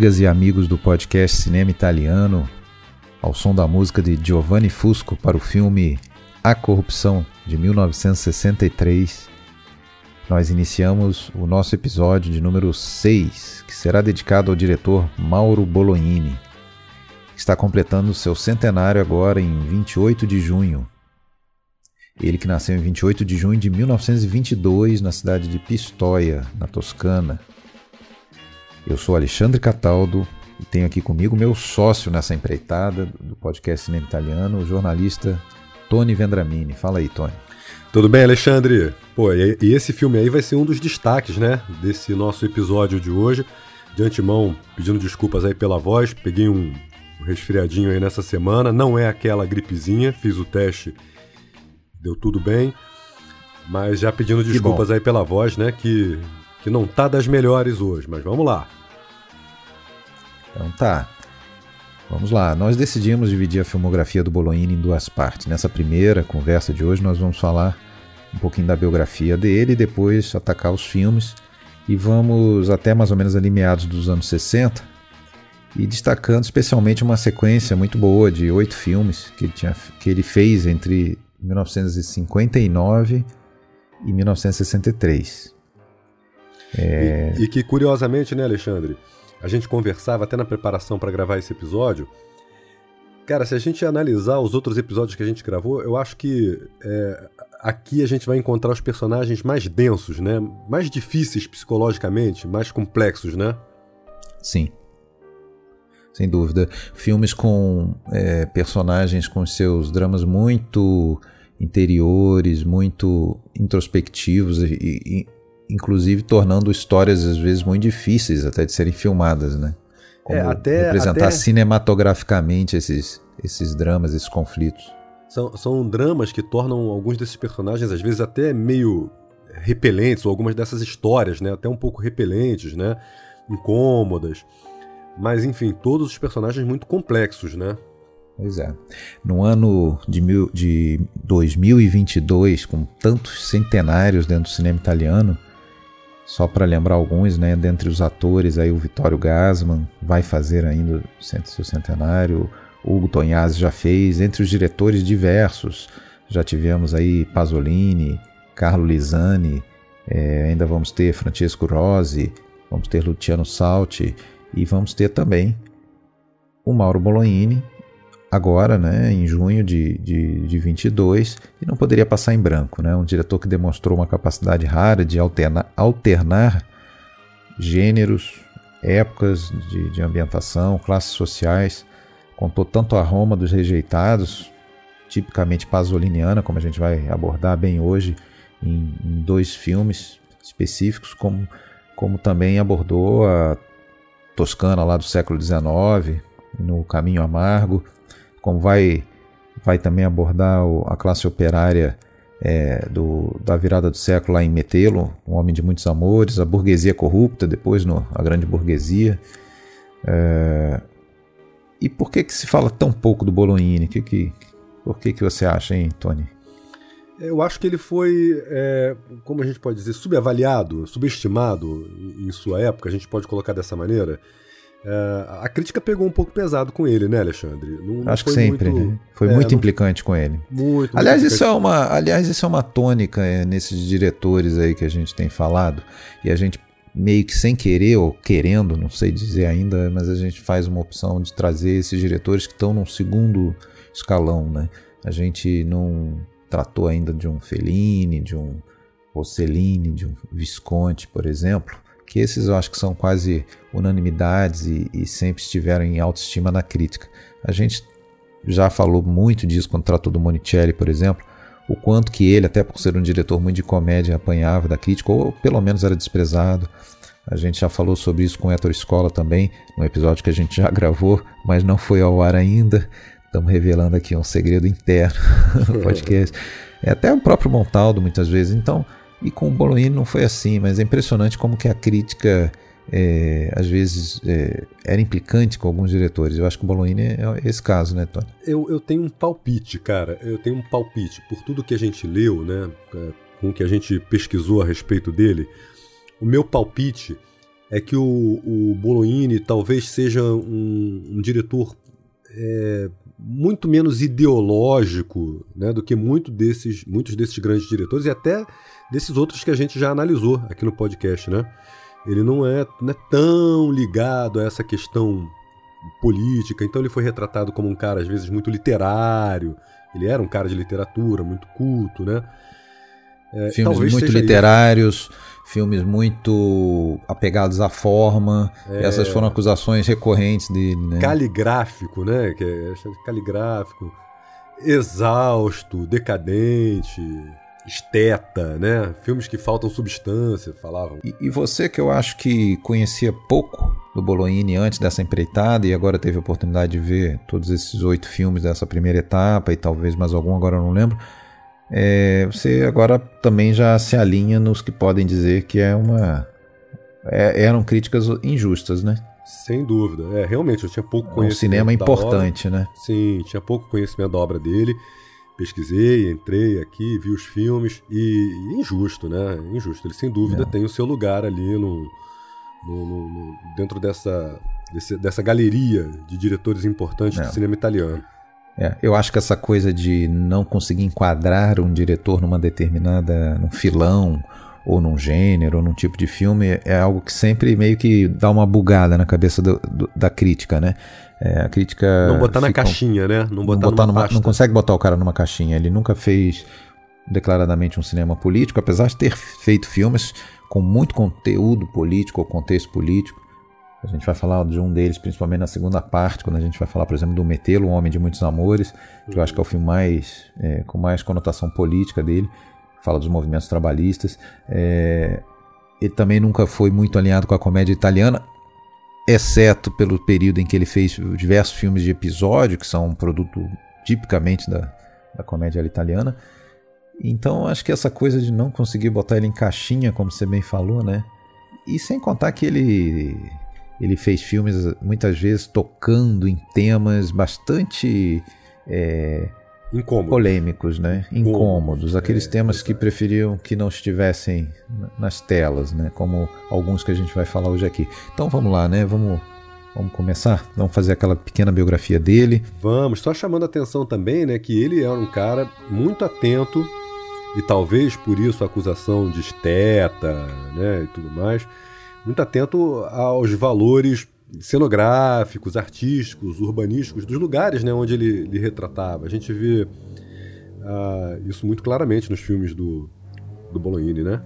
Amigas e amigos do podcast Cinema Italiano, ao som da música de Giovanni Fusco para o filme A Corrupção de 1963. Nós iniciamos o nosso episódio de número 6, que será dedicado ao diretor Mauro Bolognini, que está completando seu centenário agora em 28 de junho. Ele que nasceu em 28 de junho de 1922 na cidade de Pistoia, na Toscana. Eu sou Alexandre Cataldo e tenho aqui comigo meu sócio nessa empreitada do podcast Cinema Italiano, o jornalista Tony Vendramini. Fala aí, Tony. Tudo bem, Alexandre? Pô, e esse filme aí vai ser um dos destaques, né, desse nosso episódio de hoje. De antemão, pedindo desculpas aí pela voz, peguei um resfriadinho aí nessa semana, não é aquela gripezinha, fiz o teste, deu tudo bem, mas já pedindo desculpas aí pela voz, né, que, que não tá das melhores hoje, mas vamos lá. Então tá. Vamos lá. Nós decidimos dividir a filmografia do Bolognini em duas partes. Nessa primeira conversa de hoje, nós vamos falar um pouquinho da biografia dele e depois atacar os filmes. E vamos até mais ou menos ali meados dos anos 60 e destacando especialmente uma sequência muito boa de oito filmes que ele, tinha, que ele fez entre 1959 e 1963. É... E, e que curiosamente, né, Alexandre? a gente conversava até na preparação para gravar esse episódio. Cara, se a gente analisar os outros episódios que a gente gravou, eu acho que é, aqui a gente vai encontrar os personagens mais densos, né? Mais difíceis psicologicamente, mais complexos, né? Sim. Sem dúvida. Filmes com é, personagens com seus dramas muito interiores, muito introspectivos e, e inclusive tornando histórias às vezes muito difíceis até de serem filmadas, né? Como é, até, representar até... cinematograficamente esses, esses dramas, esses conflitos. São, são dramas que tornam alguns desses personagens às vezes até meio repelentes, ou algumas dessas histórias, né? Até um pouco repelentes, né? Incômodas. Mas enfim, todos os personagens muito complexos, né? Pois é. No ano de, mil, de 2022, com tantos centenários dentro do cinema italiano, só para lembrar alguns, né, dentre os atores, aí o Vittorio Gassman vai fazer ainda o seu centenário, Hugo Tognazzi já fez, entre os diretores diversos, já tivemos aí Pasolini, Carlo Lisani, é, ainda vamos ter Francesco Rosi, vamos ter Luciano Salti e vamos ter também o Mauro Bolognini, agora, né, em junho de, de, de 22, e não poderia passar em branco. Né? Um diretor que demonstrou uma capacidade rara de alternar, alternar gêneros, épocas de, de ambientação, classes sociais. Contou tanto a Roma dos rejeitados, tipicamente pasoliniana, como a gente vai abordar bem hoje em, em dois filmes específicos, como, como também abordou a Toscana lá do século XIX, no Caminho Amargo, como vai, vai também abordar a classe operária é, do, da virada do século lá em Metelo, um homem de muitos amores, a burguesia corrupta, depois no, a grande burguesia. É, e por que, que se fala tão pouco do Bolognini? Que, que, por que, que você acha, hein, Tony? Eu acho que ele foi, é, como a gente pode dizer, subavaliado, subestimado em sua época, a gente pode colocar dessa maneira. É, a crítica pegou um pouco pesado com ele, né, Alexandre? Não, não Acho que sempre. Muito, né? Foi é, muito não, implicante com ele. Muito. Aliás, muito isso é uma, aliás, isso é uma tônica é, nesses diretores aí que a gente tem falado e a gente meio que sem querer ou querendo, não sei dizer ainda, mas a gente faz uma opção de trazer esses diretores que estão num segundo escalão, né? A gente não tratou ainda de um Fellini, de um Rossellini, de um Visconti, por exemplo que esses eu acho que são quase unanimidades e, e sempre estiveram em autoestima na crítica. A gente já falou muito disso quando tratou do Monicelli, por exemplo, o quanto que ele, até por ser um diretor muito de comédia, apanhava da crítica, ou pelo menos era desprezado. A gente já falou sobre isso com o Héctor Escola também, no episódio que a gente já gravou, mas não foi ao ar ainda. Estamos revelando aqui um segredo interno no podcast. É até o próprio Montaldo, muitas vezes. Então, e com o Bolognini não foi assim, mas é impressionante como que a crítica é, às vezes é, era implicante com alguns diretores. Eu acho que o Bolognini é esse caso, né, Tony? Eu, eu tenho um palpite, cara. Eu tenho um palpite. Por tudo que a gente leu, né, é, com o que a gente pesquisou a respeito dele, o meu palpite é que o, o talvez seja um, um diretor é, muito menos ideológico né, do que muito desses, muitos desses grandes diretores e até desses outros que a gente já analisou aqui no podcast. Né? Ele não é, não é tão ligado a essa questão política, então ele foi retratado como um cara às vezes muito literário, ele era um cara de literatura, muito culto, né? É, filmes muito literários, isso. filmes muito apegados à forma. É... Essas foram acusações recorrentes dele. Né? Caligráfico, né? Que é, caligráfico, exausto, decadente, esteta, né? Filmes que faltam substância, falavam. E, e, você que eu acho que conhecia pouco do Bolognini antes dessa empreitada e agora teve a oportunidade de ver todos esses oito filmes dessa primeira etapa e talvez mais algum, agora eu não lembro. É, você agora também já se alinha nos que podem dizer que é uma é, eram críticas injustas, né? Sem dúvida. É, realmente, eu tinha pouco conhecimento. É um cinema importante, né? Sim, tinha pouco conhecimento da obra dele. Pesquisei, entrei aqui, vi os filmes e, e injusto, né? Injusto. Ele sem dúvida é. tem o seu lugar ali no, no, no, dentro dessa, desse, dessa galeria de diretores importantes do é. cinema italiano. É, eu acho que essa coisa de não conseguir enquadrar um diretor numa determinada, num filão, ou num gênero, ou num tipo de filme, é algo que sempre meio que dá uma bugada na cabeça do, do, da crítica, né? É, a crítica. Não botar na caixinha, né? Não botar, não, botar numa, não consegue botar o cara numa caixinha. Ele nunca fez declaradamente um cinema político, apesar de ter feito filmes com muito conteúdo político ou contexto político. A gente vai falar de um deles, principalmente na segunda parte, quando a gente vai falar, por exemplo, do Metelo, Um Homem de Muitos Amores, que eu acho que é o filme mais, é, com mais conotação política dele, fala dos movimentos trabalhistas. É, ele também nunca foi muito alinhado com a comédia italiana, exceto pelo período em que ele fez diversos filmes de episódio, que são um produto tipicamente da, da comédia italiana. Então acho que essa coisa de não conseguir botar ele em caixinha, como você bem falou, né? E sem contar que ele ele fez filmes muitas vezes tocando em temas bastante é, polêmicos, né? Incômodos, Incômodos aqueles é, temas que preferiam que não estivessem nas telas, né? Como alguns que a gente vai falar hoje aqui. Então vamos lá, né? Vamos Vamos começar? Vamos fazer aquela pequena biografia dele. Vamos, só chamando a atenção também, né, que ele era um cara muito atento e talvez por isso a acusação de esteta né, e tudo mais, muito atento aos valores cenográficos, artísticos, urbanísticos dos lugares né, onde ele, ele retratava. A gente vê uh, isso muito claramente nos filmes do, do Bolognini, né?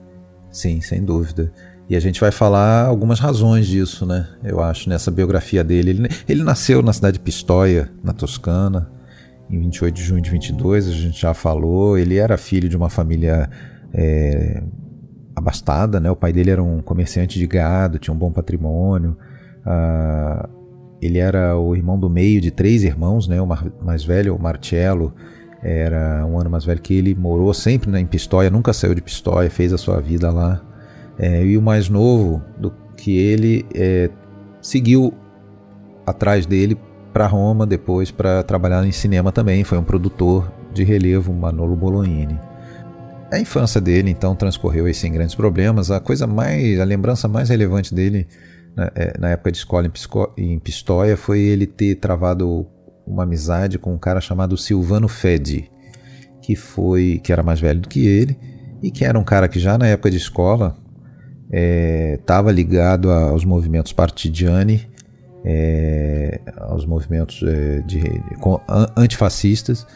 Sim, sem dúvida. E a gente vai falar algumas razões disso, né? Eu acho, nessa biografia dele. Ele, ele nasceu na cidade de Pistoia, na Toscana, em 28 de junho de 22, a gente já falou. Ele era filho de uma família é, abastada, né? O pai dele era um comerciante de gado, tinha um bom patrimônio. Ah, ele era o irmão do meio de três irmãos, né? O mais velho, o Marcello, era um ano mais velho que ele, morou sempre né, em Pistoia, nunca saiu de Pistoia, fez a sua vida lá. É, e o mais novo do que ele é, seguiu atrás dele para Roma, depois para trabalhar em cinema também. Foi um produtor de relevo, Manolo Bolognini. A infância dele então transcorreu sem grandes problemas. A coisa mais, a lembrança mais relevante dele na, é, na época de escola em, Pistoia foi ele ter travado uma amizade com um cara chamado Silvano Fedi, que foi que era mais velho do que ele e que era um cara que já na época de escola estava é, ligado aos movimentos partidiani é, aos movimentos é, de, de, antifascistas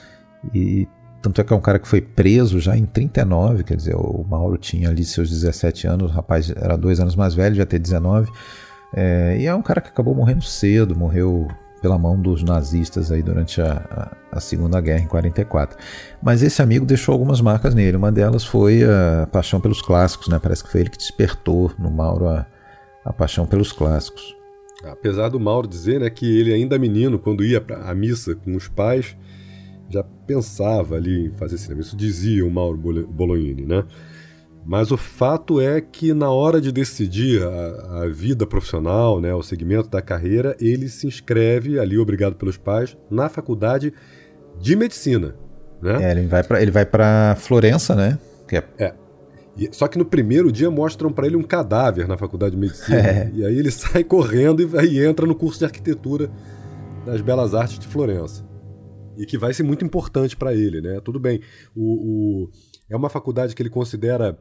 e tanto é que é um cara que foi preso já em 39, quer dizer, o Mauro tinha ali seus 17 anos, o rapaz era dois anos mais velho, já ter 19, é, e é um cara que acabou morrendo cedo, morreu pela mão dos nazistas aí durante a, a, a, Segunda Guerra em 44. Mas esse amigo deixou algumas marcas nele. Uma delas foi a paixão pelos clássicos, né? Parece que foi ele que despertou no Mauro a, a paixão pelos clássicos. Apesar do Mauro dizer né, que ele, ainda menino, quando ia a missa com os pais, já pensava ali em fazer cinema. Isso dizia o Mauro Bolognini, né? Mas o fato é que na hora de decidir a, a, vida profissional, né, o segmento da carreira, ele se inscreve ali, obrigado pelos pais, na faculdade de medicina. Né? É, ele vai para ele vai para Florença, né? É. é. E, só que no primeiro dia mostram para ele um cadáver na faculdade de medicina. É. E aí ele sai correndo e aí entra no curso de arquitetura das Belas Artes de Florença. E que vai ser muito importante para ele, né? Tudo bem. O, o, é uma faculdade que ele considera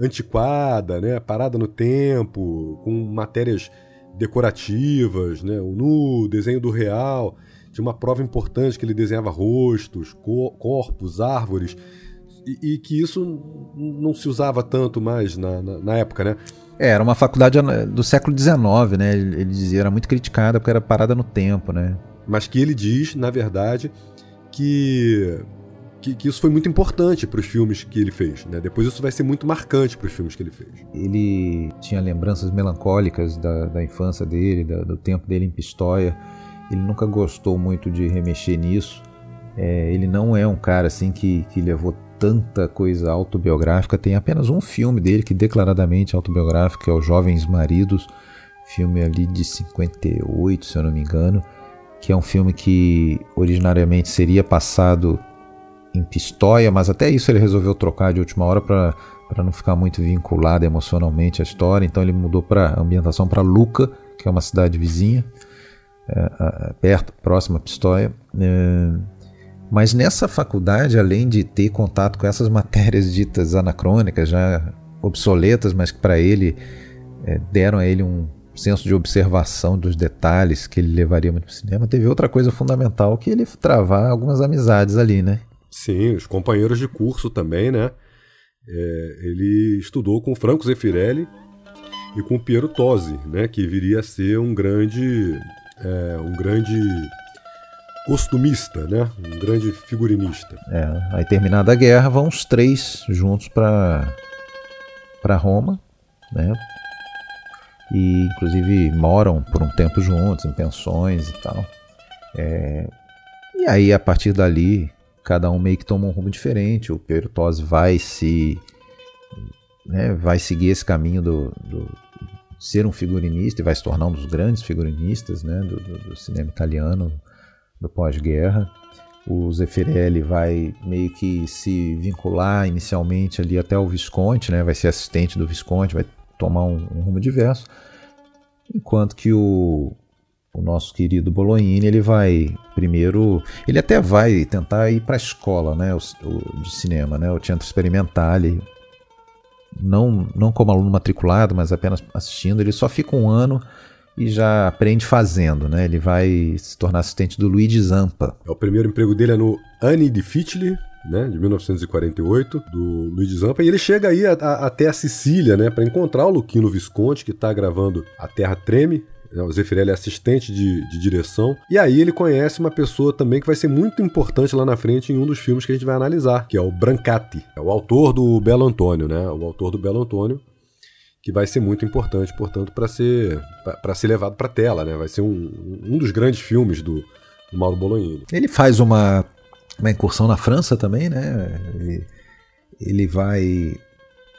antiquada, né? Parada no tempo, com matérias decorativas, né? O nu, desenho do real. Tinha uma prova importante que ele desenhava rostos, corpos, árvores e, e, que isso não se usava tanto mais na, na, na, época, né? É, era uma faculdade do século XIX, né? Ele, ele dizia, era muito criticada porque era parada no tempo, né? Mas que ele diz, na verdade, que, que, que isso foi muito importante para os filmes que ele fez, né? Depois isso vai ser muito marcante para os filmes que ele fez. Ele tinha lembranças melancólicas da, da infância dele, da, do tempo dele em Pistoia. Ele nunca gostou muito de remexer nisso. É, ele não é um cara assim que, que levou tanta coisa autobiográfica. Tem apenas um filme dele que declaradamente é autobiográfico, que é o Jovens Maridos, filme ali de 58, se eu não me engano, que é um filme que originariamente seria passado em Pistoia, mas até isso ele resolveu trocar de última hora para não ficar muito vinculado emocionalmente à história, então ele mudou para ambientação para Luca, que é uma cidade vizinha, é, perto, próxima a Pistoia. É, mas nessa faculdade, além de ter contato com essas matérias ditas anacrônicas, já obsoletas, mas que para ele é, deram a ele um senso de observação dos detalhes que ele levaria muito para o cinema, teve outra coisa fundamental que ele travar algumas amizades ali, né? Sim, os companheiros de curso também, né? É, ele estudou com Franco Zeffirelli e com Piero Tosi, né? Que viria a ser um grande, é, um grande costumista, né? Um grande figurinista. É, aí terminada a guerra, vão os três juntos para para Roma, né? E inclusive moram por um tempo juntos, em pensões e tal. É, e aí a partir dali, cada um meio que toma um rumo diferente. O Pedro Tosi vai se né, vai seguir esse caminho do, do, ser um figurinista e vai se tornar um dos grandes figurinistas né, do, do, do cinema italiano do pós-guerra. O Zeffirelli vai meio que se vincular inicialmente ali até o Visconti, né? vai ser assistente do Visconti, vai tomar um, um rumo diverso. Enquanto que o, o nosso querido Bolognini, ele vai primeiro, ele até vai tentar ir para a escola, né, o, o, de cinema, né, o Teatro Experimental, não não como aluno matriculado, mas apenas assistindo, ele só fica um ano e já aprende fazendo, né? Ele vai se tornar assistente do Luigi Zampa. É o primeiro emprego dele é no Annie Difficile, né, de 1948, do Luigi Zampa, e ele chega aí a, a, até a Sicília, né, para encontrar o Luquino Visconti, que está gravando A Terra Treme, o Zeffirelli é assistente de, de, direção. E aí ele conhece uma pessoa também que vai ser muito importante lá na frente em um dos filmes que a gente vai analisar, que é o Brancati, é o autor do Belo Antônio, né? O autor do Belo Antônio, que vai ser muito importante, portanto, para ser para ser levado para tela, né? Vai ser um, um dos grandes filmes do, do Mauro Bolognini. Ele faz uma, uma incursão na França também, né? Ele, ele vai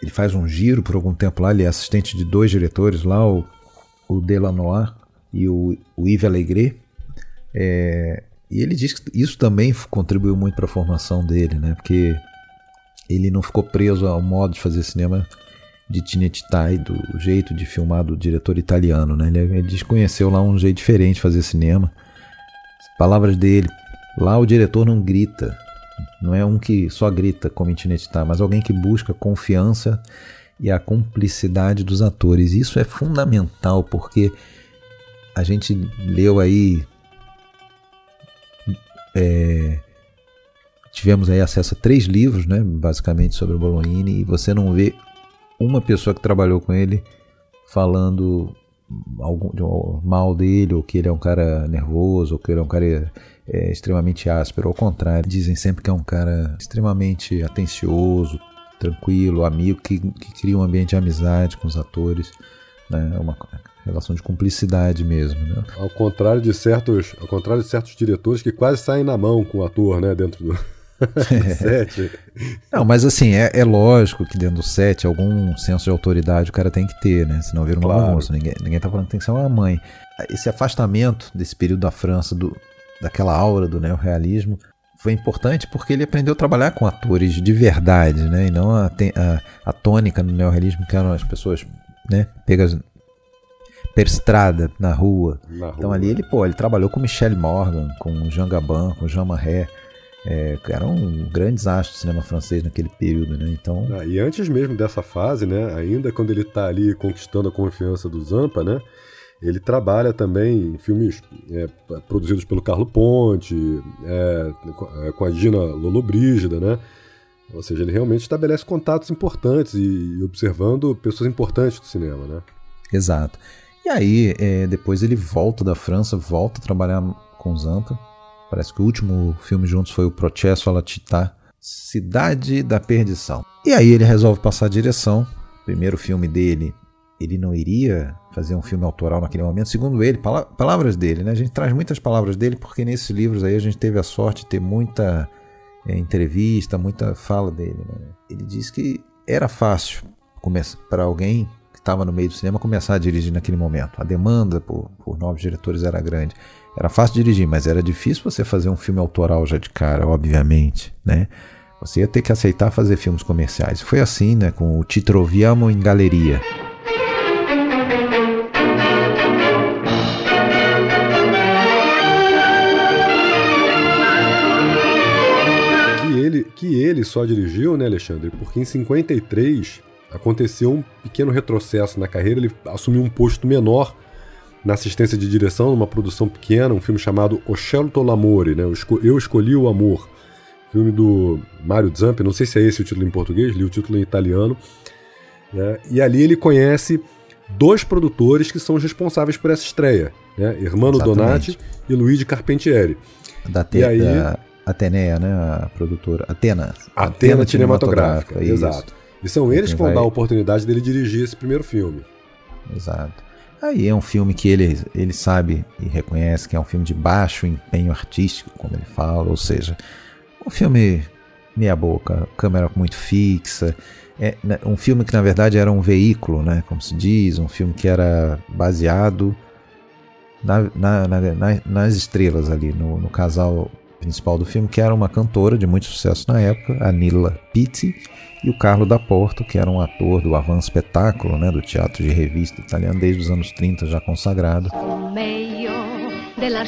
ele faz um giro por algum tempo lá, ele é assistente de dois diretores lá, o, o Delanois e o, o Yves Allégret. É, e ele diz que isso também contribuiu muito para a formação dele, né? Porque ele não ficou preso ao modo de fazer cinema de Tinetitai, do jeito de filmar do diretor italiano, né? Ele, ele desconheceu lá um jeito diferente de fazer cinema. Palavras dele, lá o diretor não grita, não é um que só grita como em Tinetitai, mas alguém que busca confiança e a cumplicidade dos atores. Isso é fundamental porque a gente leu aí é, tivemos aí acesso a três livros, né, basicamente sobre o Bolognini, e você não vê uma pessoa que trabalhou com ele falando algum, mal dele, ou que ele é um cara nervoso, ou que ele é um cara é, extremamente áspero. Ao contrário, dizem sempre que é um cara extremamente atencioso, tranquilo, amigo, que, que cria um ambiente de amizade com os atores. Né? É uma relação de cumplicidade mesmo. Né? Ao contrário de certos, ao contrário de certos diretores que quase saem na mão com o ator, né, dentro do set. Não, mas assim, é, é, lógico que dentro do set algum senso de autoridade o cara tem que ter, né? Senão vira uma claro. bagunça. Ninguém, ninguém tá falando que tem que ser uma mãe. Esse afastamento desse período da França, do, daquela aura do neorrealismo, foi importante porque ele aprendeu a trabalhar com atores de verdade, né? E não a, a, a tônica no neorrealismo que eram as pessoas, né? Pegas per estrada na rua. na rua. Então ali ele, pô, ele trabalhou com Michel Morgan, com Jean Gabin, com Jean Marais. É, eram grandes astros do cinema francês naquele período, né? Então... Ah, e antes mesmo dessa fase, né? Ainda quando ele está ali conquistando a confiança do Zampa, né? Ele trabalha também em filmes é, produzidos pelo Carlo Ponte, é, é com a Gina Lollobrigida, né? Ou seja, ele realmente estabelece contatos importantes e, e observando pessoas importantes do cinema, né? Exato. E aí, é, depois ele volta da França, volta a trabalhar com Zampa. Parece que o último filme juntos foi o Processo alla Città, Cidade da Perdição. E aí ele resolve passar a direção. Primeiro filme dele, ele não iria fazer um filme autoral naquele momento, segundo ele, palavras dele, né? A gente traz muitas palavras dele porque nesses livros aí a gente teve a sorte de ter muita é, entrevista, muita fala dele. Né? Ele disse que era fácil para alguém que estava no meio do cinema começar a dirigir naquele momento. A demanda por, por novos diretores era grande. Era fácil dirigir, mas era difícil você fazer um filme autoral já de cara, obviamente, né? Você ia ter que aceitar fazer filmes comerciais. Foi assim, né, com o Ti Troviamo em Galeria. Que ele só dirigiu, né, Alexandre? Porque em 53 aconteceu um pequeno retrocesso na carreira, ele assumiu um posto menor na assistência de direção, numa produção pequena, um filme chamado O Scelto l'amore, né? Eu Escolhi o Amor, filme do Mario Zampi, não sei se é esse o título em português, li o título em italiano, né? e ali ele conhece dois produtores que são os responsáveis por essa estreia, né? Hermano Exatamente. Donati e Luigi Carpentieri. Da, te, e aí, da Atenea, né? A produtora. Atena. Atena, Atena Cinematográfica, cinematográfica exato. E são eles que vão vai... dar a oportunidade dele dirigir esse primeiro filme. Exato. Aí é um filme que ele, ele sabe e reconhece que é um filme de baixo empenho artístico, como ele fala, ou seja, um filme meia boca, câmera muito fixa, é né, um filme que na verdade era um veículo, né, como se diz, um filme que era baseado na, na, na, nas estrelas ali, no, no casal principal do filme, que era uma cantora de muito sucesso na época, a Nilla Pitti, e o Carlo da Porto, que era um ator do Avan Spettacolo, né, do teatro de revista italiano desde os anos 30 já consagrado. della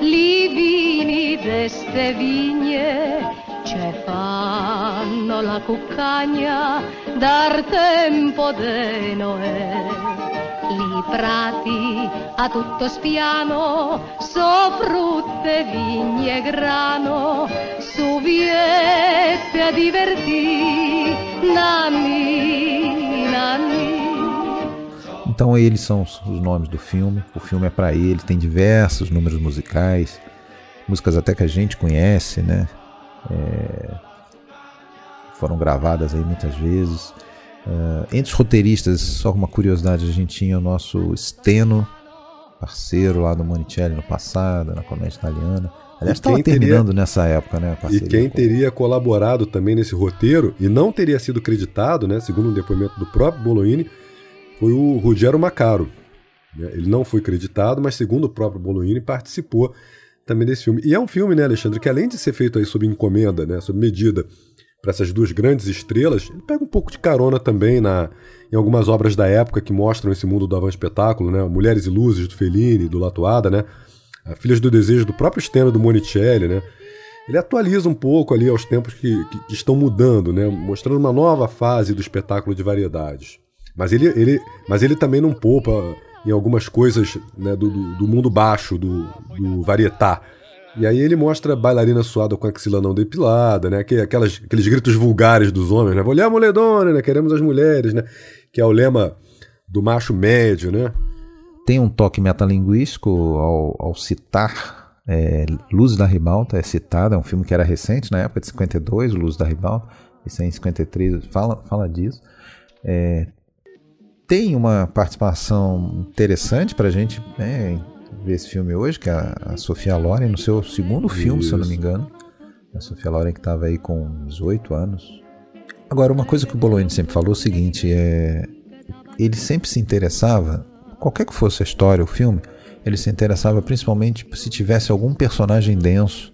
li vini d'este vigne, ce fanno la cuccagna dar tempo de Noè li prati a tutto spiano, so frutte, vigne e grano, su viette a divertir, nanni, nanni. Então eles são os nomes do filme. O filme é para ele, tem diversos números musicais, músicas até que a gente conhece, né? É... Foram gravadas aí muitas vezes. Uh, entre os roteiristas, só uma curiosidade, a gente tinha o nosso Steno, parceiro lá do Monicelli no passado, na comédia italiana. Aliás, estava terminando teria... nessa época, né? E quem teria colaborado também nesse roteiro e não teria sido creditado, né? Segundo um depoimento do próprio Bolognini, foi o Ruggero Macaro. Né? Ele não foi creditado, mas segundo o próprio Bolognini, participou também desse filme. E é um filme, né, Alexandre, que além de ser feito aí sob encomenda, né, sob medida para essas duas grandes estrelas, ele pega um pouco de carona também na, em algumas obras da época que mostram esse mundo do avan espetáculo, né? Mulheres e Luzes do Fellini, do Latuada, né? Filhas do Desejo do próprio Steno do Monicelli, né? Ele atualiza um pouco ali aos tempos que, que, que, estão mudando, né? Mostrando uma nova fase do espetáculo de variedades. Mas ele, ele, mas ele também não poupa em algumas coisas né, do, do, do mundo baixo, do, do varietá. E aí ele mostra bailarina suada com a axila não depilada, né? Aquelas, aqueles gritos vulgares dos homens, né? A moledona, né? Queremos as mulheres, né? Que é o lema do macho médio, né? Tem um toque metalinguístico ao, ao citar é, Luz da Ribalta, é citada, é um filme que era recente, na época de 52, Luz da Ribalta, esse é em 53 fala, fala disso. É, tem uma participação interessante para a gente né, ver esse filme hoje, que é a Sofia Loren, no seu segundo filme, Isso. se eu não me engano. A Sofia Loren que estava aí com 18 anos. Agora, uma coisa que o Bologna sempre falou é o seguinte, é... ele sempre se interessava, qualquer que fosse a história, o filme, ele se interessava principalmente se tivesse algum personagem denso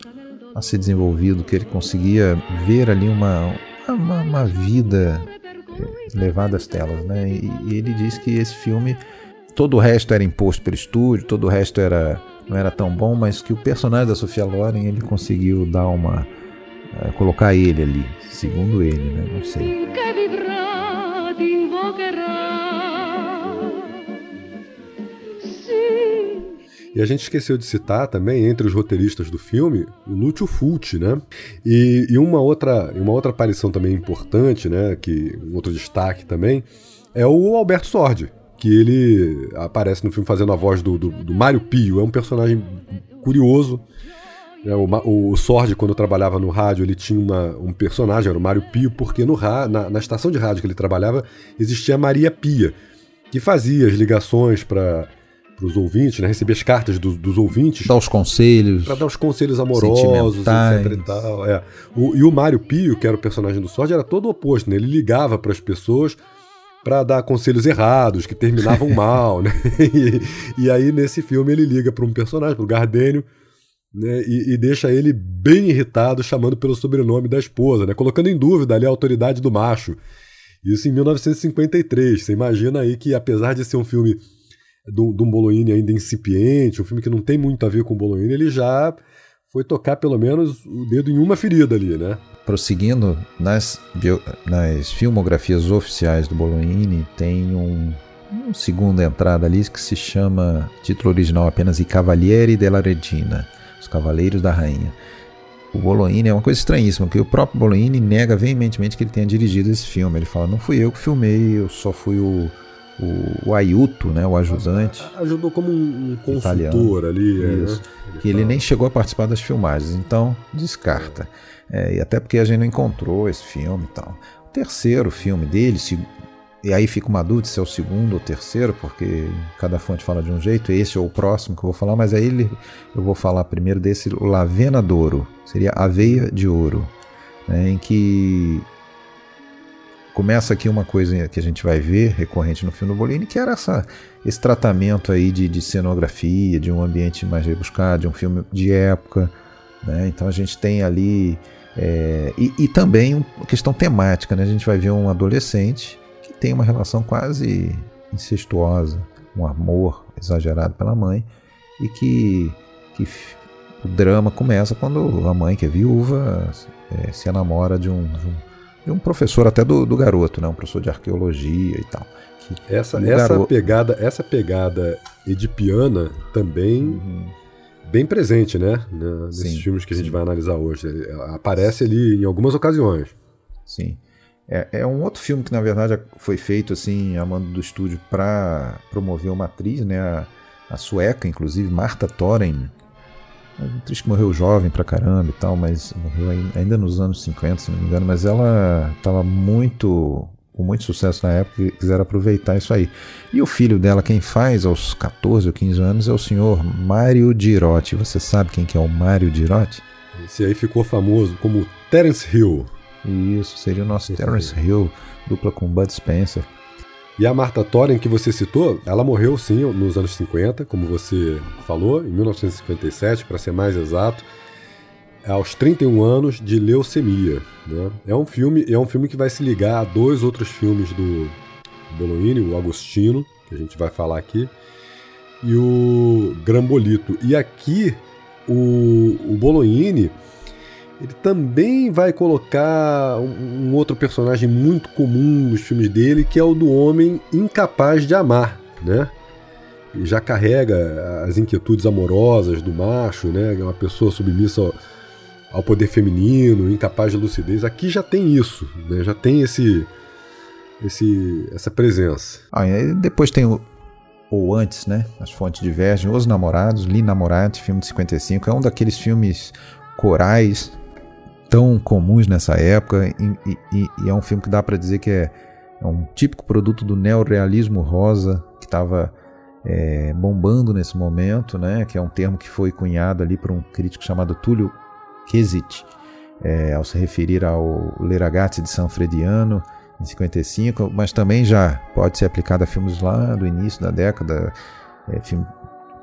a ser desenvolvido, que ele conseguia ver ali uma, uma, uma vida levada às telas, né? E, e, ele diz que esse filme, todo o resto era imposto pelo estúdio, todo o resto era não era tão bom, mas que o personagem da Sofia Loren ele conseguiu dar uma uh, colocar ele ali, segundo ele, né? Não sei. E a gente esqueceu de citar também, entre os roteiristas do filme, o Lúcio Fulci, né? E, e, uma, outra, uma outra aparição também importante, né? Que, um outro destaque também, é o Alberto Sordi, que ele aparece no filme fazendo a voz do, do, do Mário Pio. É um personagem curioso. É, o, o Sordi, quando trabalhava no rádio, ele tinha uma, um personagem, era o Mário Pio, porque no, na, na estação de rádio que ele trabalhava existia a Maria Pia, que fazia as ligações para os ouvintes, né? Receber as cartas do, dos ouvintes. Dar os conselhos. Para dar os conselhos amorosos, etc. E, tal, é. o, e o Mário Pio, que era o personagem do Sorge, era todo o oposto, né? Ele ligava para as pessoas para dar conselhos errados, que terminavam mal, né? E, e, aí, nesse filme, ele liga para um personagem, para o Gardênio, né? E, e, deixa ele bem irritado, chamando pelo sobrenome da esposa, né? Colocando em dúvida ali a autoridade do macho. Isso em 1953. Você imagina aí que, apesar de ser um filme de um Bolognini ainda incipiente, um filme que não tem muito a ver com o Bolognini, ele já foi tocar pelo menos o dedo em uma ferida ali, né? Prosseguindo, nas, bio, nas filmografias oficiais do Bolognini tem um, uma segunda entrada ali que se chama, título original apenas I Cavalieri della Regina, Os Cavaleiros da Rainha. O Bolognini é uma coisa estranhíssima, porque o próprio Bolognini nega veementemente que ele tenha dirigido esse filme. Ele fala, não fui eu que filmei, eu só fui o o, o Ayuto, né, o ajudante. Ajudou como um, consultor italiano, ali. É, isso, né? Que ele nem chegou a participar das filmagens, então descarta. É, e até porque a gente não encontrou esse filme e tal. O terceiro filme dele, se, e aí fica uma dúvida se é o segundo ou terceiro, porque cada fonte fala de um jeito, esse ou o próximo que eu vou falar, mas aí ele, eu vou falar primeiro desse, o Lavena d'Oro, seria Aveia de Ouro, né, em que começa aqui uma coisa que a gente vai ver recorrente no filme do Bolini, que era essa, esse tratamento aí de, de cenografia, de um ambiente mais rebuscado, de um filme de época. Né? Então a gente tem ali. É, e, e, também uma questão temática, né? a gente vai ver um adolescente que tem uma relação quase incestuosa, um amor exagerado pela mãe, e que, que o drama começa quando a mãe, que é viúva, é, se enamora de um, de um de um professor até do, do garoto, né? um professor de arqueologia e tal. essa essa garoto... pegada essa pegada edipiana também uhum. bem presente, né? Nesses sim, filmes que a gente sim. vai analisar hoje. Ele aparece ali em algumas ocasiões. Sim. É, é, um outro filme que, na verdade, foi feito assim, a mando do estúdio para promover uma atriz, né? A, a sueca, inclusive, Marta Thoren, atriz que morreu jovem pra caramba e tal, mas morreu ainda nos anos 50, se não me engano, mas ela estava muito com muito sucesso na época e quiseram aproveitar isso aí. E o filho dela, quem faz aos 14 ou 15 anos, é o senhor Mário Dirotti. Você sabe quem que é o Mário Dirotti? Esse aí ficou famoso como Terence Hill. Isso, seria o nosso Terence Hill, dupla com Bud Spencer. E a Marta Thoren, que você citou, ela morreu sim nos anos 50, como você falou, em 1957, para ser mais exato, aos 31 anos de leucemia. Né? É um filme, é um filme que vai se ligar a dois outros filmes do Bolognini, o Agostino, que a gente vai falar aqui, e o Grambolito. E aqui o, o Bolognini ele também vai colocar um, um, outro personagem muito comum nos filmes dele, que é o do homem incapaz de amar, né? Já carrega as inquietudes amorosas do macho, né? É uma pessoa submissa ao, ao, poder feminino, incapaz de lucidez. Aqui já tem isso, né? Já tem esse, esse essa presença. Ah, e depois tem o ou antes, né? As fontes divergem. Os Namorados, Li Namorati, filme de 55, é um daqueles filmes corais tão comuns nessa época e, e, e é um filme que dá para dizer que é, é, um típico produto do neorrealismo rosa que estava é, bombando nesse momento, né? Que é um termo que foi cunhado ali por um crítico chamado Túlio Quesit, é, ao se referir ao Leragazzi de San Frediano em 55, mas também já pode ser aplicado a filmes lá do início da década, é, filme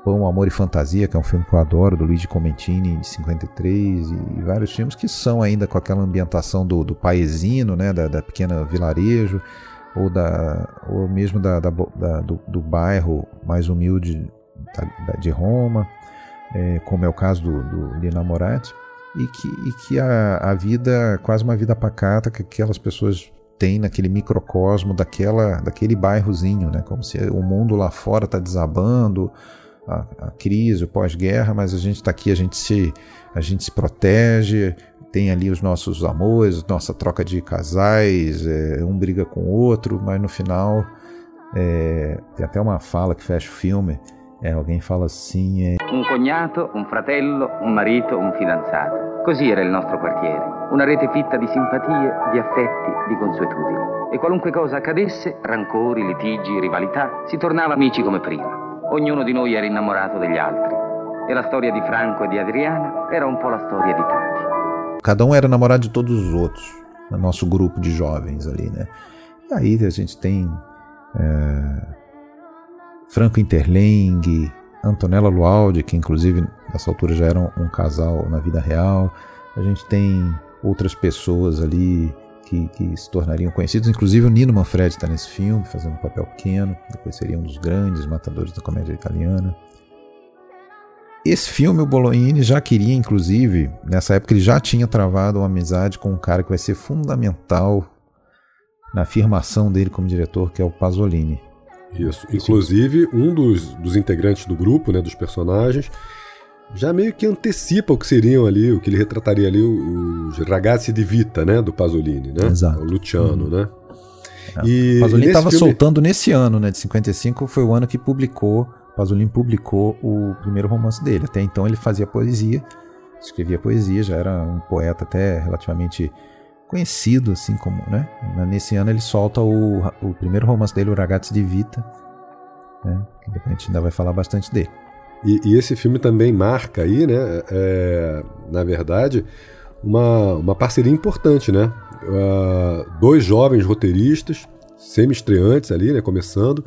Pão, Amor e Fantasia, que é um filme que eu adoro, do Luigi Comentini, de 53, e vários filmes que são ainda com aquela ambientação do, do paesino, né, da, da pequena vilarejo, ou, da, ou mesmo da, da, da do, do, bairro mais humilde de Roma, é, como é o caso do, do Lina Moratti, e que, e que a, a vida, quase uma vida pacata que aquelas pessoas têm naquele microcosmo daquela, daquele bairrozinho, né? como se o mundo lá fora está desabando, a, a, crise, o pós-guerra, mas a gente está aqui, a gente, se, a gente se protege, tem ali os nossos amores, nossa troca de casais, é, um briga com o outro, mas no final é, tem até uma fala que fecha o filme. É, alguém fala assim: é... Um cognato, um fratello, un marito, un fidanzato. Così era il nostro quartiere. Una rete fitta di simpatie, di affetti, di consuetudini. E qualunque cosa accadesse, rancori, litigi, rivalità, si tornava amici come prima. Ognuno di noi era innamorato degli altri. E la storia di Franco e di Adriana era un po' la storia di tutti. Cada um era namorado de todos os outros, no nosso grupo de jovens ali, né? E aí a gente tem é, Franco Interling, Antonella Lualdi, que inclusive nessa altura já eram um casal na vida real. A gente tem outras pessoas ali que, que se tornariam conhecidos, inclusive o Nino Manfredi está nesse filme, fazendo um papel pequeno, depois seria um dos grandes matadores da comédia italiana. Esse filme, o Bolognini já queria, inclusive, nessa época ele já tinha travado uma amizade com um cara que vai ser fundamental na afirmação dele como diretor, que é o Pasolini. Isso. Inclusive, um dos, dos integrantes do grupo, né, dos personagens, já meio que antecipa o que seriam ali, o que ele retrataria ali, os ragazzi di vita, né, do Pasolini, né? Exato. O Luciano, hum. né? É. E, Pasolini estava filme... soltando nesse ano, né, de 55, foi o ano que publicou Pasolini publicou o primeiro romance dele. Até então ele fazia poesia, escrevia poesia, já era um poeta até relativamente conhecido, assim como, né? Nesse ano ele solta o, o primeiro romance dele, o Ragazzi di Vita, né? Que depois a gente ainda vai falar bastante dele. E, e esse filme também marca aí, né? É, na verdade, uma, uma parceria importante, né? Uh, dois jovens roteiristas, semi-estreantes ali, né? Começando,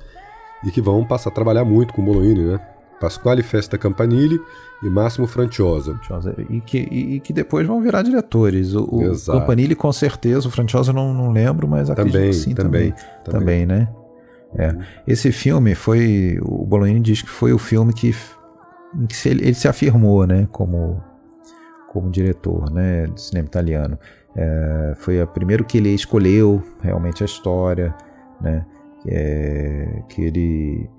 e que vão passar a trabalhar muito com o Bolognini, né? Pasquale Festa Campanile e Máximo Franciosa. E que, e, que depois vão virar diretores. O, o Campanile com certeza, o Franciosa não, não lembro, mas acredito também, que sim também. Também, também né? É. Esse filme foi, o Bolognini diz que foi o filme que, que ele, ele se afirmou, né, como, como diretor, né, de cinema italiano. É, foi o primeiro que ele escolheu realmente a história, né, é, que ele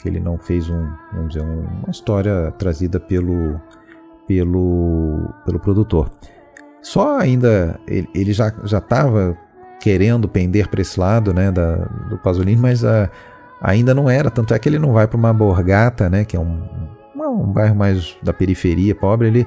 que ele não fez um, vamos dizer, uma história trazida pelo pelo pelo produtor. Só ainda ele, ele já já estava querendo pender para esse lado, né, da, do Pasolini, mas a, ainda não era. Tanto é que ele não vai para uma Borgata, né, que é um, um bairro mais da periferia, pobre. Ele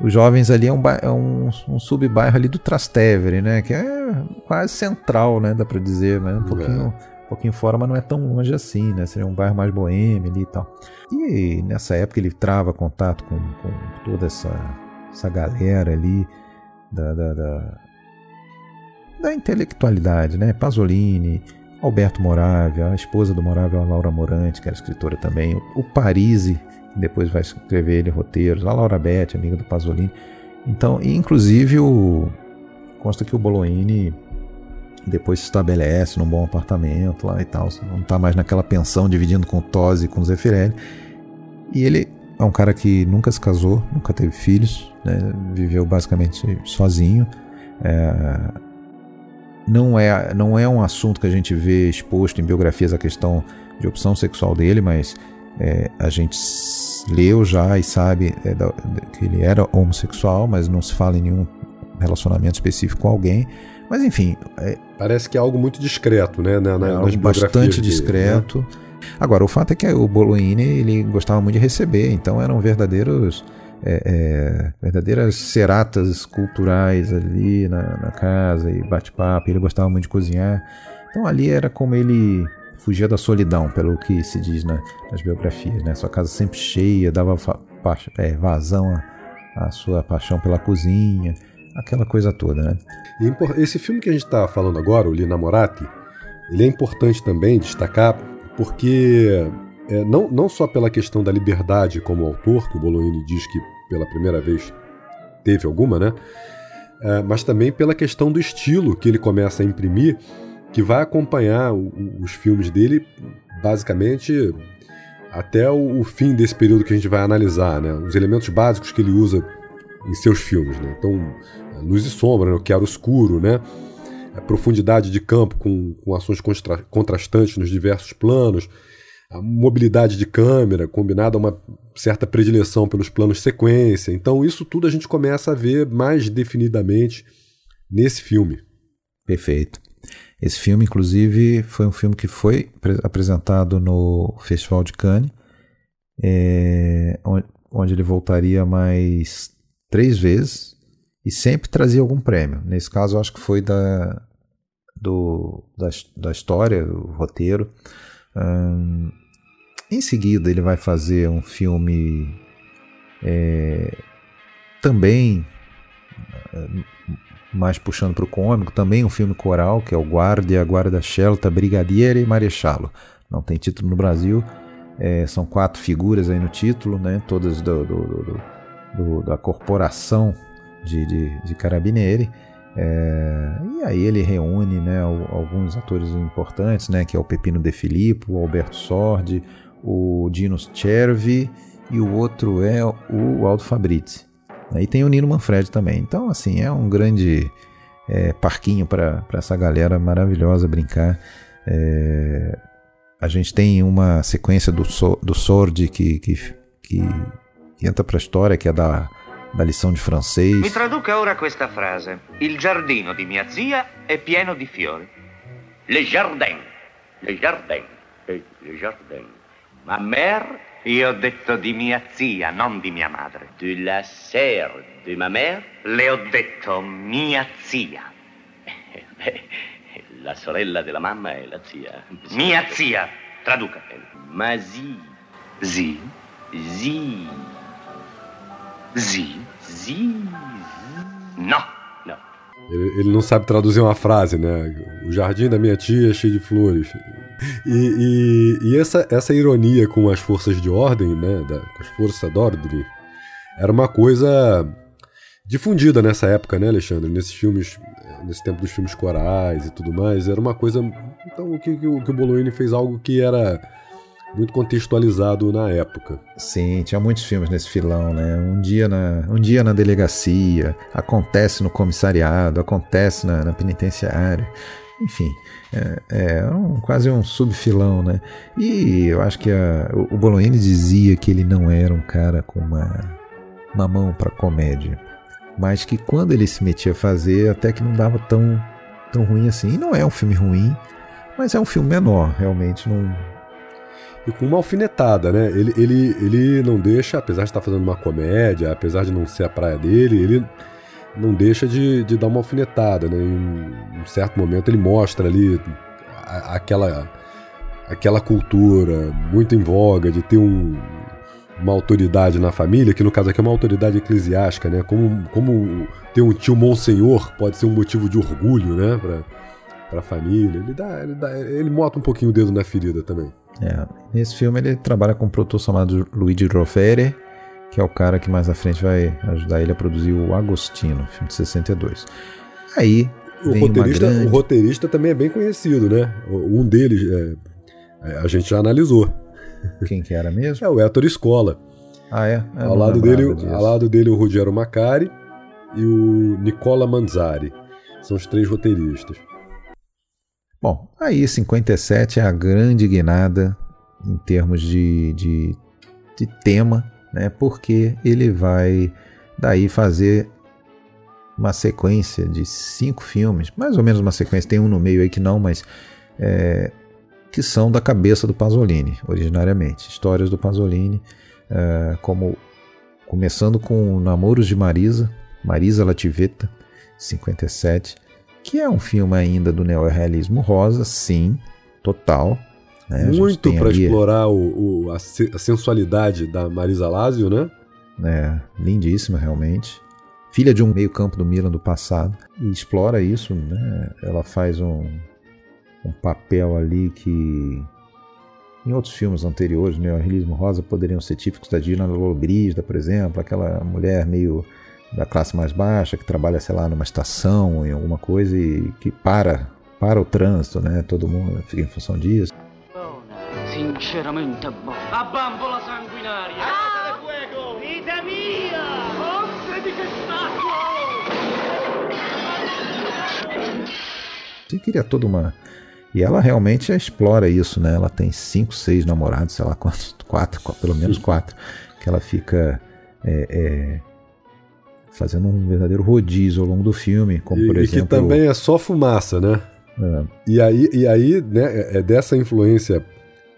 os jovens ali é um, é um, um sub-bairro ali do Trastevere, né? Que é quase central, né? Dá para dizer, né? Um pouquinho, é. um pouquinho fora, mas não é tão longe assim, né? Seria um bairro mais boêmio ali e tal. E nessa época ele trava contato com, com toda essa, essa galera ali da, da, da, da intelectualidade, né? Pasolini, Alberto Moravia, a esposa do Moravia, a Laura Morante, que era escritora também, o Parisi, depois vai escrever ele roteiros, a Laura Beth, amiga do Pasolini. Então, inclusive o consta que o Bolognini depois se estabelece num bom apartamento lá e tal, não está mais naquela pensão dividindo com Tosi e com Zeffirelli. E ele é um cara que nunca se casou, nunca teve filhos, né? viveu basicamente sozinho. É... Não, é, não é um assunto que a gente vê exposto em biografias a questão de opção sexual dele, mas é, a gente leu já e sabe é, da, que ele era homossexual, mas não se fala em nenhum relacionamento específico com alguém. Mas enfim. É, Parece que é algo muito discreto, né? Na, na, é algo bastante dele, discreto. Né? Agora, o fato é que o Bolognini ele gostava muito de receber, então eram verdadeiros. É, é, verdadeiras seratas culturais ali na, na casa e bate-papo. Ele gostava muito de cozinhar. Então ali era como ele fugia da solidão, pelo que se diz na, nas biografias. Né? Sua casa sempre cheia, dava é, vazão à, sua paixão pela cozinha, aquela coisa toda. Né? E esse filme que a gente está falando agora, o Lina Moratti, ele é importante também destacar porque é, não, não só pela questão da liberdade como autor, que o Bolognini diz que pela primeira vez teve alguma, né? É, mas também pela questão do estilo que ele começa a imprimir, que vai acompanhar os filmes dele basicamente até o, o, fim desse período que a gente vai analisar, né? Os elementos básicos que ele usa em seus filmes, né? Então, luz e sombra, né? o era escuro, né? A profundidade de campo com, com ações contra, contrastantes nos diversos planos, a mobilidade de câmera combinada a uma certa predileção pelos planos sequência. Então, isso tudo a gente começa a ver mais definidamente nesse filme. Perfeito. Esse filme, inclusive, foi um filme que foi apresentado no Festival de Cannes, é, onde ele voltaria mais três vezes e sempre trazia algum prêmio. Nesse caso, acho que foi da, do, da, da história, do roteiro. Hum, em seguida, ele vai fazer um filme é, também mais puxando para o cômico, também um filme coral, que é o Guardia, Guarda Scelta, Brigadiere e Marechalo. Não tem título no Brasil, é, são quatro figuras aí no título, né, todas do, do, do, da corporação de, de, de Carabinieri. É, e aí ele reúne né, alguns atores importantes, né, que é o Pepino De Filippo, o Alberto Sordi, o Dinos Cervi e o outro é o Aldo Fabrizi. E tem o Nino Manfred também. Então, assim, é um grande é, parquinho para essa galera maravilhosa brincar. É, a gente tem uma sequência do, do Sordi que, que, que, que entra para a história, que é da da lição de francês. Mi traduca ora questa frase. Il giardino di mia zia è pieno di fiori. Le jardin. Le jardin. Le jardin. Ma mère, io ho detto di mia zia, non di mia madre. De la sœur de ma mère? Le ho detto mia zia. la sorella della mamma è la zia. Mia zia. Traduca. Ma zi. Zi. Zi. Zi. Zi. No. Ele, ele, não sabe traduzir uma frase, né? O jardim da minha tia é cheio de flores. E, e, e essa, essa ironia com as forças de ordem, né? Da, com as forças d'ordem, era uma coisa difundida nessa época, né, Alexandre? Nesses filmes, nesse tempo dos filmes corais e tudo mais, era uma coisa. Então, o que, que, que o Bolognini fez algo que era muito contextualizado na época. Sim, tinha muitos filmes nesse filão, né? Um dia na, um dia na delegacia, acontece no comissariado, acontece na, na penitenciária. Enfim, é, é um, quase um subfilão, né? E eu acho que a, o, o Bolognini dizia que ele não era um cara com uma, uma mão para comédia, mas que quando ele se metia a fazer, até que não dava tão, tão ruim assim. E não é um filme ruim, mas é um filme menor, realmente não e com uma alfinetada, né? Ele, ele, ele não deixa, apesar de estar fazendo uma comédia, apesar de não ser a praia dele, ele não deixa de, de dar uma alfinetada, né? Em um certo momento ele mostra ali aquela, aquela cultura muito em voga de ter um, uma autoridade na família, que no caso aqui é uma autoridade eclesiástica, né? Como, como ter um tio Monsenhor pode ser um motivo de orgulho, né? Para a família. Ele, dá, ele, dá, ele mota um pouquinho o dedo na ferida também. É, nesse filme ele trabalha com um produtor chamado Luigi Rofere, que é o cara que mais à frente vai ajudar ele a produzir o Agostino, filme de 62. Aí o roteirista, grande... o roteirista também é bem conhecido, né? Um deles é, é, a gente já analisou. Quem que era mesmo? É o Héctor Escola. Ah, é? ao, lado dele, ao lado dele o Ruggero Macari e o Nicola Manzari. São os três roteiristas. Bom, aí 57 é a grande guinada em termos de, de, de tema, né? porque ele vai daí fazer uma sequência de cinco filmes, mais ou menos uma sequência, tem um no meio aí que não, mas é, que são da cabeça do Pasolini, originariamente. Histórias do Pasolini, é, como começando com Namoros de Marisa, Marisa Lativeta, 57, que é um filme ainda do neorrealismo rosa, sim, total. Né? Muito para ali... explorar o, o, a, a, sensualidade da Marisa Lazio, né? É, lindíssima realmente. Filha de um meio-campo do Milan do passado. E explora isso, né? Ela faz um, um papel ali que em outros filmes anteriores, o Realismo Rosa poderiam ser típicos da Dina Logrida, por exemplo, aquela mulher meio da classe mais baixa que trabalha, sei lá, numa estação, em alguma coisa e que para para o trânsito, né? Todo mundo fica em função disso. Sinceramente buona. A bambola sanguinaria. Ah! fuego. Vita mia! Di Você queria toda uma e ela realmente explora isso, né? Ela tem cinco, seis namorados, sei lá quantos, quatro, pelo menos quatro, que ela fica é, é, fazendo um verdadeiro rodízio ao longo do filme, como e, por exemplo. E que também é só fumaça, né? É. E aí, e aí né, é, é dessa influência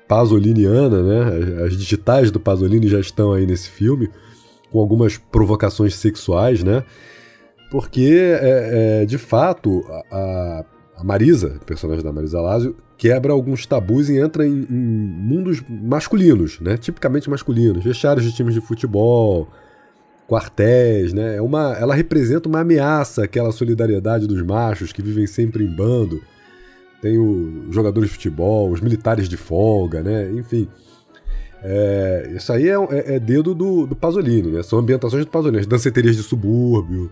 pasoliniana, né? As digitais do Pasolini já estão aí nesse filme, com algumas provocações sexuais, né? Porque, é, é de fato, a, a Marisa, personagem da Marisa Lázio, quebra alguns tabus e entra em, em mundos masculinos, né? Tipicamente masculinos, vestiários de times de futebol, quartéis, né? É uma, ela representa uma ameaça àquela solidariedade dos machos que vivem sempre em bando. Tem os jogadores de futebol, os militares de folga, né? Enfim. É, isso aí é, é, é dedo do, do, Pasolini, né? São ambientações do Pasolini, as danceterias de subúrbio.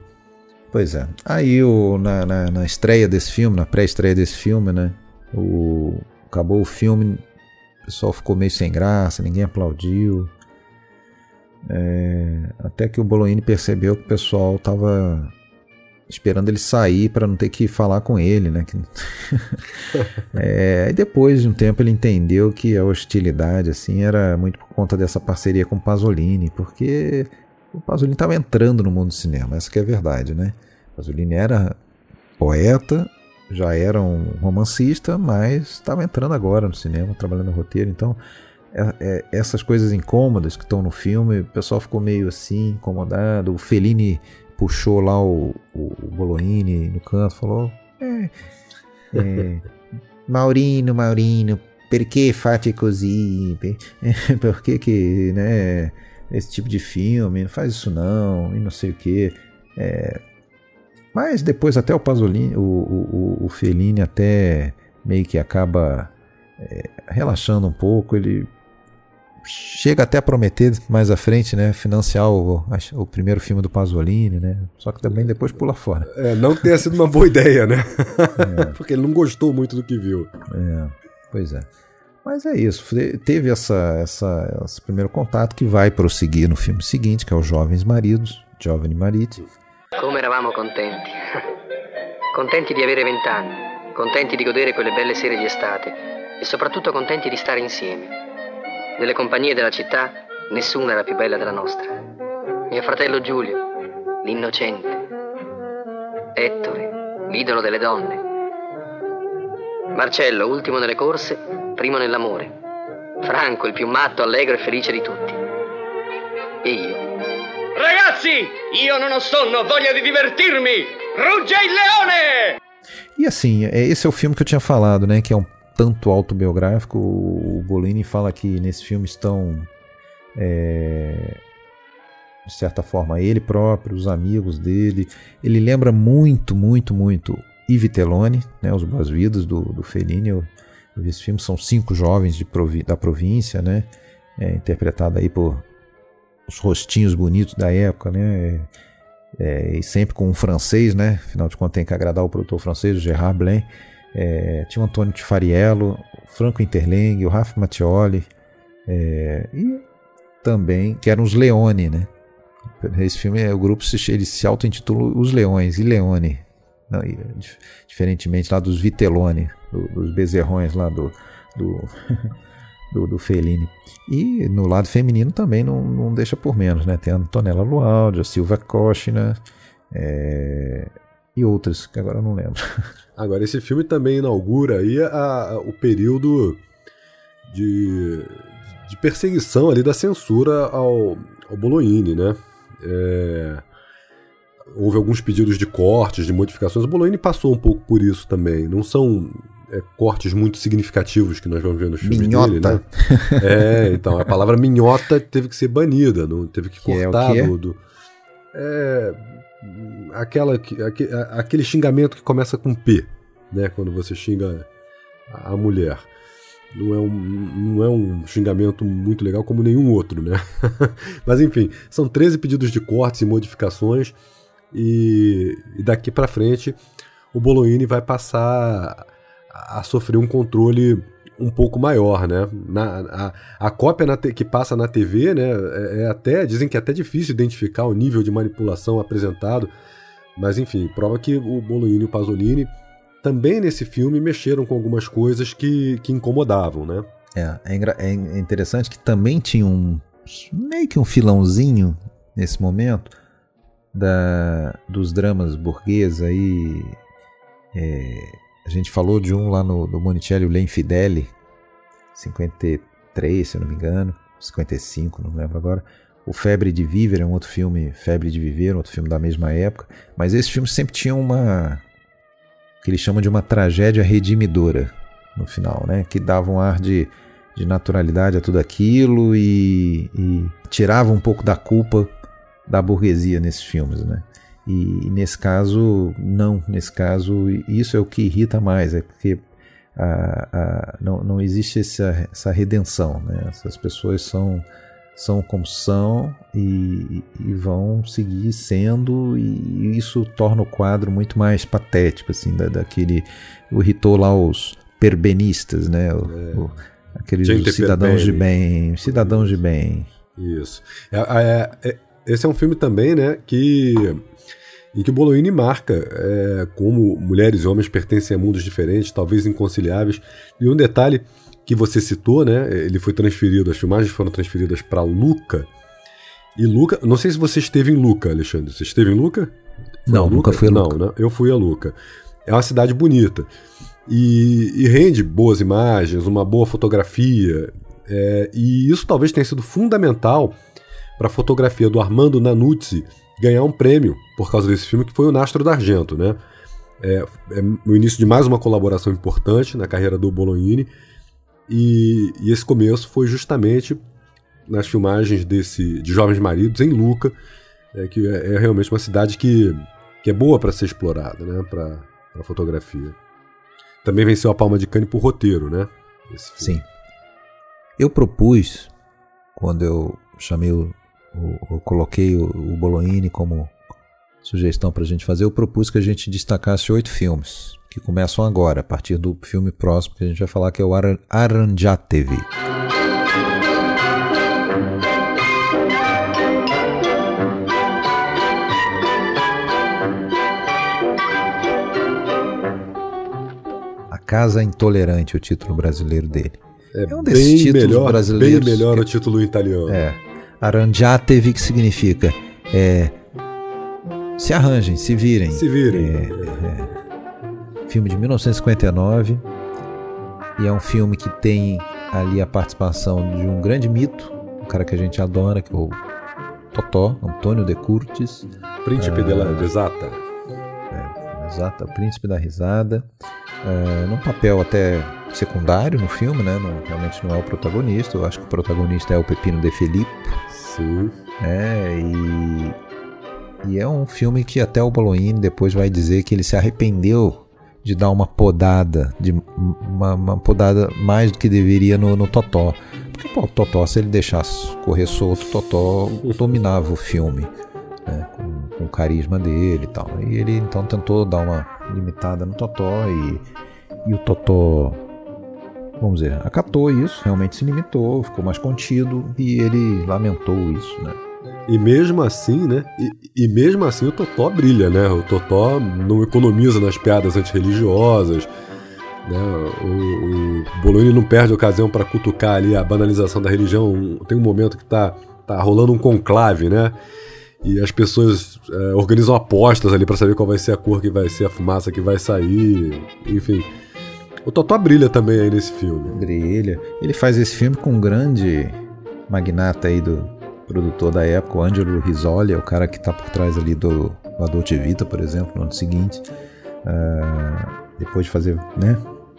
Pois é. Aí o, na, na, na estreia desse filme, na pré-estreia desse filme, né? O, acabou o filme, o pessoal ficou meio sem graça, ninguém aplaudiu. É, até que o Bolognini percebeu que o pessoal estava esperando ele sair para não ter que falar com ele, né? é, e depois de um tempo ele entendeu que a hostilidade assim era muito por conta dessa parceria com o Pasolini, porque o Pasolini estava entrando no mundo do cinema, essa que é a verdade, né? Pasolini era poeta, já era um romancista, mas estava entrando agora no cinema, trabalhando no roteiro. Então, essas coisas incômodas que estão no filme, o pessoal ficou meio assim, incomodado. O Fellini puxou lá o, o, o Bolognini no canto, falou: é, é, Maurino, Maurino, perché fate così? Por que que, né, esse tipo de filme, não faz isso não, e não sei o que. É, mas depois até o Pasolini, o, o, o Fellini até meio que acaba é, relaxando um pouco, ele chega até a prometer mais à frente, né, financiar o, o primeiro filme do Pasolini, né? Só que também depois pula fora. É, não tenha sido uma boa ideia, né? É. Porque ele não gostou muito do que viu. É, pois é. Mas é isso, teve essa, essa, esse primeiro contato que vai prosseguir no filme seguinte, que é Os Jovens Maridos, Giovanni Mariti. Come eravamo contenti. Contenti di avere vent'anni, contenti di godere quelle belle sere di estate e soprattutto contenti di stare insieme. Delle compagnie della città, nessuna era più bella della nostra. Mio fratello Giulio, l'innocente. Ettore, l'idolo delle donne. Marcello, ultimo nelle corse, primo nell'amore. Franco, il più matto, allegro e felice di tutti. E io, Ragazzi, io non ho sonno, voglia di divertirmi! Rugge il leone! E assim, esse é o filme que eu tinha falado, né? Que é um tanto autobiográfico. O Bolini fala que nesse filme estão, é, de certa forma, ele próprio, os amigos dele. Ele lembra muito, muito, muito Yves Telone, né? Os Boas Vidas do, do Fellini. Eu, eu vi esse filme, são cinco jovens provi da província, né? É, interpretado aí por os rostinhos bonitos da época, né? É, e sempre com um francês, né? Afinal de contas tem que agradar o produtor francês, o Gerard Blain. É, tinha o Antônio Tifariello, o Franco Interleng, o Rafa Mattioli. É, e também, que eram os Leone, né? Esse filme, o grupo se, ele se auto-intitula Os Leões, e Leone. Não, e, diferentemente lá dos Vitelloni, do, dos bezerrões lá do, do do, do Fellini. E no lado feminino também não, não deixa por menos, né? Tem a Antonella Lualdi, a Silvia Kochner é... e outras que agora eu não lembro. Agora, esse filme também inaugura aí a, a, o período de, de perseguição ali da censura ao, ao Bolognini, né? É, houve alguns pedidos de cortes, de modificações. O Bolognini passou um pouco por isso também. Não são é, cortes muito significativos que nós vamos ver nos filmes minhota. dele, né? É, então, a palavra minhota teve que ser banida, não teve que, que é cortar é do, do, é, aquela, aquele, aquele xingamento que começa com P, né? Quando você xinga a mulher. não é um, não é um xingamento muito legal como nenhum outro, né? Mas enfim, são 13 pedidos de cortes e modificações e, e daqui para frente o Bolognini vai passar a sofrer um controle um pouco maior, né? Na, a, a cópia te, que passa na TV, né? É, é, até dizem que é até difícil identificar o nível de manipulação apresentado, mas enfim, prova que o Bolognini e o Pasolini também nesse filme mexeram com algumas coisas que, que incomodavam, né? É, é, é interessante que também tinha um meio que um filãozinho nesse momento da, dos dramas burgueses aí. É, a gente falou de um lá no, no Monicelli, o L'Infidele, 53, se eu não me engano, 55, não lembro agora. O Febre de Viver é um outro filme, Febre de Viver, um outro filme da mesma época. Mas esse filme sempre tinha uma. que eles chamam de uma tragédia redimidora no final, né? Que dava um ar de, de naturalidade a tudo aquilo e, e tirava um pouco da culpa da burguesia nesses filmes, né? E, e nesse caso, não. Nesse caso, isso é o que irrita mais, é porque a, a, não, não existe essa, essa redenção. Né? Essas pessoas são, são como são e, e vão seguir sendo, e isso torna o quadro muito mais patético, assim, da, daquele. Irritou lá os perbenistas, né? O, é. o, aqueles cidadãos de bem. Cidadãos de bem. Isso. É, é, é, esse é um filme também, né? Que em que o Bolognini marca é, como mulheres e homens pertencem a mundos diferentes, talvez inconciliáveis. E um detalhe que você citou, né? Ele foi transferido, as filmagens foram transferidas para Luca. E Luca, não sei se você esteve em Luca, Alexandre. Você esteve em Luca? Foi não, nunca fui a Luca. Não, né? Eu fui a Luca. É uma cidade bonita. E, e rende boas imagens, uma boa fotografia. É, e isso talvez tenha sido fundamental para a fotografia do Armando Nanuzzi, ganhar um prêmio por causa desse filme, que foi o Nastro d'Argento, né? É, é, o início de mais uma colaboração importante na carreira do Bolognini, e, e esse começo foi justamente nas filmagens desse, de Jovens Maridos em Luca, é, que é, é realmente uma cidade que, que é boa para ser explorada, né? Para fotografia. Também venceu a Palma de Cane por roteiro, né? Sim. Eu propus, quando eu chamei o eu, coloquei o, o Bolognini como sugestão para a gente fazer, eu propus que a gente destacasse oito filmes, que começam agora, a partir do filme próximo que a gente vai falar, que é o Ar Aranjatevi. A Casa Intolerante, o título brasileiro dele. É, é um desses títulos melhor, brasileiros. Bem melhor que... o título italiano. É, Aranjatevi, que significa é, se arranjem, se virem. Se virem. É, é, filme de 1959 e é um filme que tem ali a participação de um grande mito, um cara que a gente adora, que é o Totó, Antônio de Curtis. Príncipe ah, de la Risata. É, exato, Príncipe da Risada. É, num papel até secundário no filme, né? Não, realmente não é o protagonista. Eu acho que o protagonista é o Pepino de Felipe. Sim. É, e, e é um filme que até o Bolognini depois vai dizer que ele se arrependeu de dar uma podada, de uma, uma podada mais do que deveria no, no Totó. Porque pô, o Totó, se ele deixasse correr solto, o Totó dominava o filme. Né, com, o carisma dele e tal. E ele então tentou dar uma limitada no Totó e, e o Totó vamos dizer, acatou isso, realmente se limitou, ficou mais contido e ele lamentou isso, né? E mesmo assim, né? E, e, mesmo assim o Totó brilha, né? O Totó não economiza nas piadas antirreligiosas. Né? O, o Bologna não perde a ocasião para cutucar ali a banalização da religião. Tem um momento que tá, tá rolando um conclave, né? E as pessoas é, organizam apostas ali para saber qual vai ser a cor que vai ser a fumaça que vai sair. Enfim. O Totó brilha também aí nesse filme. Brilha. Ele faz esse filme com um grande magnata aí do produtor da época, o Angelo Risoli, é o cara que está por trás ali do, do Adolce Vita, por exemplo, no ano seguinte. Uh, depois de fazer né,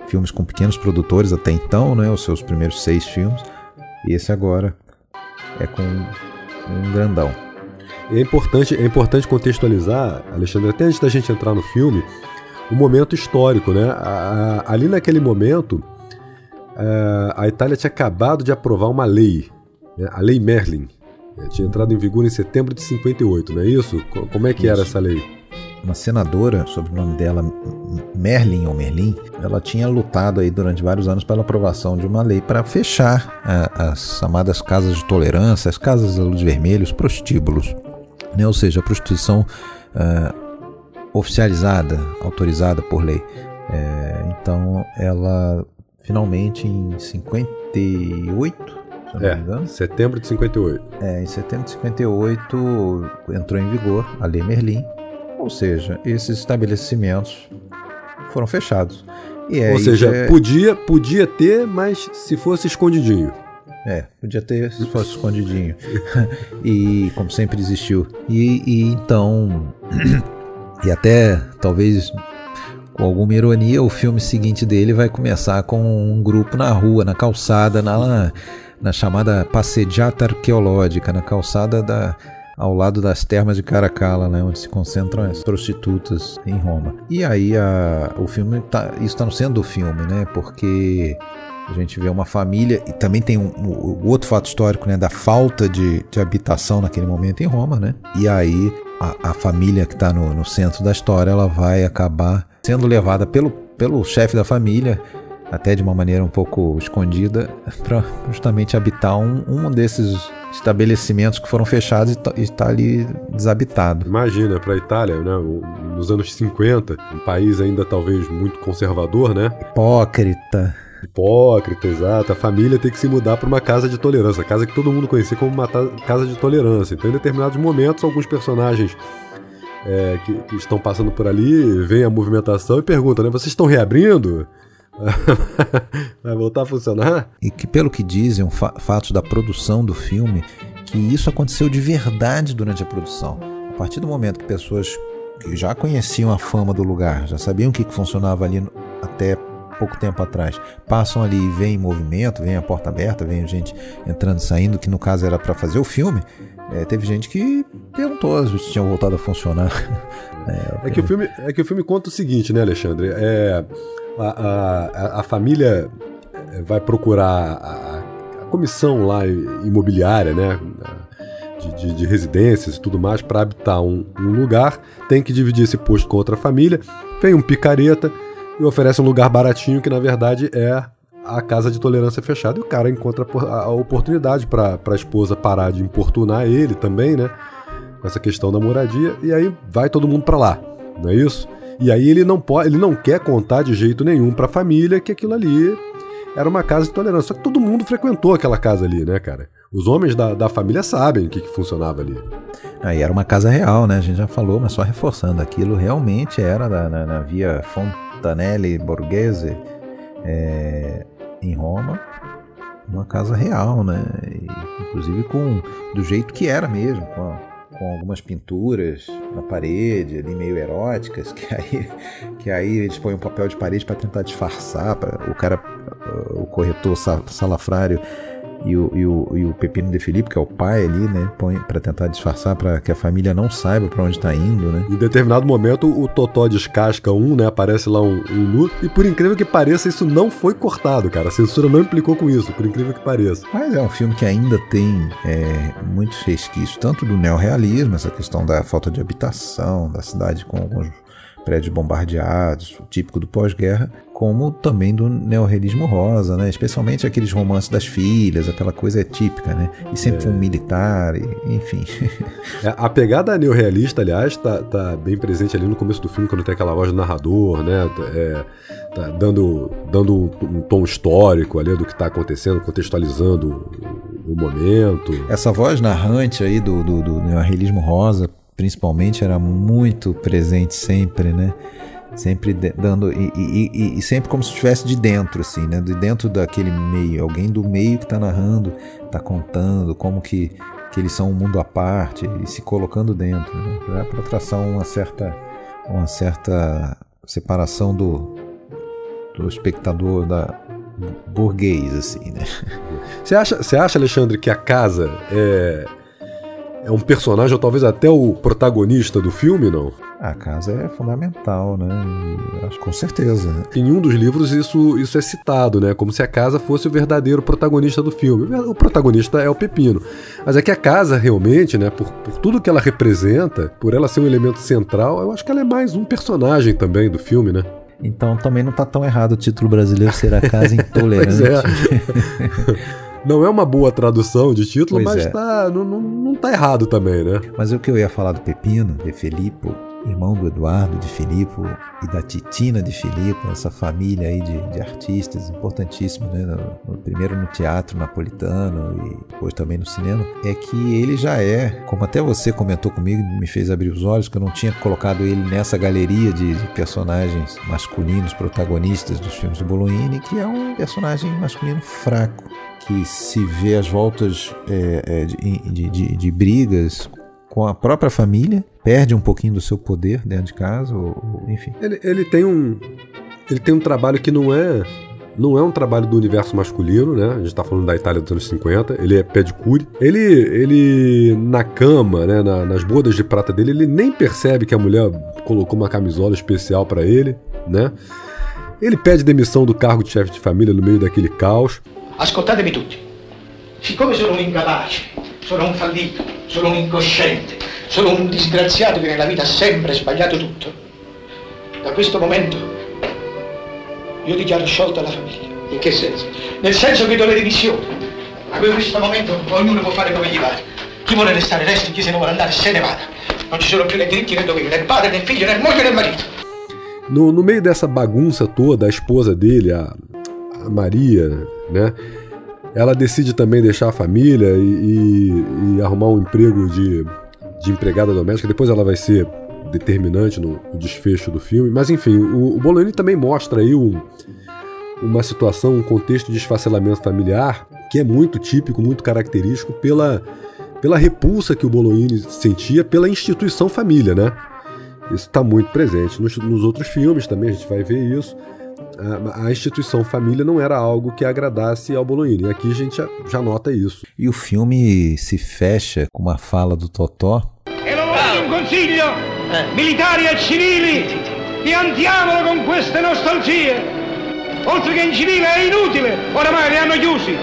filmes com pequenos produtores até então, né, os seus primeiros seis filmes. E esse agora é com um grandão. É importante, é importante contextualizar, Alexandre, até antes da gente entrar no filme, o momento histórico, né? A, a, ali naquele momento, uh, a Itália tinha acabado de aprovar uma lei, né, a Lei Merlin. É, tinha entrado em vigor em setembro de 58, não é isso? Como é que isso. era essa lei? Uma senadora, sob o nome dela, Merlin ou Merlin, ela tinha lutado aí durante vários anos pela aprovação de uma lei para fechar uh, as chamadas casas de tolerância, as casas de luz vermelha, os prostíbulos, né? ou seja, a prostituição uh, oficializada, autorizada por lei. É, então ela finalmente em 58, se não é, me engano. Setembro de 58. É, em setembro de 58 entrou em vigor a Lei Merlin, ou seja, esses estabelecimentos foram fechados. Ou seja, é... podia, podia ter, mas se fosse escondidinho. É, podia ter se fosse escondidinho. e como sempre existiu. E, e então. e até talvez com alguma ironia, o filme seguinte dele vai começar com um grupo na rua, na calçada, na, na chamada Passeggiata Arqueológica, na calçada da, ao lado das termas de Caracalla, né, onde se concentram as prostitutas em Roma. E aí a, o filme tá, isso está no centro do filme, né, porque a gente vê uma família e também tem um, um outro fato histórico, né, da falta de, de habitação naquele momento em Roma, né. E aí a, a família que está no, no centro da história, ela vai acabar sendo levada pelo, pelo chefe da família, até de uma maneira um pouco escondida, para justamente habitar um, um desses estabelecimentos que foram fechados e está ali desabitado. Imagina, para a Itália, né, nos anos 50, um país ainda talvez muito conservador, né? Hipócrita. Hipócrita, exato. A família tem que se mudar para uma casa de tolerância, casa que todo mundo conhecia como uma casa de tolerância. Então, em determinados momentos, alguns personagens é, que, estão passando por ali, vem a movimentação e perguntam, né? Vocês estão reabrindo? Vai voltar a funcionar? E que, pelo que dizem, fa fatos da produção do filme, que isso aconteceu de verdade durante a produção. A partir do momento que pessoas que já conheciam a fama do lugar, já sabiam o que funcionava ali até pouco tempo atrás, passam ali e veem movimento, veem a porta aberta, veem gente entrando e saindo, que no caso era para fazer o filme, é, teve gente que perguntou se tinham voltado a funcionar. É, é, que o filme, é que o filme conta o seguinte, né, Alexandre? É, a, a, a família é, vai procurar a, a, comissão lá imobiliária, né? De, de, de residências e tudo mais para habitar um, um lugar, tem que dividir esse posto com outra família. Vem um picareta e oferece um lugar baratinho que na verdade é a casa de tolerância fechada e o cara encontra a oportunidade para a esposa parar de importunar ele também, né? Com essa questão da moradia e aí vai todo mundo para lá, não é isso? E aí ele não pode, ele não quer contar de jeito nenhum para a família que aquilo ali era uma casa de tolerância. Só que todo mundo frequentou aquela casa ali, né, cara? Os homens da, da família sabem o que, que funcionava ali. Aí era uma casa real, né? A gente já falou, mas só reforçando. Aquilo realmente era na, na, na via Fontanelli Borghese. É, em Roma uma casa real, né? E, inclusive com do jeito que era mesmo, com, com algumas pinturas na parede ali meio eróticas, que aí que aí eles põem um papel de parede para tentar disfarçar, para o cara o corretor salafrário e o, e o, e o Pepino de Felipe, que é o pai ali, né, põe para tentar disfarçar para que a família não saiba para onde está indo, né? Em determinado momento o Totó descasca um, né, aparece lá um, um nu, e por incrível que pareça isso não foi cortado, cara. A censura não implicou com isso, por incrível que pareça. Mas é um filme que ainda tem é, muitos resquícios, tanto do neorrealismo, essa questão da falta de habitação, da cidade com alguns prédios bombardeados, o típico do pós-guerra, como também do neorrealismo rosa, né? especialmente aqueles romances das filhas, aquela coisa típica, né? e sempre é. um militar, e, enfim. É, a pegada neorrealista, aliás, tá, tá, bem presente ali no começo do filme, quando tem aquela voz do narrador, né? É, tá dando, dando um, um, tom histórico ali do que está acontecendo, contextualizando o, o, momento. Essa voz narrante aí do, do, do neorrealismo rosa principalmente era muito presente sempre, né? Sempre dando e, e, e, sempre como se estivesse de dentro, assim, né? De dentro daquele meio, alguém do meio que está narrando, está contando como que, que eles são um mundo à parte e se colocando dentro, né? para traçar uma certa, uma certa separação do, do espectador da burguês, assim, né? Você acha, você acha, Alexandre, que a casa é é um personagem, ou talvez até o protagonista do filme, não? A casa é fundamental, né? Acho com certeza. Em um dos livros isso, isso é citado, né? Como se a casa fosse o verdadeiro protagonista do filme. O protagonista é o Pepino. Mas é que a casa realmente, né? Por, por tudo que ela representa, por ela ser um elemento central, eu acho que ela é mais um personagem também do filme, né? Então também não tá tão errado o título brasileiro ser a casa intolerante. pois é. Não é uma boa tradução de título, pois mas é. tá, não, não, não tá errado também, né? Mas o que eu ia falar do Pepino, de Felipe, irmão do Eduardo de Filipe e da Titina de Filipe, essa família aí de, de artistas importantíssimos, né? No, no, primeiro no teatro napolitano e depois também no cinema, é que ele já é, como até você comentou comigo, me fez abrir os olhos, que eu não tinha colocado ele nessa galeria de, de personagens masculinos protagonistas dos filmes do Bolognini, que é um personagem masculino fraco que se vê as voltas é, é, de, de, de, brigas com a própria família, perde um pouquinho do seu poder dentro de casa, ou, enfim. Ele, ele tem um ele tem um trabalho que não é não é um trabalho do universo masculino, né? A gente tá falando da Itália dos anos 50. Ele é pedicure. Ele, ele na cama, né? Na, nas bodas de prata dele, ele nem percebe que a mulher colocou uma camisola especial para ele, né? Ele pede demissão do cargo de chefe de família no meio daquele caos. Ascoltatemi tutti. Siccome sono un incapace, sono un fallito, sono un incosciente, sono un disgraziato che nella vita ha sempre sbagliato tutto. Da questo momento io dichiaro sciolta la famiglia. In che senso? Nel senso che do le dimissioni. Da questo momento ognuno può fare come gli pare. Chi vuole restare resti, chi se ne vuole andare se ne vada. Non ci sono più né diritti né doveri, né padre, né figlio, né moglie né marito. No, no meio dessa bagunça toda, a esposa dele, a, a Maria, né? Ela decide também deixar a família e, e, e arrumar um emprego de, de empregada doméstica. Depois ela vai ser determinante no, no desfecho do filme. Mas enfim, o, o Bolognini também mostra aí um, uma situação, um contexto de esfacelamento familiar que é muito típico, muito característico pela, pela repulsa que o Bolognini sentia pela instituição família, né? Isso está muito presente. Nos, nos outros filmes também a gente vai ver isso a, instituição família não era algo que agradasse ao Bolognini. E aqui a gente já, já nota isso. E o filme se fecha com uma fala do Totó. E lo voglio un consiglio, militari e civili, piantiamolo con queste nostalgie. Oltre che incivile è inutile, oramai li hanno chiusi.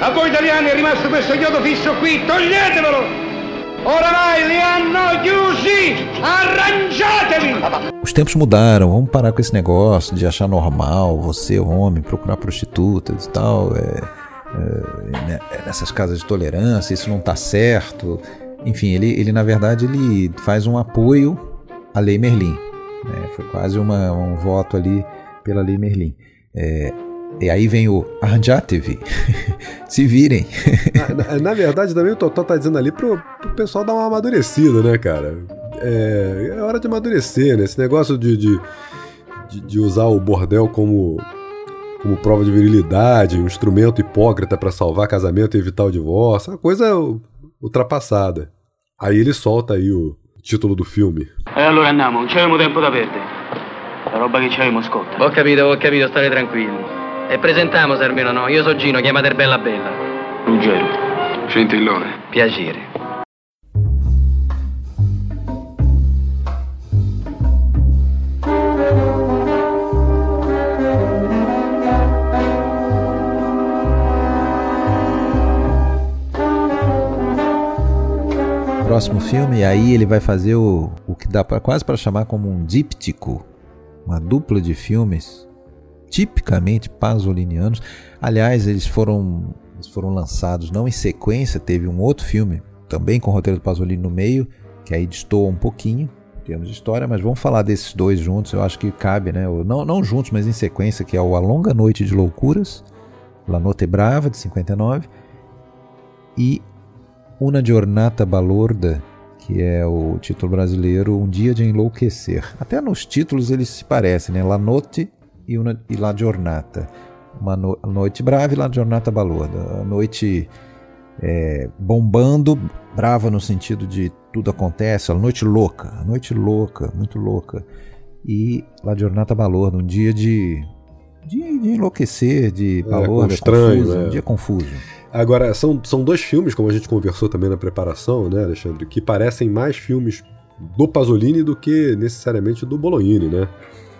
A voi italiani è rimasto questo chiodo fisso qui, toglietevelo! Oramai li hanno chiusi! Arrangiatevi! Os tempos mudaram, vamos parar com esse negócio de achar normal você, homem, procurar prostitutas e tal. É, é, né, é, nessas casas de tolerância, isso não está certo. Enfim, ele, ele na verdade ele faz um apoio à Lei Merlin. Né? Foi quase uma, um voto ali pela Lei Merlin. É, e aí vem o Arjatevi. Se virem. na, na, na, verdade, também o Totó tá dizendo ali pro, pro pessoal dar uma amadurecida, né, cara? É, é hora de amadurecer, né? Esse negócio de, de, de, de usar o bordel como, como prova de virilidade, um instrumento hipócrita para salvar casamento e evitar o divórcio, é uma coisa ultrapassada. Aí ele solta aí o título do filme. E allora andiamo, non c'avevamo tempo da perdere. La roba che c'avevamo scotta. Ho capito, ho capito, stare tranquilli. E presentiamo, almeno no. Io sono Gino, chiamate Bella Bella. Ruggero. Scintillone. Piacere. Próximo filme, aí ele vai fazer o, o que dá pra, quase para chamar como um díptico, uma dupla de filmes tipicamente pasolinianos. Aliás, eles foram, eles foram lançados não em sequência, teve um outro filme também com o roteiro do Pasolini no meio, que aí destoa um pouquinho em termos de história, mas vamos falar desses dois juntos, eu acho que cabe, né? Não, não juntos, mas em sequência, que é o A Longa Noite de Loucuras, La Notte Brava, de 59, e Una Giornata Balorda, que é o título brasileiro Um Dia de Enlouquecer. Até nos títulos eles se parecem, né? La Notte e, una, e La Giornata. Uma no, noite brava e La Giornata balorda. A noite é, bombando, brava no sentido de tudo acontece, a noite louca, a noite louca, muito louca. E La Giornata balorda, um dia de, de, de enlouquecer, de balorda, é, estranho, confuso, é. um dia confuso. Agora, são, são dois filmes, como a gente conversou também na preparação, né, Alexandre, que parecem mais filmes do Pasolini do que necessariamente do Bolognini, né?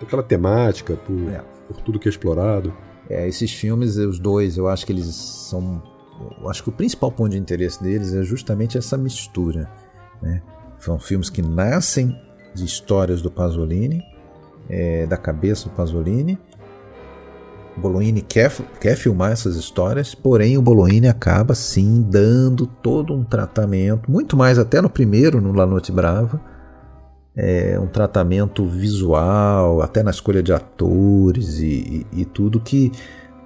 Pela temática, por, é. por tudo que é explorado. É, esses filmes, os dois, eu acho que eles são. Eu acho que o principal ponto de interesse deles é justamente essa mistura. Né? São filmes que nascem de histórias do Pasolini, é, da cabeça do Pasolini. O Bolognini quer, quer filmar essas histórias, porém o Bolognini acaba sim dando todo um tratamento, muito mais até no primeiro, no La Noite Brava, é, um tratamento visual, até na escolha de atores e, e, e tudo que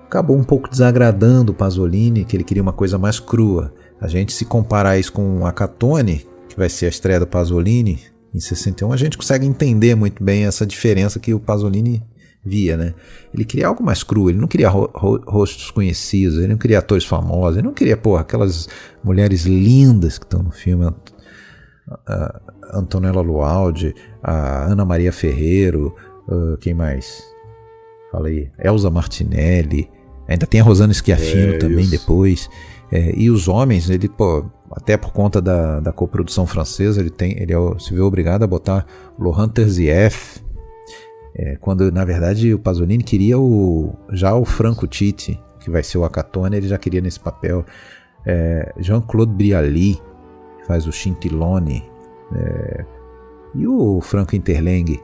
acabou um pouco desagradando o Pasolini, que ele queria uma coisa mais crua. A gente se comparar isso com a Catone, que vai ser a estreia do Pasolini em 61, a gente consegue entender muito bem essa diferença que o Pasolini via, né? Ele queria algo mais cru, ele não queria ro ro rostos conhecidos, ele não queria atores famosos, ele não queria, porra, aquelas mulheres lindas que estão no filme, a Antonella Lualdi, a Ana Maria Ferreiro, uh, quem mais? Falei, Elza Martinelli, ainda tem a Rosana Schiaffino é, também isso. depois. É, e os homens, ele, pô, até por conta da, da coprodução francesa, ele tem, ele é, se vê obrigado a botar Laurent Terzieff, é, quando na verdade o Pasolini queria o, já o Franco Titi, que vai ser o Acatone, ele já queria nesse papel. É, Jean-Claude Brialy, que faz o Scintillone, é, e o Franco Interlenghi,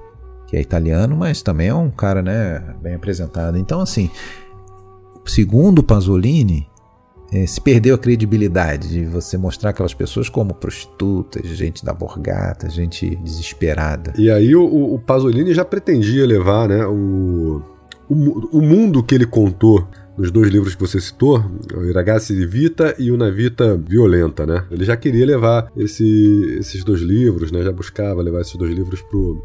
que é italiano, mas também é um cara né, bem apresentado. Então, assim, segundo Pasolini, é, se perdeu a credibilidade de você mostrar aquelas pessoas como prostitutas, gente da borgata, gente desesperada. E aí o, o Pasolini já pretendia levar né, o, o, o mundo que ele contou nos dois livros que você citou, o Iragazzi Vita e o Na Vita Violenta, né? Ele já queria levar esse, esses dois livros, né? Já buscava levar esses dois livros pro,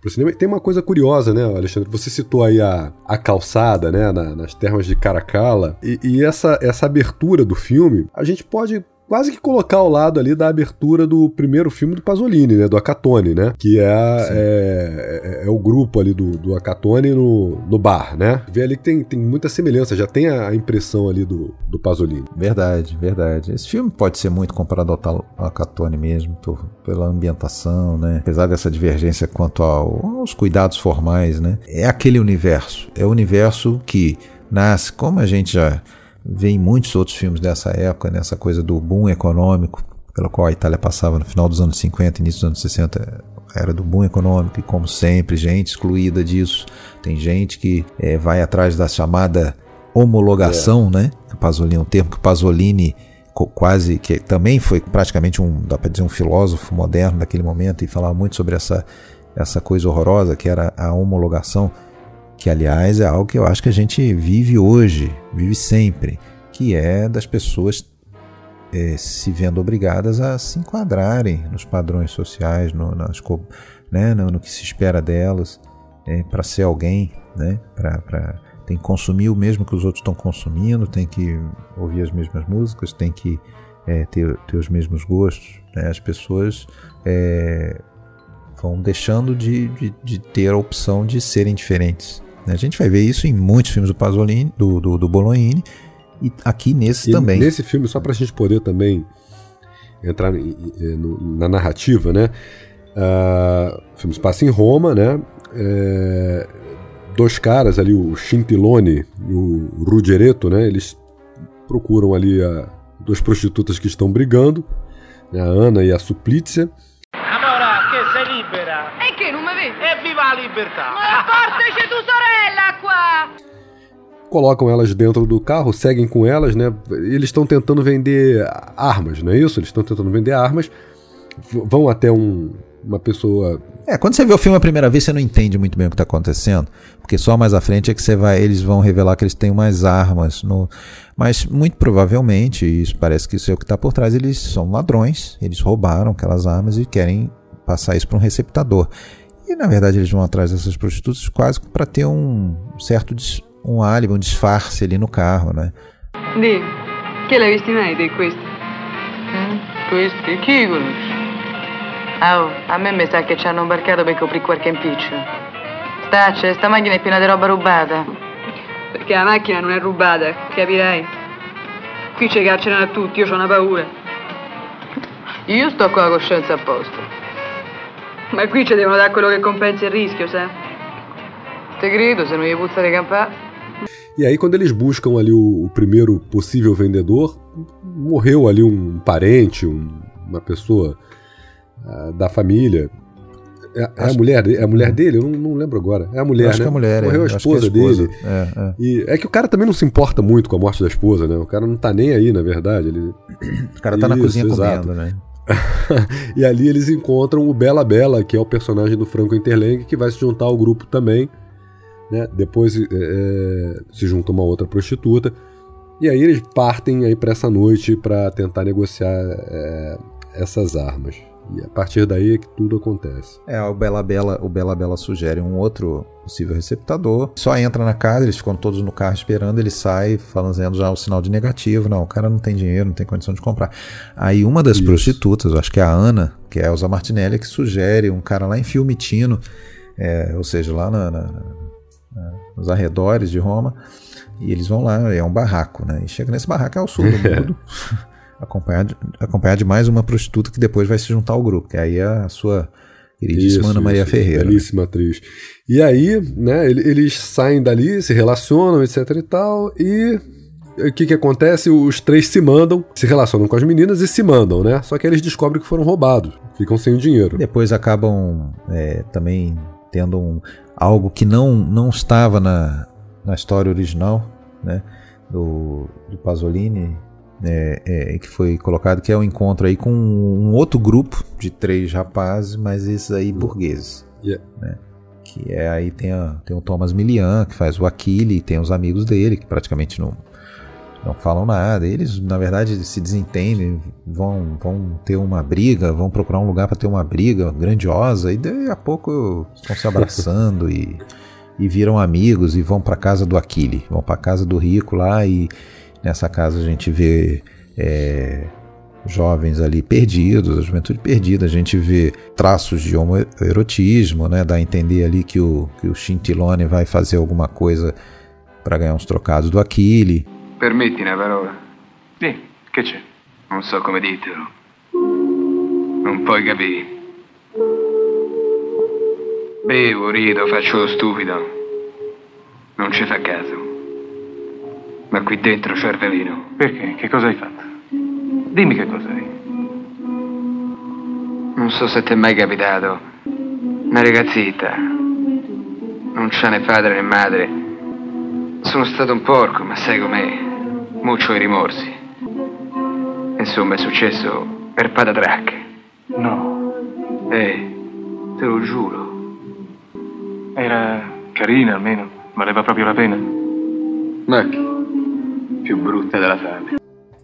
pro cinema. tem uma coisa curiosa, né, Alexandre? Você citou aí a, a calçada, né, na, nas termas de Caracalla, e, e essa, essa abertura do filme, a gente pode quase que colocar ao lado ali da abertura do primeiro filme do Pasolini, né? Do Acatone, né? Que é, é, é, é, o grupo ali do, do Acatone no, no bar, né? Vê ali que tem, tem muita semelhança, já tem a, impressão ali do, do Pasolini. Verdade, verdade. Esse filme pode ser muito comparado ao, ao Acatone mesmo, por, pela ambientação, né? Apesar dessa divergência quanto ao, aos cuidados formais, né? É aquele universo. É o universo que nasce, como a gente já vê em muitos outros filmes dessa época, nessa coisa do boom econômico, pelo qual a Itália passava no final dos anos 50, início dos anos 60, era do boom econômico, e como sempre, gente excluída disso. Tem gente que é, vai atrás da chamada homologação, é. né? O Pasolini, um termo que Pasolini quase que também foi praticamente um, dá para dizer um filósofo moderno daquele momento e falava muito sobre essa essa coisa horrorosa que era a homologação que aliás é algo que eu acho que a gente vive hoje, vive sempre, que é das pessoas é, se vendo obrigadas a se enquadrarem nos padrões sociais, no, nas, né, no, no que se espera delas, é, para ser alguém, né, para tem que consumir o mesmo que os outros estão consumindo, tem que ouvir as mesmas músicas, tem que é, ter, ter os mesmos gostos. Né? As pessoas é, vão deixando de, de, de, ter a opção de serem diferentes. Né? A gente vai ver isso em muitos filmes do Pasolini, do, do, do Bolognini, e aqui nesse e também. Nesse filme, só para a gente poder também entrar na narrativa, né? Uh, o filme se passa em Roma, né? É, dois caras ali, o Scintillone e o Ruggeretto, né? Eles procuram ali a, duas prostitutas que estão brigando, né? a Ana e a Suplizia. Amora, che sei libera? E che, non mi vedi? Evviva la libertà! Ma portaci sorella qua! Colocam elas dentro do carro, seguem com elas, né? Eles estão tentando vender armas, não é isso? Eles estão tentando vender armas, vão até um, uma pessoa. É, quando você vê o filme a primeira vez, você não entende muito bem o que está acontecendo, porque só mais à frente é que você vai, eles vão revelar que eles têm umas armas. No, mas muito provavelmente, isso parece que isso é o que está por trás, eles são ladrões, eles roubaram aquelas armas e querem passar isso para um receptador. E na verdade eles vão atrás dessas prostitutas quase para ter um certo um álibi, um disfarce ali no carro, né? Di, che l'hai visti mai di questi? Mm? Questi? Chi conosci? Oh, a me mi sa che ci hanno imbarcato per coprire qualche impiccio. Stacce, sta macchina è piena di roba rubata. Perché la macchina non è rubata, capirai? Qui ci carcerano a tutti, io ho una paura. Io sto con la coscienza a posto. Ma qui ci devono dare quello che compensa il rischio, sai? Te grido, se non gli puzza di campare. E aí, quando eles buscam ali o, o primeiro possível vendedor, morreu ali um parente, um, uma pessoa uh, da família. É, é a mulher, é a mulher dele? Eu não, não lembro agora. É a mulher, acho né? que é a mulher. Morreu é. a Acho esposa, que é a esposa. dele. É, é. E é que o cara também não se importa muito com a morte da esposa, né? O cara não tá nem aí, na verdade. Ele... O cara tá na Isso, cozinha exato. comendo, né? e ali eles encontram o Bela Bela, que é o personagem do Franco Interlang, que vai se juntar ao grupo também. Né? Depois é, é, se junta uma outra prostituta. E aí eles partem aí para essa noite para tentar negociar é, essas armas. E a partir daí é que tudo acontece. É, o Bela Bela, o Bela Bela sugere um outro possível receptador. Só entra na casa, eles ficam todos no carro esperando, ele sai fazendo já o sinal de negativo. Não, o cara não tem dinheiro, não tem condição de comprar. Aí uma das Isso. prostitutas, acho que é a Ana, que é a Elza Martinelli, que sugere um cara lá em Fiumitino, é, ou seja, lá na- na- nos arredores de Roma. E eles vão lá, é um barraco, né? E chega nesse barraco, é o surdo mudo. acompanhado, acompanhado de mais uma prostituta que depois vai se juntar ao grupo, que aí é a sua queridíssima Isso, Ana Maria isso, Ferreira. né? Belíssima atriz. E aí, né, ele- eles saem dali, se relacionam, etc e tal, e o que que acontece? Os três se mandam, se relacionam com as meninas e se mandam, né? Só que eles descobrem que foram roubados, ficam sem o dinheiro. Depois acabam é, também tendo um, algo que não, não estava na, na história original, né? Do, do Pasolini, é, é, que foi colocado, que é o encontro aí com um outro grupo de três rapazes, mas esses aí burgueses. Yeah. né? Que é aí tem, a, tem o Thomas Milian, que faz o Aquile, e tem os amigos dele, que praticamente não, não falam nada. Eles, na verdade, se desentendem, vão, vão ter uma briga, vão procurar um lugar para ter uma briga grandiosa, e daí a pouco estão se abraçando e, e viram amigos e vão para casa do Aquile, vão para casa do rico lá e nessa casa a gente vê é, jovens ali perdidos, a juventude perdida, a gente vê traços de homoerotismo, né? Dá a entender ali que o, que o Scintillone vai fazer alguma coisa para ganhar uns trocados do Aquile. Permetti una parola? Sì, che c'è? Non so come dirtelo. Non puoi capire. Bevo, rido, faccio lo stupido. Non ci fa caso. Ma qui dentro c'è il veleno. Perché? Che cosa hai fatto? Dimmi che cosa hai. Non so se ti è mai capitato. Una ragazzetta. Non c'ha né padre né madre. Sono stato un porco, ma sai com'è? Muccio i rimorsi. Insomma, è successo per patatrac. No, Eh, te lo giuro. era carina almeno. Valeva proprio la pena. Ma? Più brutta della fame.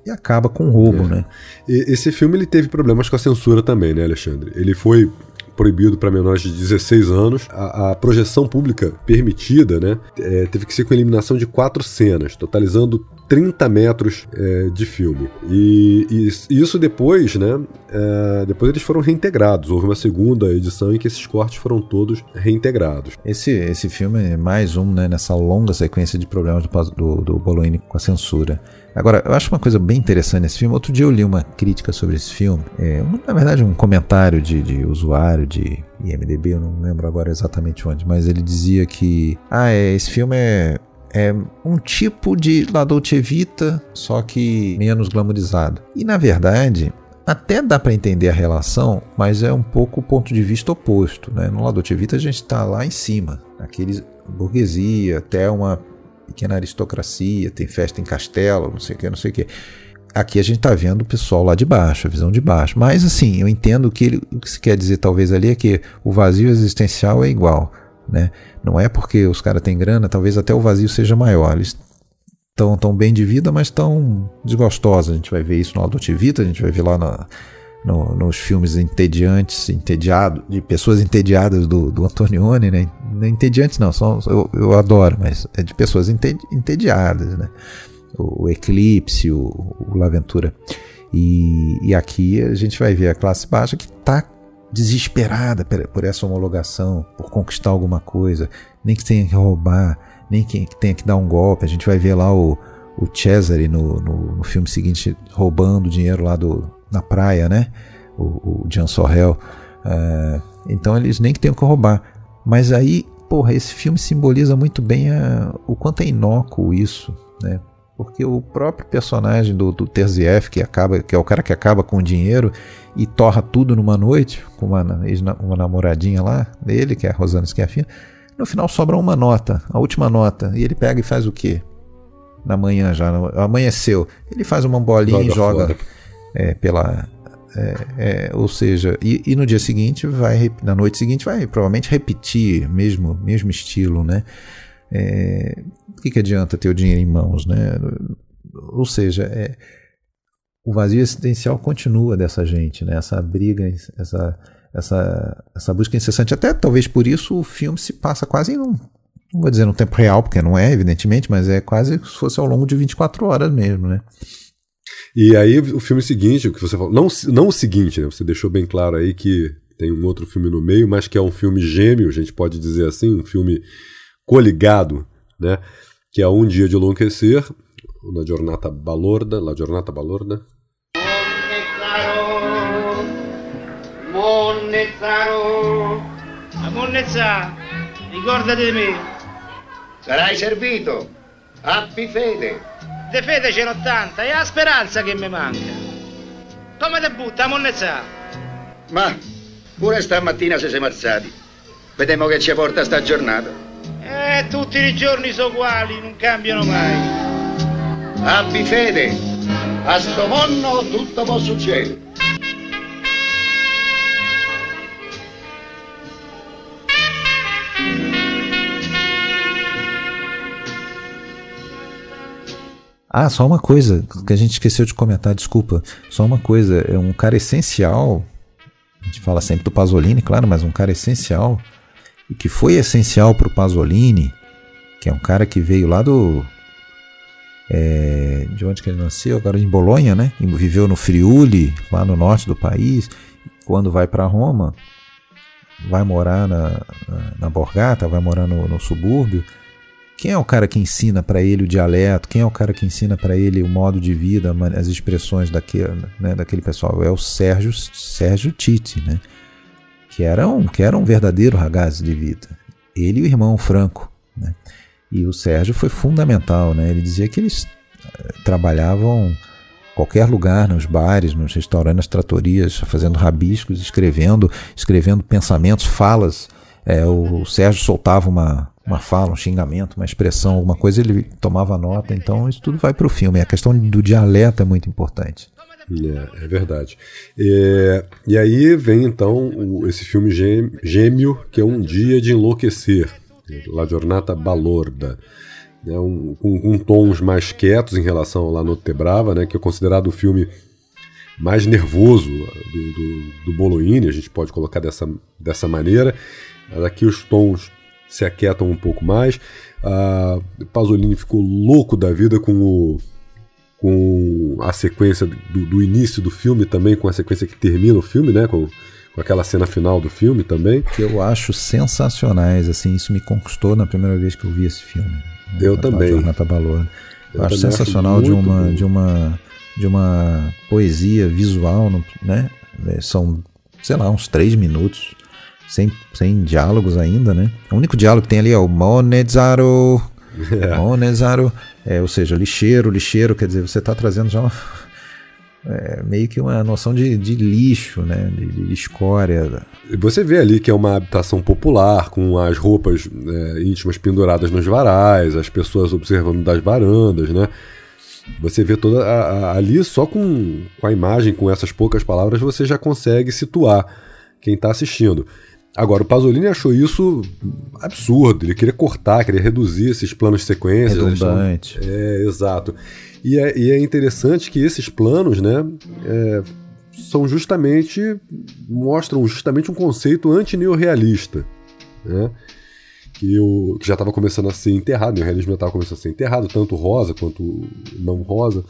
E acaba com um roubo, né? E esse filme ele teve problemas com a censura também, né, Alexandre? Ele foi proibido para menores de 16 anos. A, a projeção pública permitida, né, é, teve que ser com eliminação de quatro cenas, totalizando 30 metros é, de filme. E, e isso depois, né, é, depois eles foram reintegrados. Houve uma segunda edição em que esses cortes foram todos reintegrados. Esse, esse filme é mais um né, nessa longa sequência de problemas do, do, do com a censura. Agora, eu acho uma coisa bem interessante nesse filme. Outro dia eu li uma crítica sobre esse filme. É, na verdade, um comentário de, de usuário de IMDB, eu não lembro agora exatamente onde, mas ele dizia que ah, é, esse filme é, é um tipo de La Dolce Vita, só que menos glamorizado. E na verdade, até dá para entender a relação, mas é um pouco o ponto de vista oposto. Né? No La Dolce Vita a gente está lá em cima, aqueles burguesia, até uma pequena aristocracia, tem festa em castelo, não sei o que, não sei o que. Aqui a gente tá vendo o pessoal lá de baixo, a visão de baixo. Mas assim, eu entendo que ele, o que se quer dizer talvez ali é que o vazio existencial é igual, né? Não é porque os caras têm grana, talvez até o vazio seja maior. Eles estão tão bem de vida, mas tão desgostosos. A gente vai ver isso no Adult Vita, a gente vai ver lá na, no- nos filmes entediantes, entediado, de pessoas entediadas do, do Antonioni, né? Entediantes não, são, eu, eu adoro, mas é de pessoas ente- entediadas, né? O, o Eclipse, o, o Laventura. E, e aqui a gente vai ver a classe baixa que está desesperada por, essa homologação, por conquistar alguma coisa, nem que tenha que roubar, nem que, que tenha que dar um golpe. A gente vai ver lá o, o Cesare no, no, no filme seguinte roubando dinheiro lá do, na praia, né? O, o Jean Sorrel. Uh, então eles nem que tenham que roubar. Mas aí, porra, esse filme simboliza muito bem a, o quanto é inócuo isso, né? Porque o próprio personagem do, do Terzieff, que, acaba, que é o cara que acaba com o dinheiro e torra tudo numa noite, com uma, uma namoradinha lá dele, que é a Rosana Schiaffino, no final sobra uma nota, a última nota, e ele pega e faz o quê? Na manhã já, amanheceu. Ele faz uma bolinha joga e joga é, pela, é, é, ou seja, e, e, no dia seguinte vai, na noite seguinte vai provavelmente repetir mesmo mesmo estilo, né? É, o que, que adianta ter o dinheiro em mãos, né? Ou seja, é, o vazio existencial continua dessa gente, né? Essa briga, essa essa essa busca incessante. Até talvez por isso o filme se passa quase em um não vou dizer no tempo real, porque não é, evidentemente, mas é quase se fosse ao longo de 24 horas mesmo, né? E aí o filme seguinte, o que você falou, não, não o seguinte, né? Você deixou bem claro aí que tem um outro filme no meio, mas que é um filme gêmeo, a gente pode dizer assim, um filme coligado, né? Que é Um Dia de Enlouquecer, na Giornata Balorda, La Giornata Balorda. Monnezzaro, di me. Sarai servito, abbi fede. De fede ce n'ho tanta, è la speranza che mi manca. Come te butta, monnezzà? Ma pure stamattina si siamo alzati. Vediamo che ci porta sta giornata. Eh, tutti i giorni sono uguali, non cambiano mai. Abbi fede, a sto mondo tutto può succedere. Ah, só uma coisa que a gente esqueceu de comentar, desculpa. Só uma coisa, é um cara essencial. A gente fala sempre do Pasolini, claro, mas um cara essencial e que foi essencial para o Pasolini, que é um cara que veio lá do é, de onde que ele nasceu? Agora em Bolonha, né? E viveu no Friuli, lá no norte do país. Quando vai para Roma, vai morar na, na, na Borgata, vai morar no, no subúrbio quem é o cara que ensina para ele o dialeto? Quem é o cara que ensina para ele o modo de vida, as expressões daquele, né, daquele pessoal? É o Sérgio, Sérgio Tite, né? que, era um, que era um verdadeiro ragazzo de vida. Ele e o irmão Franco. Né? E o Sérgio foi fundamental. Né? Ele dizia que eles eh, trabalhavam qualquer lugar, nos bares, nos restaurantes, nas tratorias, fazendo rabiscos, escrevendo, escrevendo pensamentos, falas. É, o Sérgio soltava uma, uma fala, um xingamento, uma expressão, alguma coisa, ele tomava nota. Então isso tudo vai para o filme. A questão do dialeto é muito importante. É, é verdade. É, e aí vem então o, esse filme gêmeo, que é Um Dia de Enlouquecer, La Giornata Balorda. Né, um, com, com, tons mais quietos em relação ao La Notte Brava, né, que é considerado o filme mais nervoso do, do, do Bolognini, a gente pode colocar dessa, dessa maneira. Aqui os tons se aquietam um pouco mais. A Pasolini ficou louco da vida com o com a sequência do, do, início do filme também, com a sequência que termina o filme, né? Com, com aquela cena final do filme também. Que eu acho sensacionais, assim, isso me conquistou na primeira vez que eu vi esse filme. Eu também. Jornata Balor. Eu, eu acho sensacional acho de uma de uma de uma poesia visual, né? É, são, sei lá, uns três minutos sem, sem diálogos ainda, né? O único diálogo que tem ali é o Monezaro. Monezaro. É, ou seja, lixeiro, lixeiro, quer dizer, você está trazendo já uma, é, meio que uma noção de, de lixo, né? De, de, escória. Você vê ali que é uma habitação popular, com as roupas é, íntimas penduradas nos varais, as pessoas observando das varandas, né? Você vê toda a, a, ali só com, com a imagem, com essas poucas palavras, você já consegue situar quem está assistindo. Agora, o Pasolini achou isso absurdo. Ele queria cortar, queria reduzir esses planos de sequência. Redundante. É, exato. E é, e é, interessante que esses planos, né, é, são justamente, mostram justamente um conceito anti-neorrealista, né? Que, o, que já estava começando a ser enterrado, o neorrealismo já estava começando a ser enterrado, tanto rosa quanto não rosa.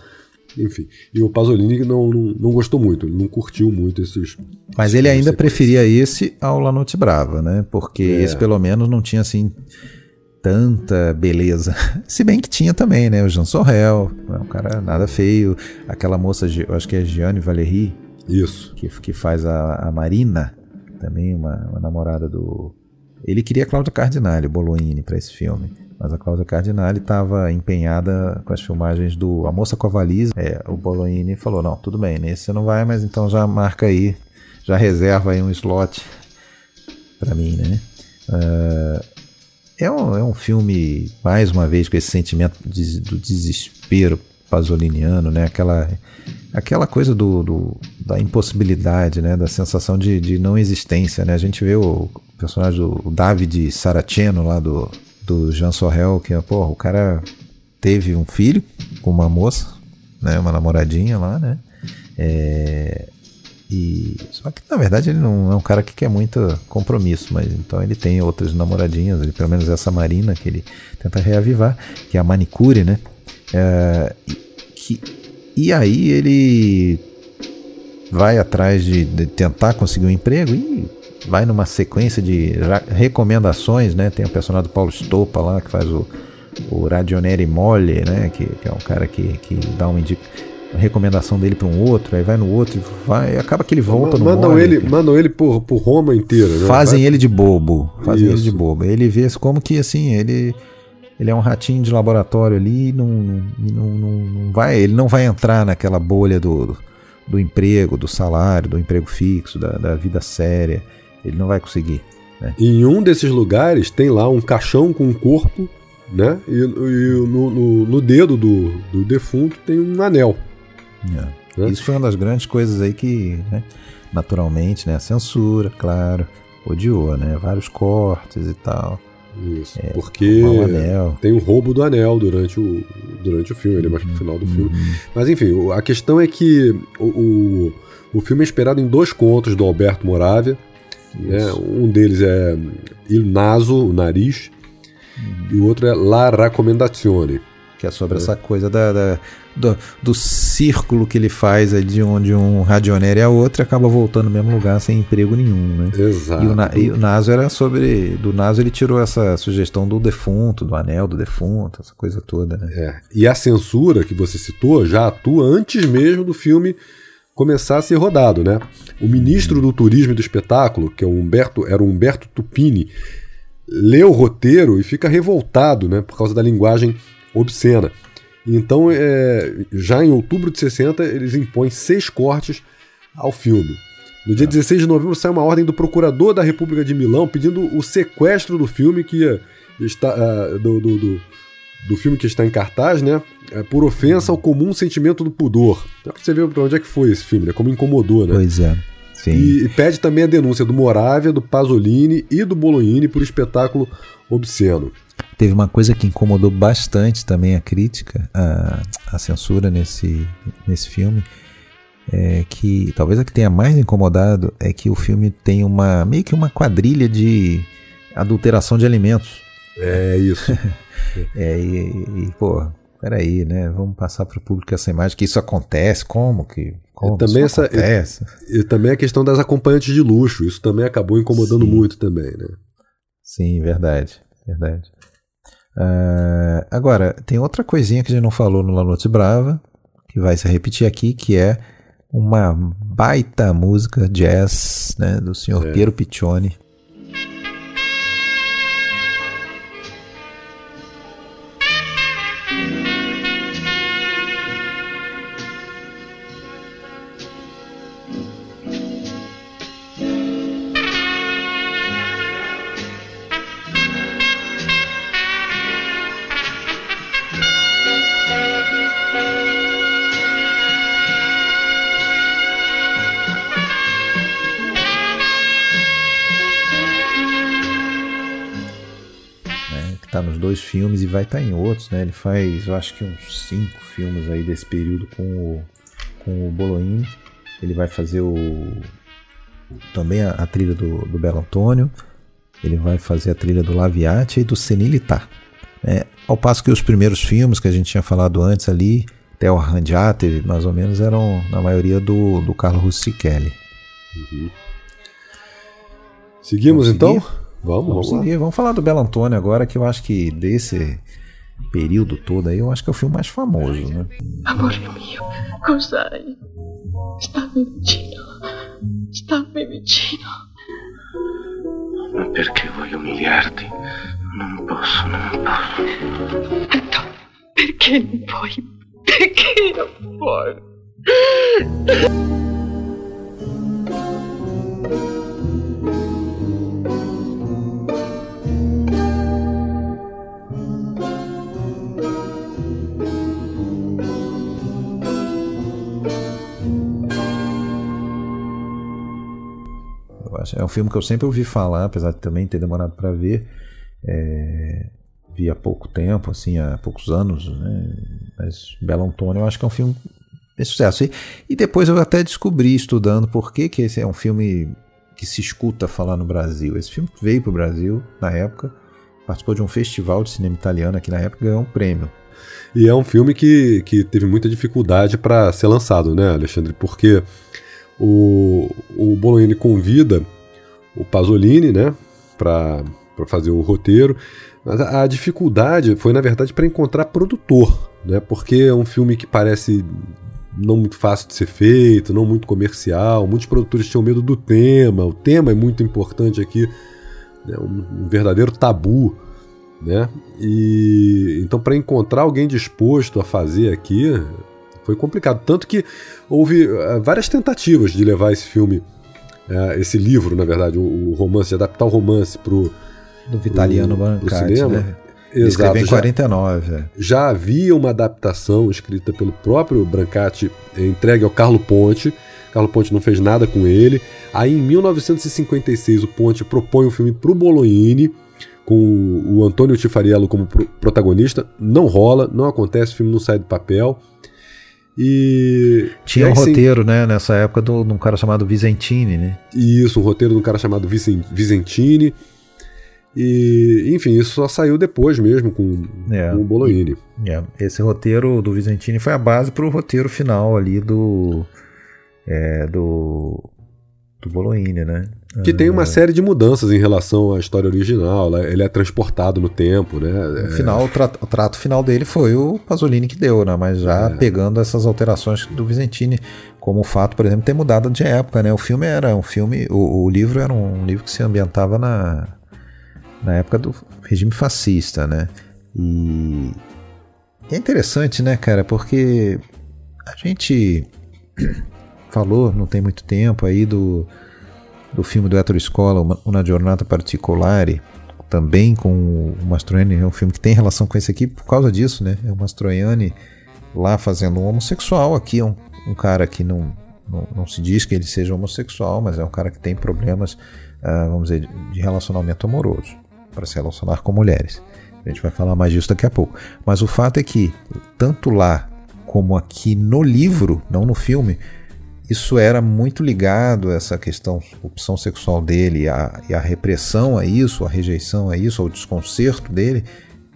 Enfim, e o Pasolini não, não, não, gostou muito, ele não curtiu muito esses. Mas ele ainda preferia esse ao La Noite Brava, né? Porque é. esse pelo menos não tinha assim tanta beleza. Se bem que tinha também, né? O Jean Sorrel, é um cara nada feio. Aquela moça, eu acho que é Gianni Valéry. Isso. Que, que faz a, a Marina. também uma, uma namorada do. Ele queria Cláudia Cardinale, Bolognini, para esse filme. Mas a Cláudia Cardinale estava empenhada com as filmagens do A Moça com a Valise. É, o Bolognini falou: não, tudo bem, nesse você não vai, mas então já marca aí, já reserva aí um slot para mim, né? Uh, é, um, é um filme, mais uma vez, com esse sentimento de, do desespero pasoliniano, né? Aquela, aquela coisa do, do, da impossibilidade, né? Da sensação de, de não existência, né? A gente vê o personagem do David Saraceno lá do, do Jean Sorrel, que, porra, o cara teve um filho com uma moça, né? Uma namoradinha lá, né? É, e só que na verdade ele não é um cara que quer muito compromisso, mas então ele tem outras namoradinhas, ele, pelo menos essa Marina que ele tenta reavivar, que é a manicure, né? É, que, e aí ele vai atrás de, de, tentar conseguir um emprego e vai numa sequência de recomendações, né? Tem o personagem do Paulo Stopa lá que faz o, o Radioneri Mole, né? Que, que, é um cara que, que dá uma indicação recomendação dele para um outro, aí vai no outro, vai, acaba que ele volta no mandam ele, mandam ele por, por Roma inteira, né? Fazem vai... ele de bobo, fazem Isso. ele de bobo. Ele vê como que assim, ele ele é um ratinho de laboratório ali, não, não, não, não vai, ele não vai entrar naquela bolha do, do emprego, do salário, do emprego fixo, da, da vida séria. Ele não vai conseguir. Né? Em um desses lugares tem lá um caixão com um corpo, né? E, e no, no, no, dedo do, do defunto tem um anel. É. Né? Isso foi uma das grandes coisas aí que, né, naturalmente, né, a censura, claro, odiou, né? Vários cortes e tal. Isso, é, porque tem um roubo do anel durante o, durante o filme, ele mais pro final do filme. Uhum. Mas enfim, a questão é que o, o, o filme é esperado em dois contos do Alberto Moravia. Né? Um deles é Il Naso, o nariz, e o outro é La Raccomendazione. Que é sobre é. essa coisa da, da do, do círculo que ele faz de onde um radionério é outro acaba voltando no mesmo lugar sem emprego nenhum, né? Exato. E o, e o Naso era sobre. Do Naso ele tirou essa sugestão do defunto, do anel do defunto, essa coisa toda, né? É. E a censura que você citou já atua antes mesmo do filme começar a ser rodado, né? O ministro do Turismo e do Espetáculo, que é o Humberto, era o Humberto Tupini, lê o roteiro e fica revoltado, né, por causa da linguagem obscena. Então, é, já em outubro de 60, eles impõem seis cortes ao filme. No dia 16 de novembro sai uma ordem do procurador da República de Milão pedindo o sequestro do filme que está uh, do, do, do, do, filme que está em cartaz, né? É, por ofensa ao comum sentimento do pudor. Então, você vê para onde é que foi esse filme, né? Como incomodou, né? Pois é. Sim. E, e pede também a denúncia do Moravia, do Pasolini e do Bolognini por espetáculo obsceno. Teve uma coisa que incomodou bastante também a crítica, a, a censura nesse, nesse filme, é que talvez a que tenha mais incomodado é que o filme tem uma meio que uma quadrilha de adulteração de alimentos. É isso. é, e, e, pô, peraí, né? Vamos passar para o público essa imagem que isso acontece, como que como e também essa acontece? E, e, também a questão das acompanhantes de luxo, isso também acabou incomodando Sim. muito também, né? Sim, verdade, verdade. Uh, agora, tem outra coisinha que a gente não falou no La Noite Brava, que vai se repetir aqui, que é uma baita música jazz né, do senhor é. Piero Piccioni, filmes e vai estar tá em outros, né? Ele faz, eu acho que uns cinco filmes aí desse período com o, com o. Ele vai fazer o também a, a trilha do, do Belo Antônio. Ele vai fazer a trilha do Laviate e do Senilità. Né? Ao passo que os primeiros filmes que a gente tinha falado antes ali, até o Randiate, mais ou menos, eram na maioria do, do Carlo Rustichelli. Uhum. Seguimos então? Vamos, vamos, vamos seguir. Vamos falar do Belo Antônio agora, que eu acho que desse período todo aí, eu acho que é o filme mais famoso, né? Amore mio, cos'hai? Stammi vicino, stammi vicino. Ma perché voglio umiliarti? Non posso, non posso. Perché non puoi? Perché non puoi? É um filme que eu sempre ouvi falar, apesar de também ter demorado para ver. É, vi há pouco tempo, assim, há poucos anos, né? Mas Belo Antônio eu acho que é um filme de sucesso. E, e depois eu até descobri, estudando, por que, que esse é um filme que se escuta falar no Brasil. Esse filme veio para o Brasil na época, participou de um festival de cinema italiano aqui na época e ganhou um prêmio. E é um filme que, que teve muita dificuldade para ser lançado, né, Alexandre? Porque o, o Bolognini convida o Pasolini, né, para fazer o roteiro. Mas a, a dificuldade foi, na verdade, para encontrar produtor, né? Porque é um filme que parece não muito fácil de ser feito, não muito comercial. Muitos produtores tinham medo do tema. O tema é muito importante aqui, né? um, um verdadeiro tabu, né? E então para encontrar alguém disposto a fazer aqui foi complicado, tanto que houve eh, várias tentativas de levar esse filme, eh, esse livro, na verdade, o, o romance, de adaptar o romance pro Do Vitaliano Brancati, cinema. né? Ele Exato, em já- 49. é. já havia uma adaptação escrita pelo próprio Brancati eh, entregue ao Carlo Ponte. Carlo Ponte não fez nada com ele. Aí em 1956 o Ponte propõe um filme para o Bolognini com o Antônio Tifariello como pro- protagonista. Não rola, não acontece, o filme não sai do papel. E Tinha e um aí, sim, roteiro, né, nessa época, de um cara chamado Visentini, né? Isso, um roteiro de um cara chamado Vicen- Vicentini. E, enfim, isso só saiu depois mesmo com, É. com o Bolognini. É, esse roteiro do Visentini foi a base para o roteiro final ali do é, do do Bolognini, né? Que tem uma série de mudanças em relação à história original. ela- Ele é transportado no tempo, né? No final, o trato, o trato final dele foi o Pasolini que deu, né? Mas já É. pegando essas alterações do Visentini, como o fato, por exemplo, de ter mudado de época, né? O filme era um filme, o, o livro era um livro que se ambientava na, na época do regime fascista, né? E é interessante, né, cara? Porque a gente falou, não tem muito tempo aí do do filme do Ettore Scola, Uma- Una Giornata Particolare, também com o Mastroianni, é um filme que tem relação com esse aqui por causa disso, né? É o Mastroianni lá fazendo um homossexual, aqui é um, um cara que não, não, não se diz que ele seja homossexual, mas é um cara que tem problemas, ah, vamos dizer, de relacionamento amoroso, para se relacionar com mulheres. A gente vai falar mais disso daqui a pouco. Mas o fato é que, tanto lá como aqui no livro, não no filme, isso era muito ligado a essa questão, opção sexual dele e a, e a repressão a isso, a rejeição a isso, ao desconcerto dele,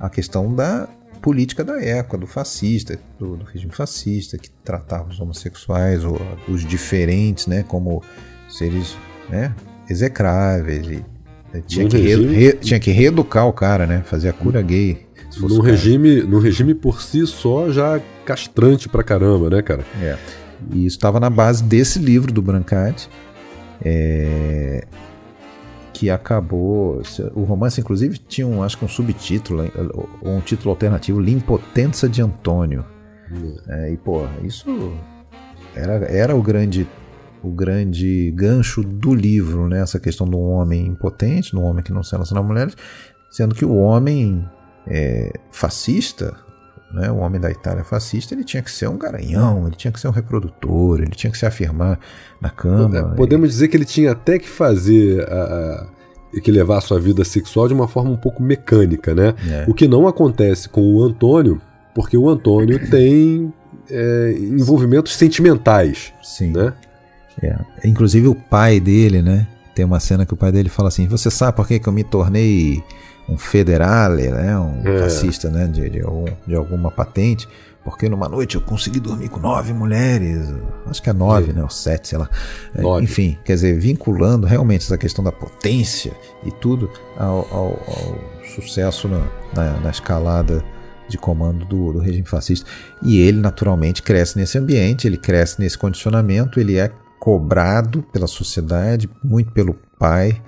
a questão da política da época, do fascista, do, do regime fascista, que tratava os homossexuais, ou os diferentes, né, como seres né, execráveis. E, eh, tinha, que re- regime- re- tinha que reeducar o cara, né, fazer a cura gay. Num o caso. regime, num regime por si só já castrante pra caramba, né, cara? É. E isso estava na base desse livro do Brancati, é, que acabou. O romance, inclusive, tinha um, acho que um subtítulo, ou um título alternativo, L'impotenza de Antônio. É, e, pô, isso era, era o grande o grande gancho do livro, né? Essa questão do homem impotente, do homem que não se relaciona com mulheres, sendo que o homem é, fascista, né? O homem da Itália fascista, ele tinha que ser um garanhão, ele tinha que ser um reprodutor, ele tinha que se afirmar na cama. Podemos dizer que ele tinha até que fazer a, a- que levar a sua vida sexual de uma forma um pouco mecânica, né? É. O que não acontece com o Antônio, porque o Antônio tem é, envolvimentos sentimentais, Sim. né? É. Inclusive o pai dele, né? Tem uma cena que o pai dele fala assim: Você sabe por que, que eu me tornei um federale, né? Um É. fascista, né? De, de, algum- de alguma patente. Porque numa noite eu consegui dormir com nove mulheres. Acho que é nove, né? Ou sete, sei lá. É, Nove. Enfim, quer dizer, vinculando realmente essa questão da potência e tudo ao, ao- ao sucesso na, na- na escalada de comando do, do regime fascista. E ele, naturalmente, cresce nesse ambiente, ele cresce nesse condicionamento, ele é cobrado pela sociedade, muito pelo pai,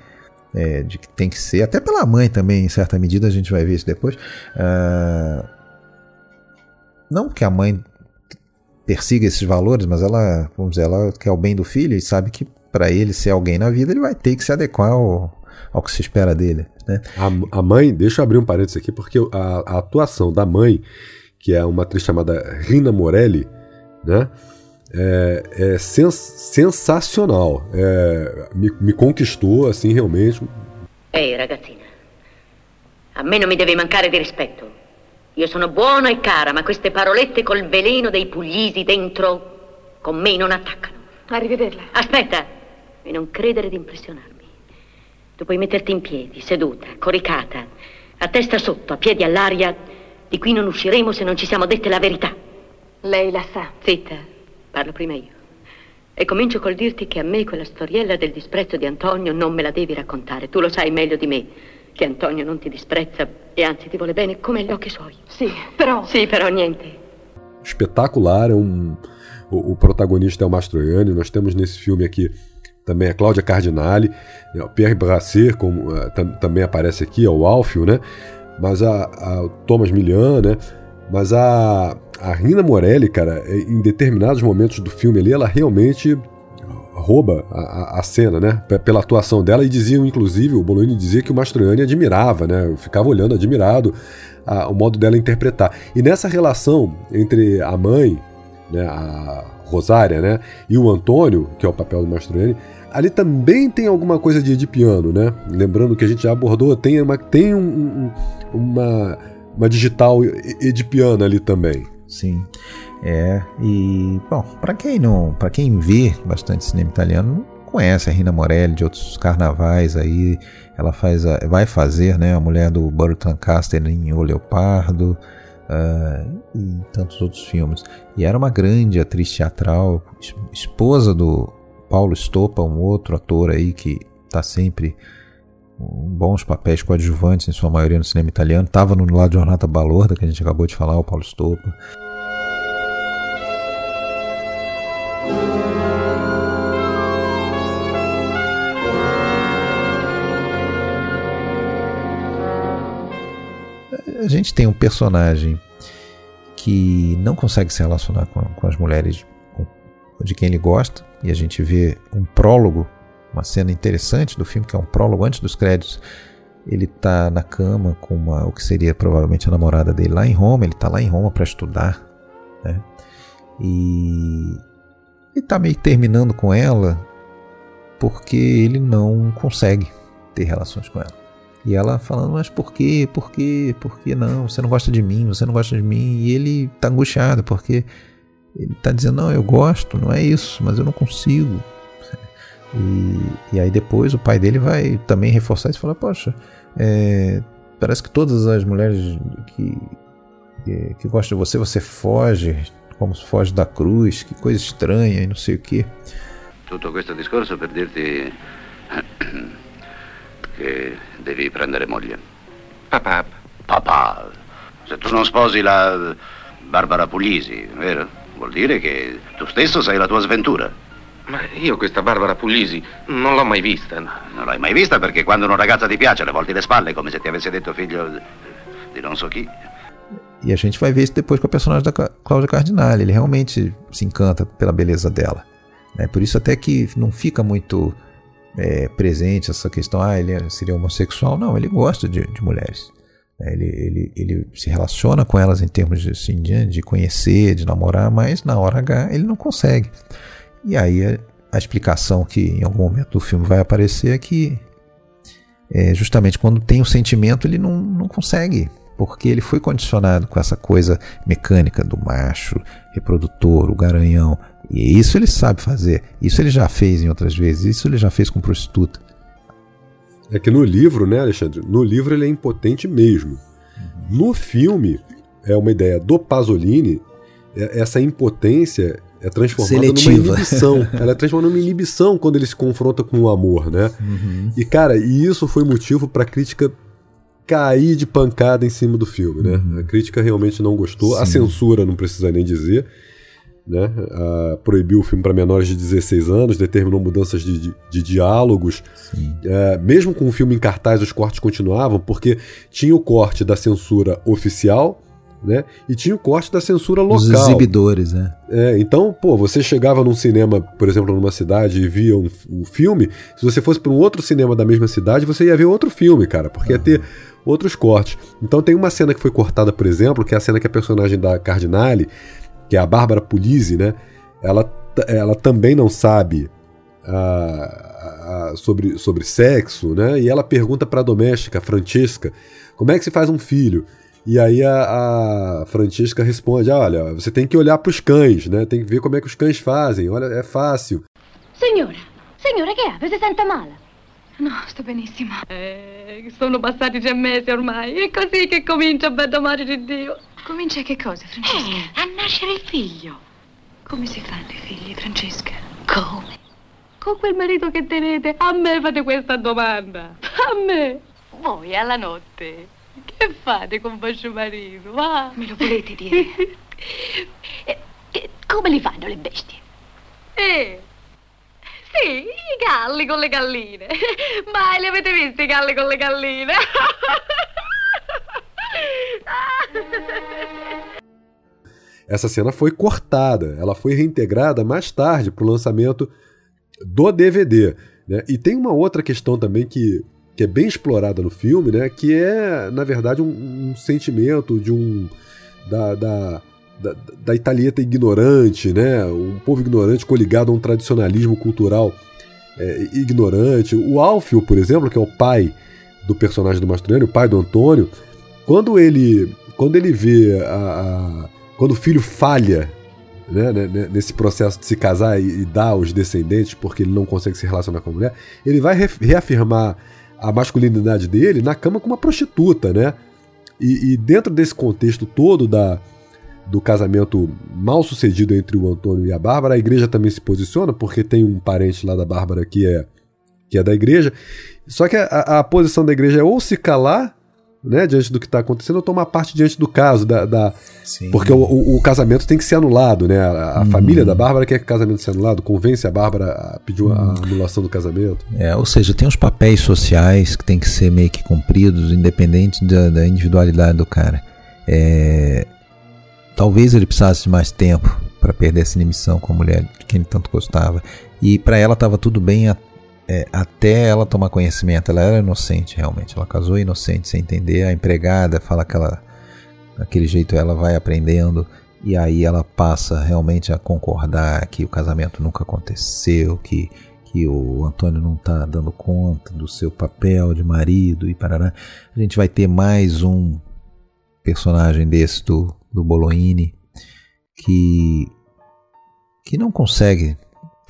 é, de que tem que ser, até pela mãe também, em certa medida, a gente vai ver isso depois. Uh, não que a mãe persiga esses valores, mas ela, vamos dizer, ela quer o bem do filho e sabe que para ele ser alguém na vida, ele vai ter que se adequar ao, ao que se espera dele. Né? A, a mãe, deixa eu abrir um parênteses aqui, porque a, a atuação da mãe, que é uma atriz chamada Rina Morelli, né? É, é sens sensacional. É, me, me, conquistou, assim, realmente. Ehi, ragazzina, a me non mi deve mancare di rispetto. Io sono buona e cara, ma queste parolette col veleno dei puglisi dentro con me non attaccano. Arrivederla. Aspetta, e non credere di impressionarmi. Tu puoi metterti in piedi, seduta, coricata, a testa sotto, a piedi all'aria. Di qui non usciremo se non ci siamo dette la verità. Lei la sa. Zitta, parlo prima io. E comincio col dirti che a me quella storiella del disprezzo di Antonio non me la devi raccontare. Tu lo sai meglio di me che Antonio non ti disprezza e anzi ti vuole bene come gli occhi suoi. Sì, però. Sì, però niente. Espetacular, é um. O, o protagonista é o Mastroianni. Nós temos nesse filme aqui também a Cláudia Cardinale, o Pierre Brasser como, uh, tam, também aparece aqui, é o Alfio, né? Mas a, a Thomas Milian, né? Mas a, a Rina Morelli, cara, é, em determinados momentos do filme ali, ela realmente rouba a, a, cena, né? Pela atuação dela, e diziam, inclusive, o Bologna dizia que o Mastroianni admirava, né? ficava olhando, admirado a, o modo dela interpretar. E nessa relação entre a mãe, né, a Rosária, né, e o Antônio, que é o papel do Mastroianni, ali também tem alguma coisa de edipiano, né? Lembrando que a gente já abordou, tem uma, tem um, um, uma, uma digital edipiana ali também. Sim. É, e bom, para quem não, para quem vê bastante cinema italiano, conhece a Rina Morelli de outros carnavais aí, ela faz a, vai fazer, né, a mulher do Burton Caster em O Leopardo, uh, e tantos outros filmes. E era uma grande atriz teatral, esposa do Paulo Stopa, um outro ator aí que está sempre bons papéis coadjuvantes, em sua maioria no cinema italiano. Estava no lado de Jornata Balorda, que a gente acabou de falar, o Paulo Stopa. A gente tem um personagem que não consegue se relacionar com, com as mulheres de quem ele gosta, e a gente vê um prólogo, uma cena interessante do filme, que é um prólogo antes dos créditos. Ele está na cama com uma, o que seria provavelmente a namorada dele lá em Roma, ele está lá em Roma para estudar, né? E ele está meio terminando com ela porque ele não consegue ter relações com ela. E ela falando, mas por quê? Por quê? Por que não? Você não gosta de mim, você não gosta de mim. E ele está angustiado porque ele está dizendo, não, eu gosto, não é isso, mas eu não consigo. E, e aí depois o pai dele vai também reforçar isso e falar, poxa, é, parece que todas as mulheres que, que, que, gostam de você, você foge, como se foge da cruz, que coisa estranha e não sei o que. Tutto questo discorso per dirti che devi prendere moglie. Papà. Papà. Se tu non sposi la Barbara Puglisi, vero? Vuol dire che tu stesso sei la tua sventura. Ma io questa Barbara Puglisi non l'ho mai vista. Non l'hai mai vista perché quando una ragazza ti piace le volti le spalle come se ti avesse detto figlio di non so chi. E a gente vai ver isso depois com a personagem da Cláudia Cardinale. Ele realmente se encanta pela beleza dela. Né? Por isso até que não fica muito é, presente essa questão, ah, ele seria homossexual. Não, ele gosta de, de mulheres. Né? Ele, ele, ele se relaciona com elas em termos de, assim, de, de conhecer, de namorar, mas na hora H ele não consegue. E aí a, a explicação que em algum momento do filme vai aparecer é que é, justamente quando tem o um sentimento ele não, não consegue, porque ele foi condicionado com essa coisa mecânica do macho, reprodutor, o garanhão. E isso ele sabe fazer, isso ele já fez em outras vezes, isso ele já fez com prostituta. É que no livro, né, Alexandre? No livro ele é impotente mesmo. No filme, é uma ideia do Pasolini, é, essa impotência é transformada Seletiva. numa inibição. Ela é transformada numa inibição quando ele se confronta com o amor, né? Uhum. E, cara, e isso foi motivo para a crítica cair de pancada em cima do filme, né? Uhum. A crítica realmente não gostou. Sim. A censura não precisa nem dizer. né? Proibiu o filme para menores de 16 anos, determinou mudanças de, de, de diálogos. Uh, mesmo com o filme em cartaz, os cortes continuavam, porque tinha o corte da censura oficial. Né? E tinha o corte da censura local. Os exibidores, né? É, então, pô, você chegava num cinema, por exemplo, numa cidade e via um, um filme, se você fosse para um outro cinema da mesma cidade, você ia ver outro filme, cara, porque uhum. ia ter outros cortes. Então tem uma cena que foi cortada, por exemplo, que é a cena que a personagem da Cardinale que é a Bárbara Pulisi, né? Ela, ela também não sabe uh, uh, sobre, sobre sexo, né? E ela pergunta para a doméstica, a Francesca, como é que se faz um filho? E aí a, a Francesca responde: ah, olha, você tem que olhar para os cães, né? Tem que ver como é que os cães fazem. Olha, é fácil. Signora, signora, che ha? Si sente male? No, sto benissimo. Eh, sono passati tre mesi ormai. È così che comincia a amore di Dio. Comincia che cosa, Francesca? Eh, a nascere il figlio. Come si fanno i figli, Francesca? Come? Con quel marito che tenete, a me fate questa domanda. A me. Voi alla notte, che fate con vostro marito? Va? Me lo volete dire? eh, come li fanno le bestie? Eh. Sì, i galli con le galline. Mai li avete visti i galli con le galline? Essa cena foi cortada, ela foi reintegrada mais tarde para o lançamento do DVD. Né? E tem uma outra questão também que, que é bem explorada no filme, né? que é, na verdade, um, um sentimento de um. da, da da, da italieta ignorante, né? um povo ignorante coligado a um tradicionalismo cultural é, ignorante. O Alfio, por exemplo, que é o pai do personagem do Mastroianni, o pai do Antônio, quando ele, quando ele vê a, a quando o filho falha né, né, né, nesse processo de se casar e, e, dar os descendentes porque ele não consegue se relacionar com a mulher, ele vai reafirmar a masculinidade dele na cama com uma prostituta, né? E, e dentro desse contexto todo da, do casamento mal sucedido entre o Antônio e a Bárbara, a igreja também se posiciona, porque tem um parente lá da Bárbara que é, que é da igreja. Só que a, a posição da igreja é ou se calar né, diante do que está acontecendo, ou tomar parte diante do caso, da, da porque o, o, o, casamento tem que ser anulado, né? A, a uhum. família da Bárbara quer que o casamento seja anulado, convence a Bárbara a pedir uhum. a anulação do casamento. É, ou seja, tem os papéis sociais que tem que ser meio que cumpridos, independente da, da individualidade do cara. É, talvez ele precisasse de mais tempo para perder essa inimissão com a mulher de quem ele tanto gostava. E para ela estava tudo bem é, até ela tomar conhecimento, ela era inocente realmente. Ela casou inocente, sem entender. A empregada fala que ela, daquele jeito ela vai aprendendo. E aí ela passa realmente a concordar que o casamento nunca aconteceu, que, que o Antônio não está dando conta do seu papel de marido e parará. A gente vai ter mais um personagem desse do, do Bolognini que, que não consegue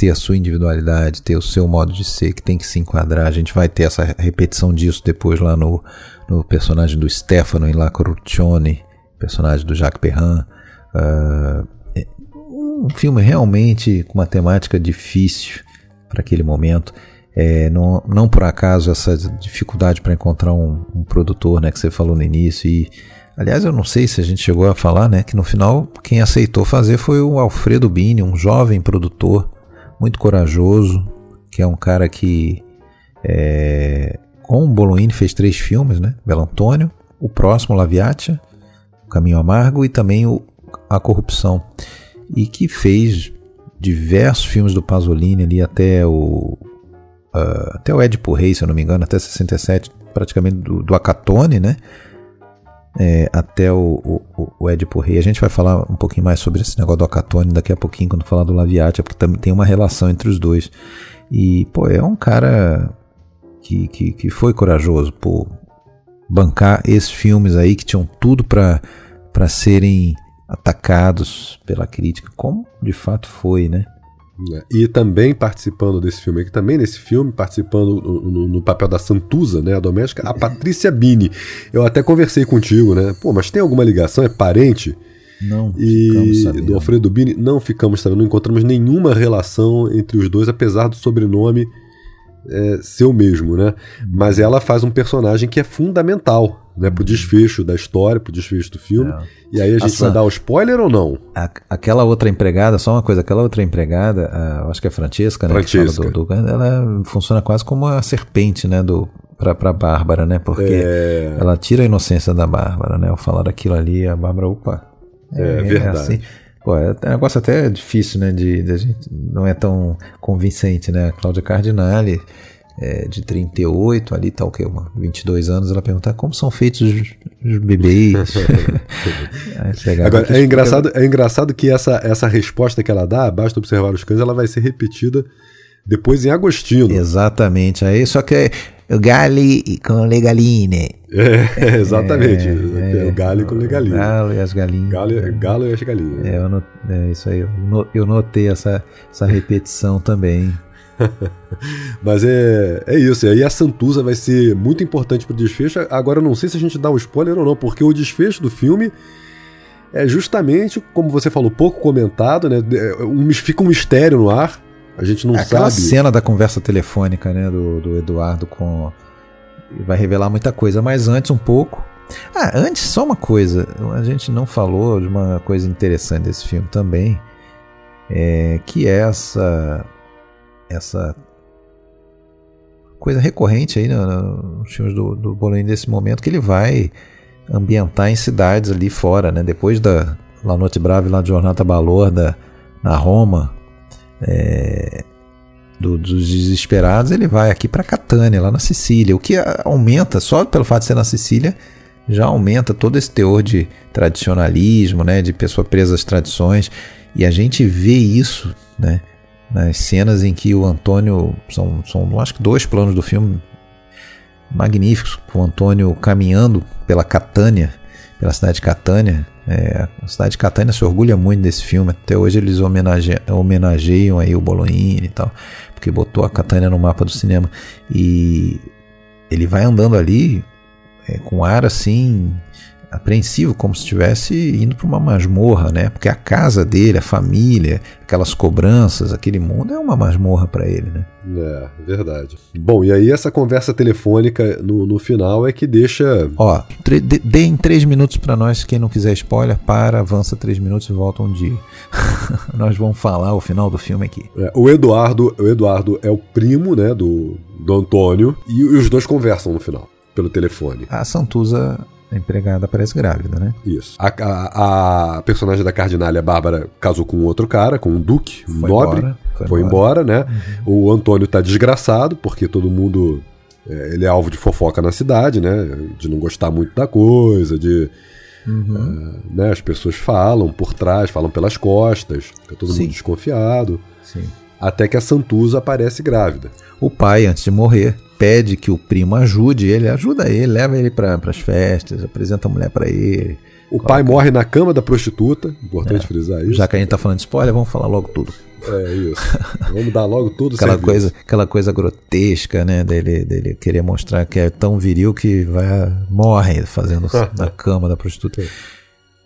ter a sua individualidade, ter o seu modo de ser, que tem que se enquadrar. A gente vai ter essa repetição disso depois lá no, no personagem do Stefano em La Corruzione, personagem do Jacques Perrin. Uh, é um filme realmente com uma temática difícil para aquele momento. É, não, não por acaso essa dificuldade para encontrar um, um, produtor, né, que você falou no início. E, aliás, eu não sei se a gente chegou a falar, né, que no final quem aceitou fazer foi o Alfredo Bini, um jovem produtor muito corajoso, que é um cara que é, com o Bolognini fez três filmes, né? Belo Antônio, o próximo Laviatia, o Caminho Amargo e também o A Corrupção, e que fez diversos filmes do Pasolini ali até o uh, até o Edipo Rei, se eu não me engano, até 67, praticamente do, do Acatone, né? É, até o, o, o Edipo Rei. A gente vai falar um pouquinho mais sobre esse negócio do Acatone daqui a pouquinho, quando falar do Laviatia, porque também tem uma relação entre os dois. E, pô, é um cara que, que, que foi corajoso, pô, bancar esses filmes aí que tinham tudo para serem atacados pela crítica, como de fato foi, né? É, e também participando desse filme aqui, também nesse filme, participando no, no, no, papel da Santuza, né, a doméstica, a Patrícia Bini. Eu até conversei contigo, né? Pô, mas tem alguma ligação? É parente? Não, e do Alfredo Bini, não ficamos sabendo, não encontramos nenhuma relação entre os dois, apesar do sobrenome é, ser o mesmo, né? Mas ela faz um personagem que é fundamental, né? Pro desfecho da história, pro desfecho do filme. E aí a gente Ação. vai dar o spoiler ou não? A- aquela outra empregada, só uma coisa, aquela outra empregada, a- acho que é a Francesca, né? que Francesca. do- do- ela funciona quase como a serpente, né? Do, pra, pra Bárbara, né? Porque É. ela tira a inocência da Bárbara, né? Ao falar daquilo ali, a Bárbara, opa. É verdade. Pô, é um negócio até difícil, né? De, de gente, não é tão convincente, né? A Cláudia Cardinale, é, de 38, ali tá o quê? Uma, 22 anos, ela pergunta como são feitos os, os bebês. Agora, é engraçado, é engraçado que essa, essa resposta que ela dá, basta observar os cães, ela vai ser repetida depois em Agostino. Exatamente. Aí só que é o Gali com le galine. É, exatamente. É, É, o galo com legalinho. Galo e as galinhas. Galo, galo e as galinhas. É, eu not- é isso aí. Eu no- Eu notei essa, essa repetição também. Mas é, é isso. E aí a Santuza vai ser muito importante pro desfecho. Agora eu não sei se a gente dá um spoiler ou não, porque o desfecho do filme é justamente, como você falou, pouco comentado, né? É, um- fica um mistério no ar. A gente não É Aquela sabe. cena da conversa telefônica, né, do, do Eduardo com. Vai revelar muita coisa, mas antes um pouco. Ah, antes só uma coisa. A gente não falou de uma coisa interessante desse filme também. É, que é essa. Essa coisa recorrente aí no- no- nos filmes do, do Bolognini desse momento, que ele vai ambientar em cidades ali fora, né? Depois da La Notte Brava e La Giornata Balorda na Roma, é, do- dos desesperados, ele vai aqui para Catânia, lá na Sicília, o que aumenta, só pelo fato de ser na Sicília, já aumenta todo esse teor de tradicionalismo, né, de pessoa presa às tradições, e a gente vê isso, né, nas cenas em que o Antônio, são, são acho que dois planos do filme magníficos, com o Antônio caminhando pela Catânia, pela cidade de Catânia. É, a cidade de Catânia se orgulha muito desse filme. Até hoje eles homenage, homenageiam aí o Bolognini e tal, porque botou a Catânia no mapa do cinema. E ele vai andando ali é, com ar assim apreensivo, como se estivesse indo para uma masmorra, né? Porque a casa dele, a família, aquelas cobranças, aquele mundo é uma masmorra para ele, né? É, verdade. Bom, e aí essa conversa telefônica no, no final é que deixa. Ó, dê- deem três minutos para nós, quem não quiser spoiler, para, avança três minutos e volta um dia. nós vamos falar o final do filme aqui. É, o Eduardo, o Eduardo é o primo, né, do, do Antônio, e os dois conversam no final, pelo telefone. A Santuza, a empregada, parece grávida, né? Isso. A, a- a personagem da Cardinália Bárbara casou com outro cara, com um duque, um Foi nobre. embora, foi foi embora. embora, né? O Antônio tá desgraçado, porque todo mundo. é, ele é alvo de fofoca na cidade, né? De não gostar muito da coisa, de. Uhum. é, né, as pessoas falam por trás, falam pelas costas, fica todo Sim. mundo desconfiado. Sim. Até que a Santuza aparece grávida. O pai, antes de morrer, pede que o primo ajude ele, ajuda ele, leva ele para as festas, apresenta a mulher para ele. O pai morre na cama da prostituta, importante frisar isso. Já que a gente tá falando de spoiler, vamos falar logo tudo. É isso. Vamos dar logo tudo Aquela serviço. coisa, aquela coisa grotesca, né, dele, dele querer mostrar que é tão viril que vai morre fazendo na cama da prostituta.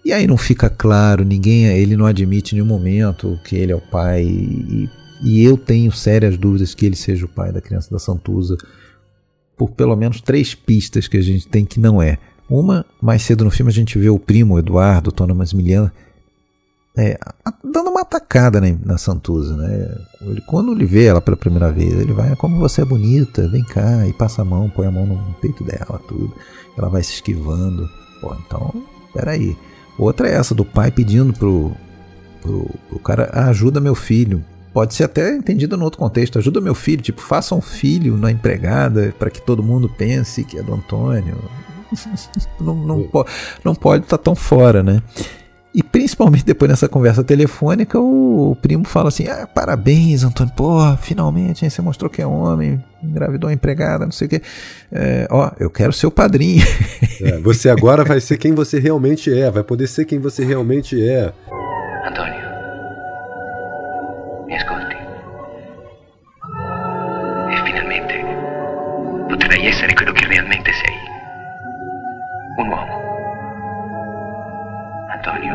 E aí não fica claro, ninguém, ele não admite em nenhum momento que ele é o pai e, e eu tenho sérias dúvidas que ele seja o pai da criança da Santuza por pelo menos três pistas que a gente tem que não é. Uma, mais cedo no filme a gente vê o primo Eduardo, Tony Massimiliano, é, dando uma atacada na, na Santuza, né? Ele, quando ele vê ela pela primeira vez, ele vai, "Ah, como você é bonita, vem cá, e passa a mão, põe a mão no peito dela, tudo. Ela vai se esquivando. Pô, então, peraí. Outra é essa do pai pedindo pro, pro, pro cara, "Ah, ajuda meu filho. Pode ser até entendido no outro contexto, ajuda meu filho, tipo, faça um filho na empregada para que todo mundo pense que é do Antônio. não, não, po- não pode estar tão fora, né? E principalmente depois nessa conversa telefônica, o primo fala assim: ah, parabéns, Antônio, pô, finalmente hein, você mostrou que é homem, engravidou uma empregada, não sei o quê. É, ó, eu quero ser o padrinho. É, você agora vai ser quem você realmente é, vai poder ser quem você realmente é. Essere quello che realmente sei. Un uomo. Antonio.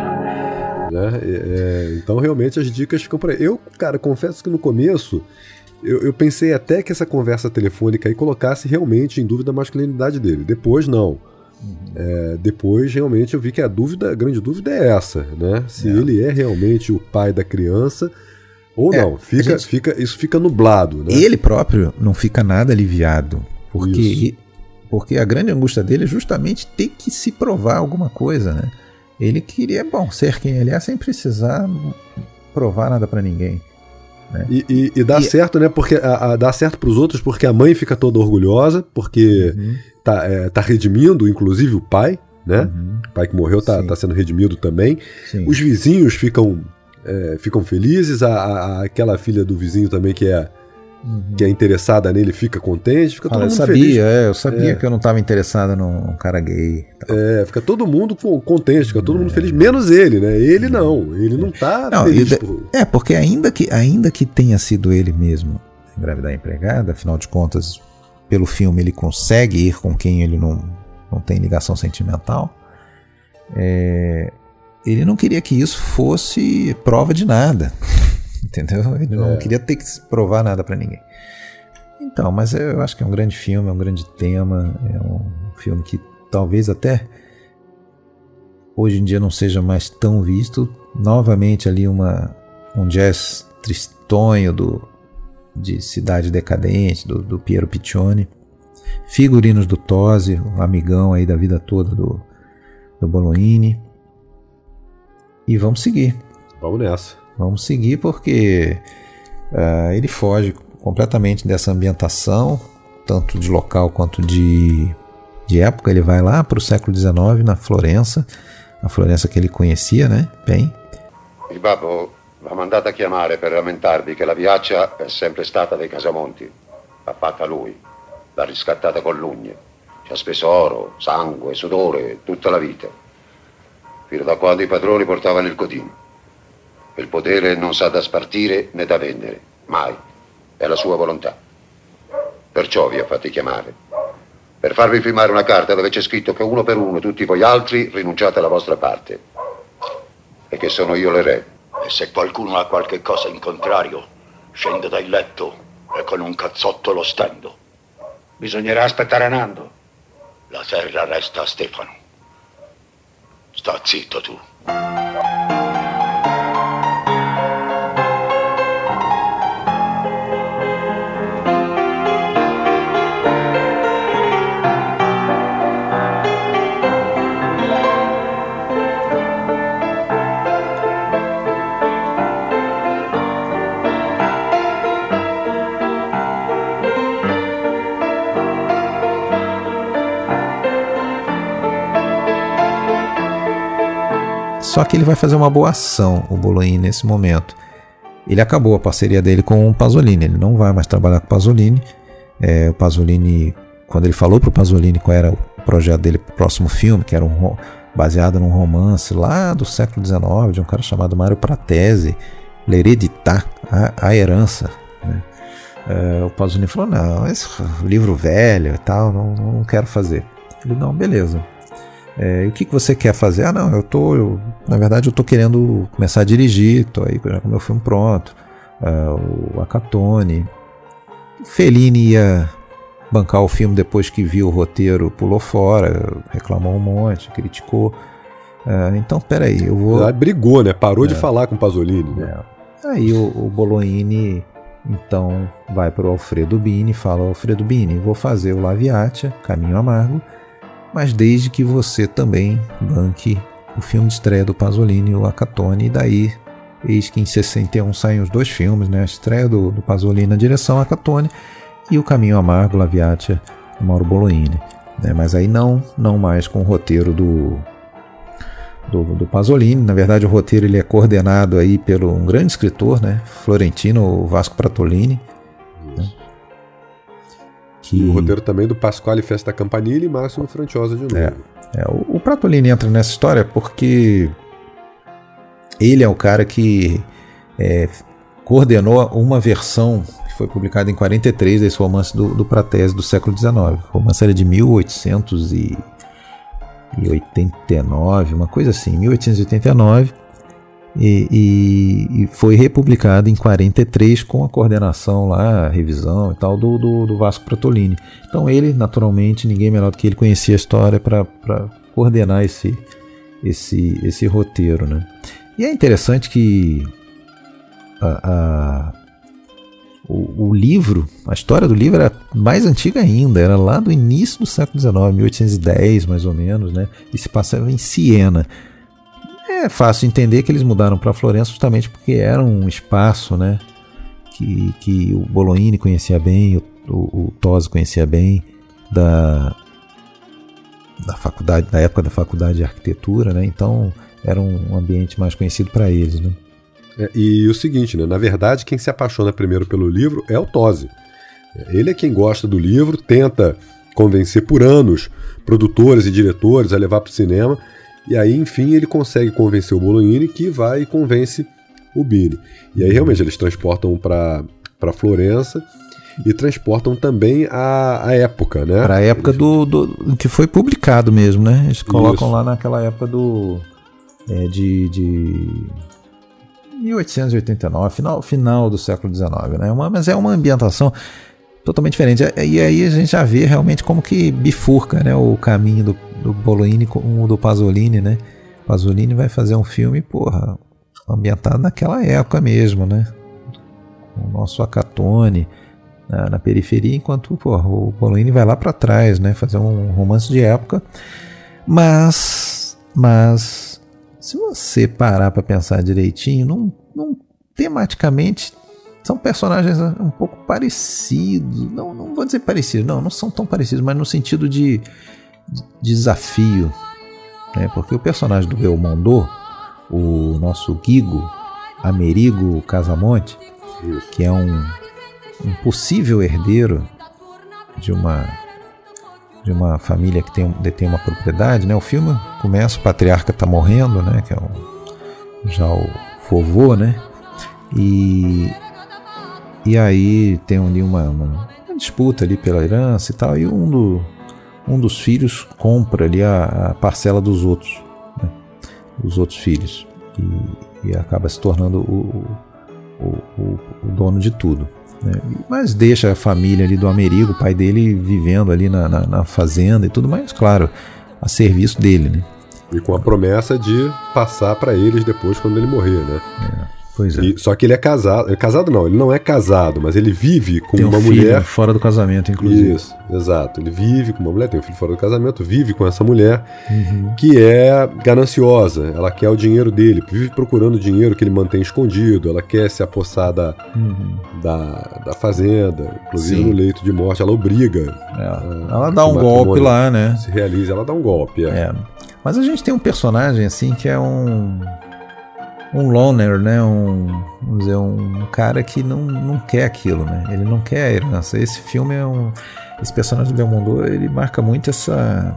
né? É, é, então realmente as dicas ficam para Eu, cara, confesso que no começo eu, eu pensei até que essa conversa telefônica aí colocasse realmente em dúvida a masculinidade dele. Depois, não. É, depois, realmente, eu vi que a dúvida, a grande dúvida é essa, né? Se ele é realmente o pai da criança ou É, não. Fica, gente- fica, isso fica nublado, né? Ele próprio não fica nada aliviado. Porque, Isso. porque a grande angústia dele é justamente ter que se provar alguma coisa, né? Ele queria, bom, ser quem ele é sem precisar provar nada pra ninguém. né? E, e- e dá certo, né? Porque a, a- dá certo pros outros, porque a mãe fica toda orgulhosa, porque Uhum. tá, é, tá redimindo, inclusive o pai, né? Uhum. O pai que morreu tá, tá sendo redimido também. Sim. Os vizinhos ficam, é, ficam felizes, a- a- aquela filha do vizinho também que é, que é interessada nele fica contente, fica todo eu mundo sabia, feliz. é, eu sabia É. que eu não estava interessada num, cara gay. É, fica todo mundo co- contente, fica todo mundo feliz, menos ele, né? Ele não, ele não tá Não, feliz por- É, porque ainda que, ainda que tenha sido ele mesmo engravidar a empregada, afinal de contas, pelo filme ele consegue ir com quem ele não, não tem ligação sentimental, é, ele não queria que isso fosse prova de nada. Entendeu? Ele não É. queria ter que provar nada pra ninguém. Então, mas eu acho que é um grande filme, é um grande tema, é um filme que talvez até hoje em dia não seja mais tão visto. Novamente ali uma, um jazz tristonho do, de Cidade Decadente, do, do Piero Piccioni. Figurinos do Tosi, um amigão aí da vida toda do, do Bolognini. E vamos seguir. Vamos nessa. Vamos seguir porque ah, ele foge completamente dessa ambientação, tanto de local quanto de, de época. Ele vai lá para o século XIX, na Florença, a Florença que ele conhecia, né? Bem. Il babbo l'ha mandata a chiamare per lamentarvi che la viaccia è sempre stata dei Casamonti. L'ha fatta lui, l'ha riscattata con l'ugne. Ci ha speso oro, sangue, sudore, tutta la vita. Fino da quando i padroni portavano il cotino. Il potere non sa da spartire né da vendere, mai. È la sua volontà. Perciò vi ha fatti chiamare. Per farvi firmare una carta dove c'è scritto che uno per uno tutti voi altri rinunciate alla vostra parte. E che sono io l'erede. E se qualcuno ha qualche cosa in contrario, scende dal letto e con un cazzotto lo stendo. Bisognerà aspettare Nando. La terra resta a Stefano. Sta zitto tu. Só que ele vai fazer uma boa ação, o Bolognini, nesse momento. Ele acabou a parceria dele com o Pasolini, ele não vai mais trabalhar com o Pasolini. É, o Pasolini, quando ele falou para o Pasolini qual era o projeto dele para o próximo filme, que era um, baseado num romance lá do século XIX, de um cara chamado Mário Pratese, L'Heredità, a, a Herança. né? É, o Pasolini falou: Não, esse livro velho e tal, não, não quero fazer. Falei: Não, beleza. É, o que, que você quer fazer? Ah, não, eu tô. eu- na verdade, eu tô querendo começar a dirigir, tô aí já com o meu filme pronto. Ah, o Acatone. Fellini ia bancar o filme depois que viu o roteiro, pulou fora, reclamou um monte, criticou. Ah, então, peraí, eu vou. Ah, brigou, né? Parou de É. falar com o Pasolini. Né? Aí o, o Bolognini então vai para o Alfredo Bini e fala: Alfredo Bini, vou fazer o Laviatia, Caminho Amargo, mas desde que você também banque o filme de estreia do Pasolini, o Acatone, e daí, eis que em 61 saem os dois filmes, né? A estreia do, do Pasolini na direção Acatone e o Caminho Amargo, Laviatia, do Mauro Bolognini. né? Mas aí não, não mais com o roteiro do, do, do Pasolini. Na verdade, o roteiro ele é coordenado aí pelo um grande escritor, né, Florentino Vasco Pratolini. né, E o roteiro também do Pasquale Festa Campanile e Máximo Franciosa de novo. É, é, o, o Pratolini entra nessa história porque ele é o cara que é, coordenou uma versão que foi publicada em 43 desse romance do, do Pratese do século XIX. O romance era de 1889, uma coisa assim, 1889. E, e, e, foi republicado em 43 com a coordenação lá, a revisão e tal do, do, do, Vasco Pratolini. Então ele, naturalmente, ninguém melhor do que ele conhecia a história para coordenar esse, esse, esse roteiro. Né? E é interessante que a, a, o, o, livro, a história do livro era mais antiga ainda, era lá do início do século XIX, 1810 mais ou menos, né? e se passava em Siena. É fácil entender que eles mudaram para Florença justamente porque era um espaço, né? Que, que o Bolognini conhecia bem, o, o, o Tosi conhecia bem, da, da faculdade, da época da faculdade de arquitetura, né? Então era um ambiente mais conhecido para eles, né? É, e o seguinte, né? Na verdade, quem se apaixona primeiro pelo livro é o Tosi. Ele é quem gosta do livro, tenta convencer por anos produtores e diretores a levar para o cinema e aí, enfim, ele consegue convencer o Bolognini que vai e convence o Bini. E aí, realmente, eles transportam para Florença e transportam também a, a época, né? Para a época do, do, que foi publicado mesmo, né? Eles colocam Isso. lá naquela época do é, de, de 1889, final, final do século XIX, né? Uma, mas é uma ambientação totalmente diferente. E aí a gente já vê realmente como que bifurca, né? O caminho do do Bolognini com o do Pasolini, né? Pasolini vai fazer um filme, porra, ambientado naquela época mesmo, né? O nosso Acatone na, na periferia, enquanto porra, o Bolognini vai lá para trás, né? Fazer um romance de época. Mas, mas, se você parar para pensar direitinho, não, não tematicamente são personagens um pouco parecidos. Não, não vou dizer parecidos, não, não são tão parecidos, mas no sentido de desafio, né? porque o personagem do Belmondo, o nosso Guigo, Amerigo Casamonte, que é um, um possível herdeiro de uma de uma família que tem, detém uma propriedade, né? O filme começa, o patriarca está morrendo, né? Que é o, já o vovô, né? E, e aí tem ali uma, uma, uma disputa ali pela herança e tal, e um do, um dos filhos compra ali a, a parcela dos outros, né? dos outros filhos, e, e, acaba se tornando o, o, o, o dono de tudo. Né? Mas deixa a família ali do Amerigo, o pai dele, vivendo ali na, na, na fazenda e tudo mais, claro, a serviço dele. Né? E com a promessa de passar para eles depois quando ele morrer, né? É. Pois é. E, só que ele é casado. É casado não, ele não é casado, mas ele vive com tem uma um mulher. Fora do casamento, inclusive. Isso, exato. Ele vive com uma mulher, tem um filho fora do casamento, vive com essa mulher uhum. que é gananciosa. Ela quer o dinheiro dele, vive procurando o dinheiro que ele mantém escondido. Ela quer se apossar da, uhum. da, da fazenda, inclusive Sim. no leito de morte. Ela obriga. É. A, ela dá um golpe lá, né? Se realiza, ela dá um golpe. É. é. Mas a gente tem um personagem assim que é um um loner, né? Um, vamos dizer, um cara que não, não quer aquilo, né? Ele não quer a herança. Esse filme é um. Esse personagem do Belmondo, ele marca muito essa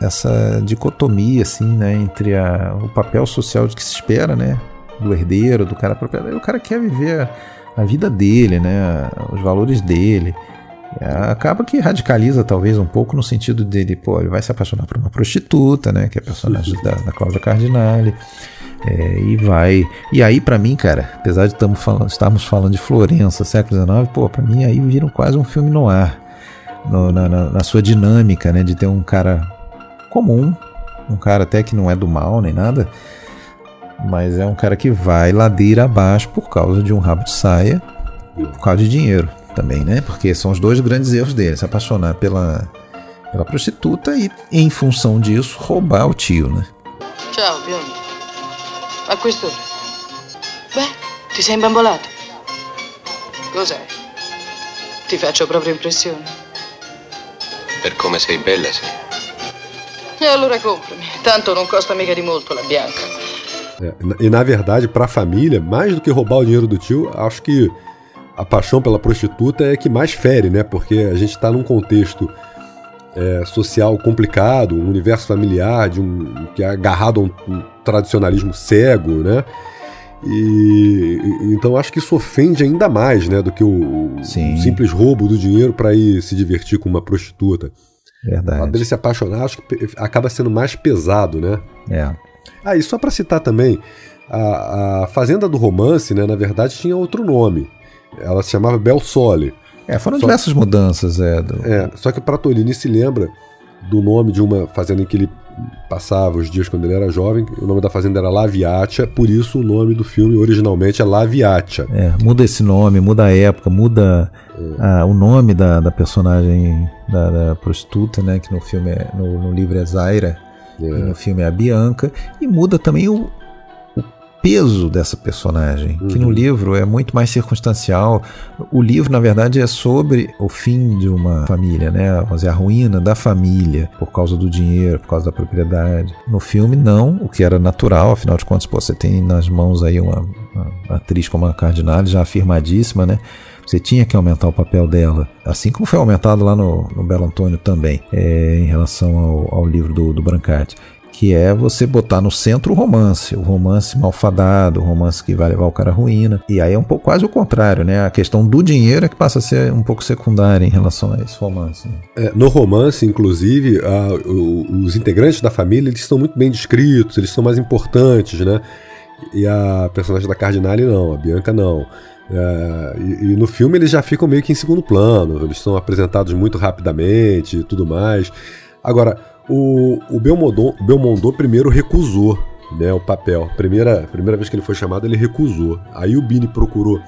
essa dicotomia assim, né, entre a, o papel social de que se espera, né, do herdeiro, do cara proprietário, o cara quer viver a, a vida dele, né, os valores dele. Acaba que radicaliza talvez um pouco no sentido dele, pô, ele vai se apaixonar por uma prostituta, né, que é a personagem da, da Cláudia Cardinale. É, e vai. E aí, para mim, cara, apesar de falando, estarmos falando de Florença, século XIX, pô, pra mim aí viram quase um filme no ar. No, na, na, na, sua dinâmica, né? De ter um cara comum, um cara até que não é do mal nem nada, mas é um cara que vai ladeira abaixo por causa de um rabo de saia, por causa de dinheiro também, né? Porque são os dois grandes erros dele: se apaixonar pela, pela prostituta e, em função disso, roubar o tio, né? Tchau, biondo. A quest'ora? Beh, ti sei imbambolato. Cos'è? Ti faccio proprio impressione. Per come sei bella, sì. E allora comprami. Tanto non costa mica di molto la bianca. É, e na verdade, para a família, mais do que roubar o dinheiro do tio, acho que a paixão pela prostituta é que mais fere, né? Porque a gente está num contexto é, social complicado, um universo familiar de um, que é agarrado a um, um tradicionalismo cego, né? E, então acho que isso ofende ainda mais, né, do que o, o simples roubo do dinheiro para ir se divertir com uma prostituta. Verdade. O dele se apaixonar, acho que acaba sendo mais pesado, né? É. Ah, e só para citar também, A, a Fazenda do Romance, né, na verdade, tinha outro nome. Ela se chamava Bel Sole. É, foram Só- diversas mudanças, é. do- É, só que Pratolini se lembra do nome de uma fazenda em que ele passava os dias quando ele era jovem. O nome da fazenda era Laviatia, por isso o nome do filme originalmente é Laviatia. É, muda esse nome, muda a época, muda ah, o nome da, da personagem da, da prostituta, né? Que no filme é, no, no livro é Zaira e no filme é a Bianca, e muda também o peso dessa personagem, que no livro é muito mais circunstancial. O livro, na verdade, é sobre o fim de uma família, né? Vamos dizer, a ruína da família por causa do dinheiro, por causa da propriedade. No filme, não, o que era natural, afinal de contas, pô, você tem nas mãos aí uma, uma atriz como a Cardinale, já afirmadíssima, né? Você tinha que aumentar o papel dela, assim como foi aumentado lá no, no Belo Antônio também, é, em relação ao, ao livro do, do Brancati que é você botar no centro o romance, o romance malfadado, o romance que vai levar o cara à ruína. E aí é um pouco quase o contrário, né? A questão do dinheiro é que passa a ser um pouco secundária em relação a esse romance. né? É, no romance, inclusive, a- o- os integrantes da família eles são muito bem descritos, eles são mais importantes, né? E a personagem da Cardinale não, a Bianca não. É, e, e no filme eles já ficam meio que em segundo plano, eles são apresentados muito rapidamente e tudo mais. Agora, o, o Belmondo, Belmondo primeiro recusou né, o papel. Primeira, primeira vez que ele foi chamado, ele recusou. Aí o Bini procurou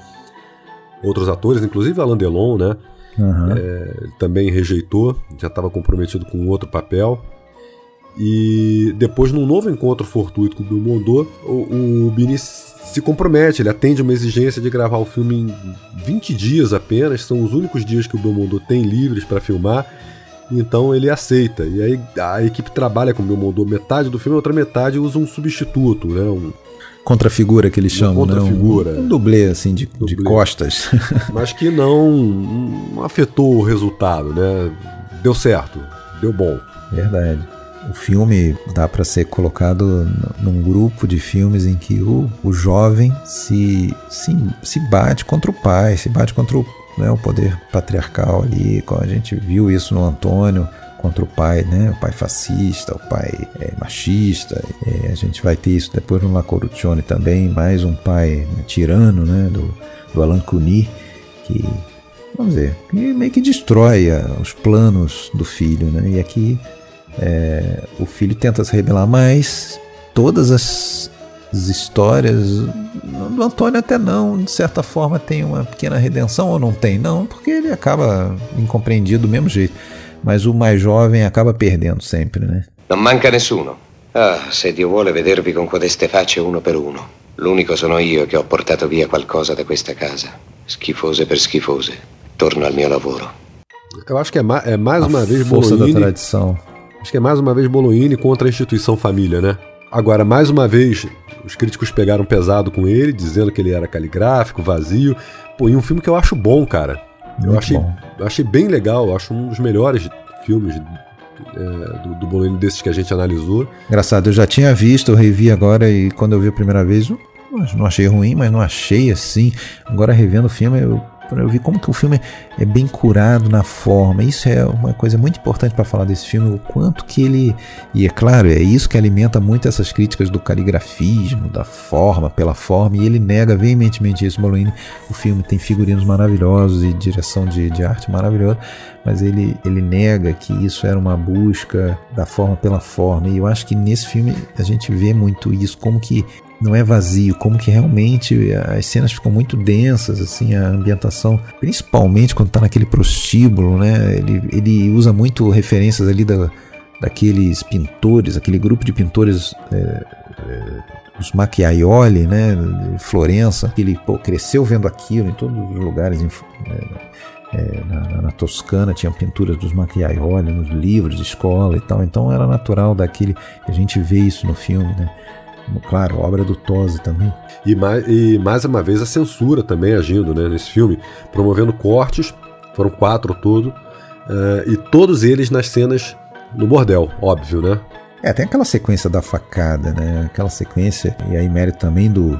outros atores, inclusive Alain Delon, né? Aham. É, também rejeitou, já estava comprometido com outro papel. E depois, num novo encontro fortuito com o Belmondo, o, o Bini se compromete, ele atende uma exigência de gravar o filme em 20 dias apenas, são os únicos dias que o Belmondo tem livres para filmar, então ele aceita. E aí a equipe trabalha com o Belmondo metade do filme, a outra metade usa um substituto, né? Um, Contrafigura que eles chamam, né? Um, contrafigura. um dublê, assim, de, de costas. mas que não, não afetou o resultado, né? Deu certo, deu bom. Verdade. O filme dá para ser colocado num grupo de filmes em que o, o jovem se, se, se bate contra o pai, se bate contra o, né, o poder patriarcal ali. A gente viu isso no Antônio contra o pai, né? O pai fascista, o pai é, machista. É, a gente vai ter isso depois no La Corruzione também, mais um pai né, tirano, né? Do, do Alan Cuny, que vamos dizer, que meio que destrói ah, os planos do filho, né? E aqui é, o filho tenta se rebelar, mas todas as, as histórias do Antônio até não, de certa forma tem uma pequena redenção ou não tem, não, porque ele acaba incompreendido do mesmo jeito. Mas o mais jovem acaba perdendo sempre, né? Non manca nessuno. Ah, se Dio vuole vedervi con codeste facce uno per uno. L'unico sono io che ho portato via qualcosa da questa casa. Schifose per schifose. Torno al mio lavoro. Eu acho que é, ma- é mais A uma vez força da tradição. Acho que é mais uma vez Bolognini contra a instituição família, né? Agora, mais uma vez, os críticos pegaram pesado com ele, dizendo que ele era caligráfico, vazio. Pô, e um filme que eu acho bom, cara. Eu achei, bom. eu achei bem legal, eu acho um dos melhores filmes é, do, do Bolognini desses que a gente analisou. Engraçado, eu já tinha visto, eu revi agora e quando eu vi a primeira vez, não achei ruim, mas não achei assim. Agora revendo o filme, eu, eu vi como que o filme é bem curado na forma. Isso é uma coisa muito importante para falar desse filme, o quanto que ele. E é claro, é isso que alimenta muito essas críticas do caligrafismo, da forma, pela forma, e ele nega veementemente isso. Bolognini, o filme tem figurinos maravilhosos e direção de, de arte maravilhosa, mas ele, ele nega que isso era uma busca da forma pela forma. E eu acho que nesse filme a gente vê muito isso, como que não é vazio, como que realmente as cenas ficam muito densas, assim, a ambientação, principalmente quando tá naquele prostíbulo, né? Ele, ele usa muito referências ali da, daqueles pintores, aquele grupo de pintores. é, é, os Macchiaioli, né, de Florença, ele pô, cresceu vendo aquilo em todos os lugares, em, é, na, na- na Toscana tinha pinturas dos Macchiaioli nos livros de escola e tal, então era natural daquele, a gente vê isso no filme, né, claro, obra do Tosi também. E mais, e mais uma vez a censura também agindo né, nesse filme, promovendo cortes, foram quatro ao todo, eh, e todos eles nas cenas no bordel, óbvio, né? É, tem aquela sequência da facada, né? Aquela sequência, e aí mérito também do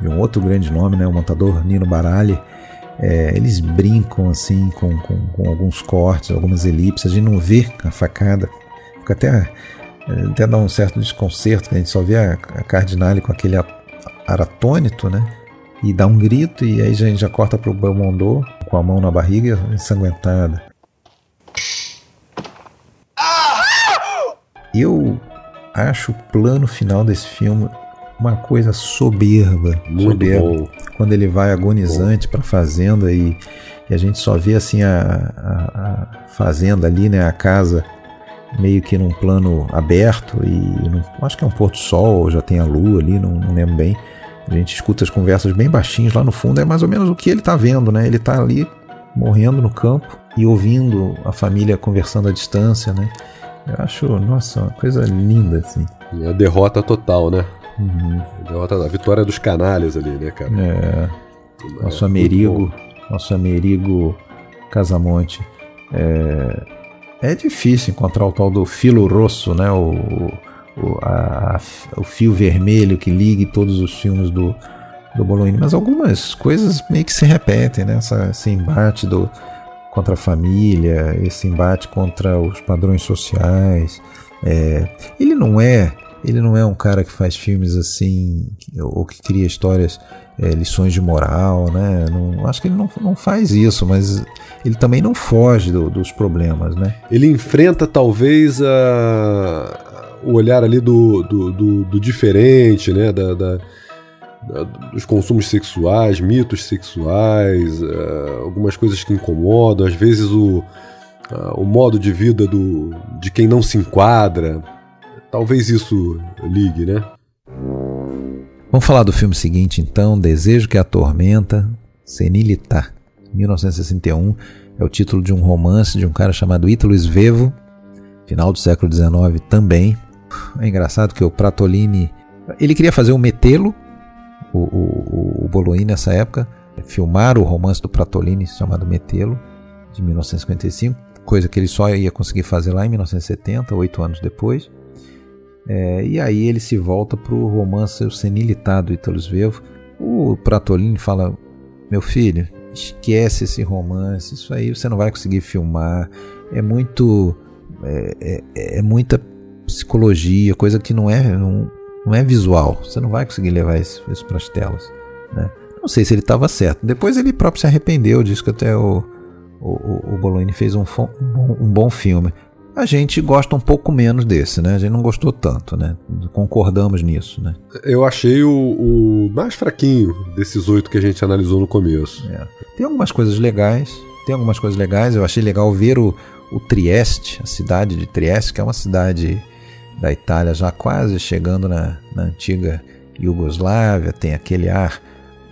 de um outro grande nome, né? O montador Nino Baralli. É, eles brincam assim com, com, com alguns cortes, algumas elipses. A gente não vê a facada, fica até, até dá um certo desconcerto, que a gente só vê a, Cardinale com aquele ap- aratônito, né? E dá um grito e aí a gente já corta pro Belmondo com a mão na barriga ensanguentada. Eu acho o plano final desse filme uma coisa soberba, Muito soberba. bom. Quando ele vai agonizante para a fazenda e, e a gente só vê assim a, a- a fazenda ali, né, a casa meio que num plano aberto e num- acho que é um pôr do sol, já tem a lua ali, não, não lembro bem. A gente escuta as conversas bem baixinhas lá no fundo, é mais ou menos o que ele tá vendo, né? Ele tá ali morrendo no campo e ouvindo a família conversando à distância, né? Eu acho, nossa, uma coisa linda assim. É a derrota total, né? Uhum. A, derrota, a vitória dos canalhas ali, né, cara? É, nosso muito Amerigo, nosso Amerigo Casamonte. É, é difícil encontrar o tal do filo rosso, né? O, o, a- o fio vermelho que ligue todos os filmes do, do Bolognini. Mas algumas coisas meio que se repetem, né? Essa, esse embate do, contra a família, esse embate contra os padrões sociais. É, ele não é ele não é um cara que faz filmes assim ou que cria histórias é, lições de moral, né? Não, acho que ele não, não faz isso, mas ele também não foge do- dos problemas, né? Ele enfrenta talvez a, o olhar ali do, do, do- do diferente, né? Da, da- da- dos consumos sexuais, mitos sexuais, eh, algumas coisas que incomodam, às vezes o, ah, o modo de vida do, de quem não se enquadra. Talvez isso ligue, né? Vamos falar do filme seguinte então, Desejo que Atormenta, Senilità, 1961. É o título de um romance de um cara chamado Ítalo Svevo, final do século XIX também. É engraçado que o Pratolini, ele queria fazer o Metelo, o, o, o Bolognini nessa época, filmar o romance do Pratolini chamado Metelo, de 1955, coisa que ele só ia conseguir fazer lá em 1970, oito anos depois. É, e aí ele se volta para o romance O Senilità do Ítalo Svevo. O Pratolini fala: Meu filho, esquece esse romance, isso aí você não vai conseguir filmar. É muito. É, é- é muita psicologia, coisa que não é, não, não é visual. Você não vai conseguir levar isso, isso para as telas. Né? Não sei se ele estava certo. Depois ele próprio se arrependeu, disse que até o, o, o, fez um, um bom filme. A gente gosta um pouco menos desse, né? A gente não gostou tanto, né? Concordamos nisso, né? Eu achei o, o mais fraquinho desses oito que a gente analisou no começo. É. Tem algumas coisas legais, tem algumas coisas legais. Eu achei legal ver o, o Trieste, a cidade de Trieste, que é uma cidade da Itália já quase chegando na, na antiga Iugoslávia, tem aquele ar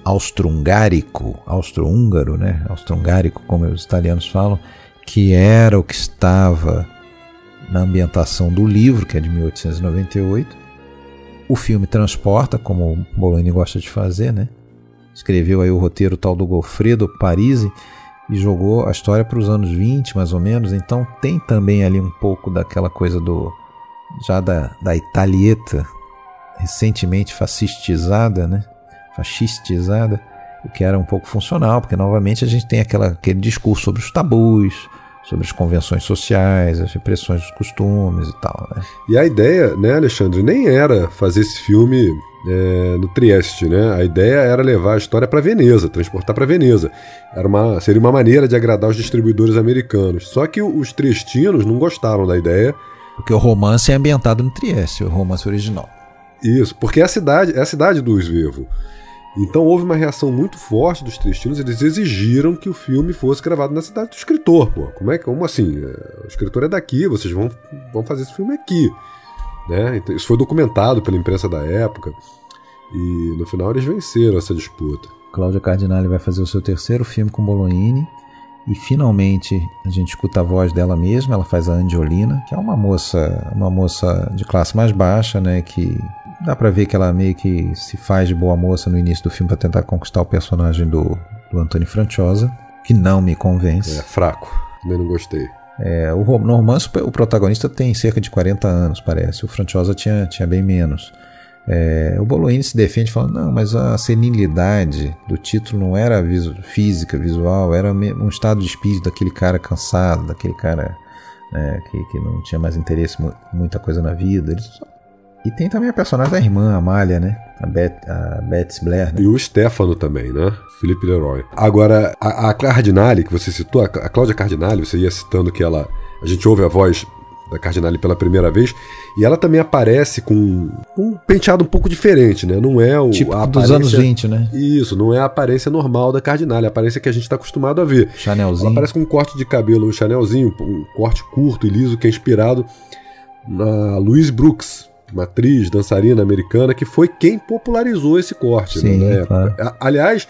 austro-hungárico, austro-húngaro, né? Austro-hungárico, como os italianos falam, que era o que estava na ambientação do livro, que é de 1898. O filme transporta, como o Bologna gosta de fazer, né? Escreveu aí o roteiro tal do Goffredo Parisi e jogou a história para os anos 20, mais ou menos. Então tem também ali um pouco daquela coisa do já da, da Italieta recentemente fascistizada, né? Fascistizada, o que era um pouco funcional, porque novamente a gente tem aquela, aquele discurso sobre os tabus, sobre as convenções sociais, as repressões dos costumes e tal, né? E a ideia, né, Alexandre, nem era fazer esse filme é, no Trieste, né? A ideia era levar a história para Veneza, transportar para Veneza. Era uma, seria uma maneira de agradar os distribuidores americanos. Só que os triestinos não gostaram da ideia. Porque o romance é ambientado no Trieste, o romance original. Isso, porque é a cidade, é a cidade do Svevo. Então houve uma reação muito forte dos triestinos, eles exigiram que o filme fosse gravado na cidade do escritor, pô. Como é que, como assim? É, O escritor é daqui, vocês vão, vão fazer esse filme aqui. Né? Então, isso foi documentado pela imprensa da época. E no final eles venceram essa disputa. Cláudia Cardinale vai fazer o seu terceiro filme com Bolognini e finalmente a gente escuta a voz dela mesma, ela faz a Angiolina, que é uma moça, uma moça de classe mais baixa, né, que dá pra ver que ela meio que se faz de boa moça no início do filme para tentar conquistar o personagem do, do Antônio Franciosa, que não me convence. É fraco, também não gostei. É, o, no romance o protagonista tem cerca de 40 anos, parece. O Franciosa tinha, tinha bem menos. É, o Bolognini se defende falando, não, mas a senilidade do título não era visu- física, visual, era um estado de espírito daquele cara cansado, daquele cara né, que, que não tinha mais interesse em mu- muita coisa na vida. Ele só E tem também a personagem da irmã, a Amália, né? A, Beth, a Betsy Blair. Né? E o Stefano também, né? Felipe Leroy. Agora, a, a Cardinale, que você citou, a, a Cláudia Cardinale, você ia citando que ela. A gente ouve a voz da Cardinale pela primeira vez, e ela também aparece com um penteado um pouco diferente, né? Não é o tipo a dos anos 20, né? Isso, não é a aparência normal da Cardinale, a aparência que a gente está acostumado a ver. Chanelzinho. Ela aparece com um corte de cabelo, um Chanelzinho, um corte curto e liso que é inspirado na Louise Brooks, uma atriz, dançarina americana, que foi quem popularizou esse corte. Sim, né? claro. Aliás,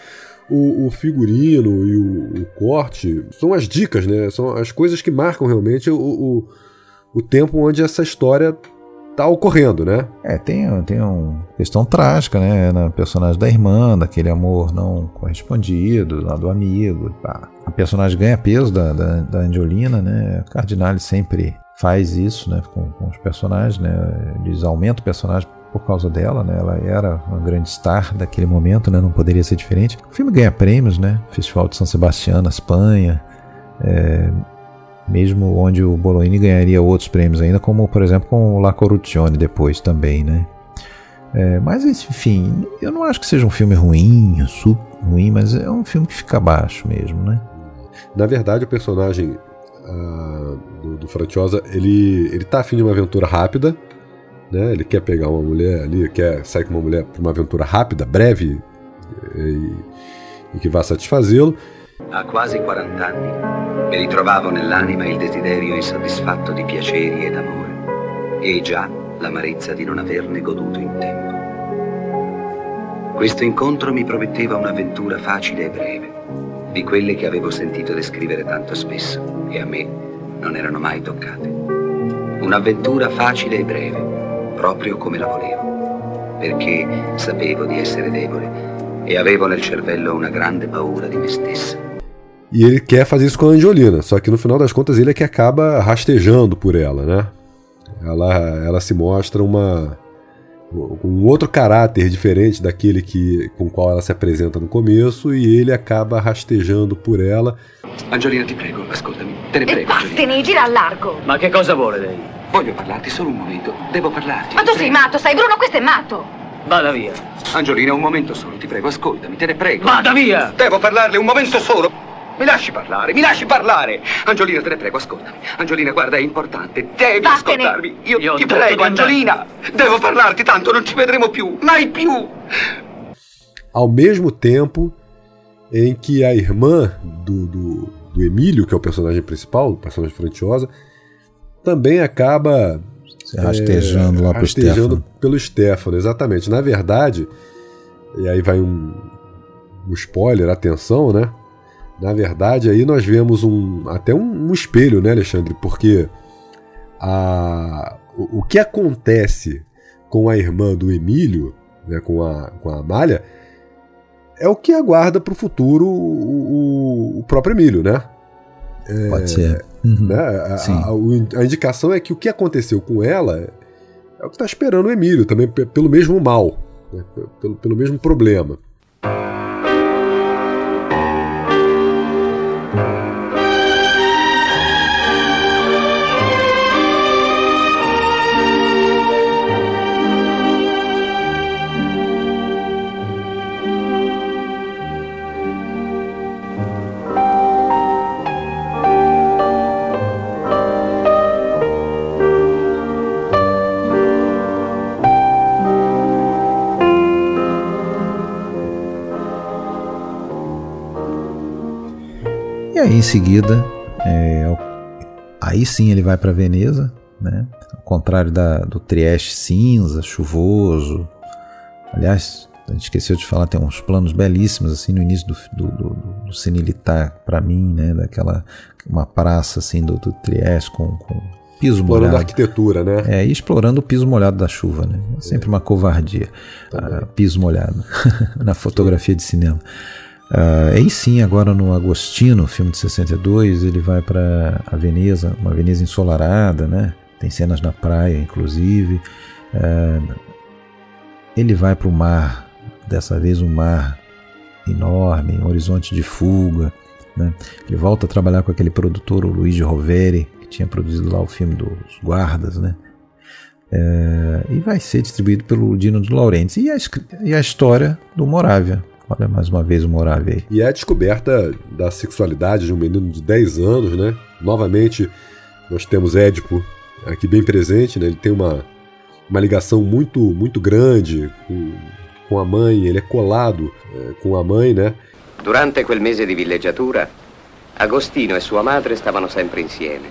o, o, figurino e o, o, corte são as dicas, né? São as coisas que marcam realmente o, o, o tempo onde essa história tá ocorrendo, né? É, tem, tem uma questão trágica, né? Na personagem da irmã, daquele amor não correspondido, lá do amigo. Pá. A personagem ganha peso da, da, da Angelina, né? Cardinale sempre faz isso, né? Com, com os personagens, né? Eles aumentam o personagem por causa dela, né? Ela era uma grande star daquele momento, né? Não poderia ser diferente. O filme ganha prêmios, né? Festival de São Sebastião, na Espanha. É, mesmo onde o Bolognini ganharia outros prêmios ainda, como por exemplo com o La Corruzione depois também, né? É, mas enfim, eu não acho que seja um filme ruim, super ruim, mas é um filme que fica abaixo mesmo, né? Na verdade, o personagem uh, do, do Franciosa, ele, ele tá afim de uma aventura rápida, né? Ele quer pegar uma mulher ali, quer sair com uma mulher para uma aventura rápida, breve e, e que vá satisfazê-lo. A quasi 40 anni mi ritrovavo nell'anima il desiderio insoddisfatto di piaceri ed amore e già l'amarezza di non averne goduto in tempo. Questo incontro mi prometteva un'avventura facile e breve, di quelle che avevo sentito descrivere tanto spesso e a me non erano mai toccate. Un'avventura facile e breve, proprio come la volevo, perché sapevo di essere debole e avevo nel cervello una grande paura di me stessa. E ele quer fazer isso com a Angelina, só que no final das contas ele é que acaba rastejando por ela, né? Ela, ela se mostra uma um outro caráter diferente daquele que com o qual ela se apresenta no começo e ele acaba rastejando por ela. Angelina, ti prego, ascoltami. Te ne prego. Vattene, gira al largo. Ma che cosa vuole lei? Voglio parlarti solo un momento. Devo parlarti. Ma tu sei matto, sai Bruno, questo è matto. Vada via. Angelina, un momento solo, ti prego, ascoltami, te ne prego. Vada via! Devo parlarle un momento solo. Mi lasci parlare, mi lasci parlare! Angiolina, te ne prego, ascoltami. Angiolina, guarda, è importante. Devi Vattene. ascoltarmi. Io, Io ti prego. Angiolina! Devo parlarti, tanto non ci vedremo più, mai più! Ao mesmo tempo em que a irmã do, do, do Emílio, que é o personagem principal, o personagem Frantiosa, também acaba Se rastejando lá pro rastejando Stefano. pelo Stefano, exatamente. Na verdade, e aí vai um, um spoiler, atenção, né? Na verdade, aí nós vemos um até um, um espelho, né, Alexandre? Porque a, o, o que acontece com a irmã do Emílio, né, com, a, com a Amália, é o que aguarda para o futuro o, o- próprio Emílio, né? É, Pode ser. Uhum. né? A, Sim. a- a indicação é que o que aconteceu com ela é o que está esperando o Emílio, também pe- pelo mesmo mal, né? pelo, pelo mesmo problema. Aí em seguida, é, aí sim ele vai para Veneza, né? Ao contrário da, do Trieste cinza, chuvoso. Aliás, a gente esqueceu de falar, tem uns planos belíssimos assim no início do, do, do, do para mim, né? Daquela uma praça assim do, do Trieste com, com piso Explorando a molhado. arquitetura, né? É, e explorando o piso molhado da chuva, né? É sempre uma covardia. Ah, piso molhado na fotografia de cinema. Ah, aí sim, agora no Agostino, filme de 62, ele vai para a Veneza, uma Veneza ensolarada, né? Tem cenas na praia, inclusive. Ah, ele vai para o mar, dessa vez um mar enorme, um horizonte de fuga. Né? Ele volta a trabalhar com aquele produtor, o Luigi Roveri, que tinha produzido lá o filme dos guardas, né? É, e vai ser distribuído pelo Dino de Laurentiis. E a, e a história do Moravia. Olha mais uma vez o Moravia aí. E é a descoberta da sexualidade de um menino de 10 anos, né? Novamente, nós temos Édipo aqui bem presente, né? Ele tem uma, uma ligação muito, muito grande com, com a mãe, ele é colado é, com a mãe, né? Durante quel mese di villeggiatura, Agostino e sua madre stavano sempre insieme.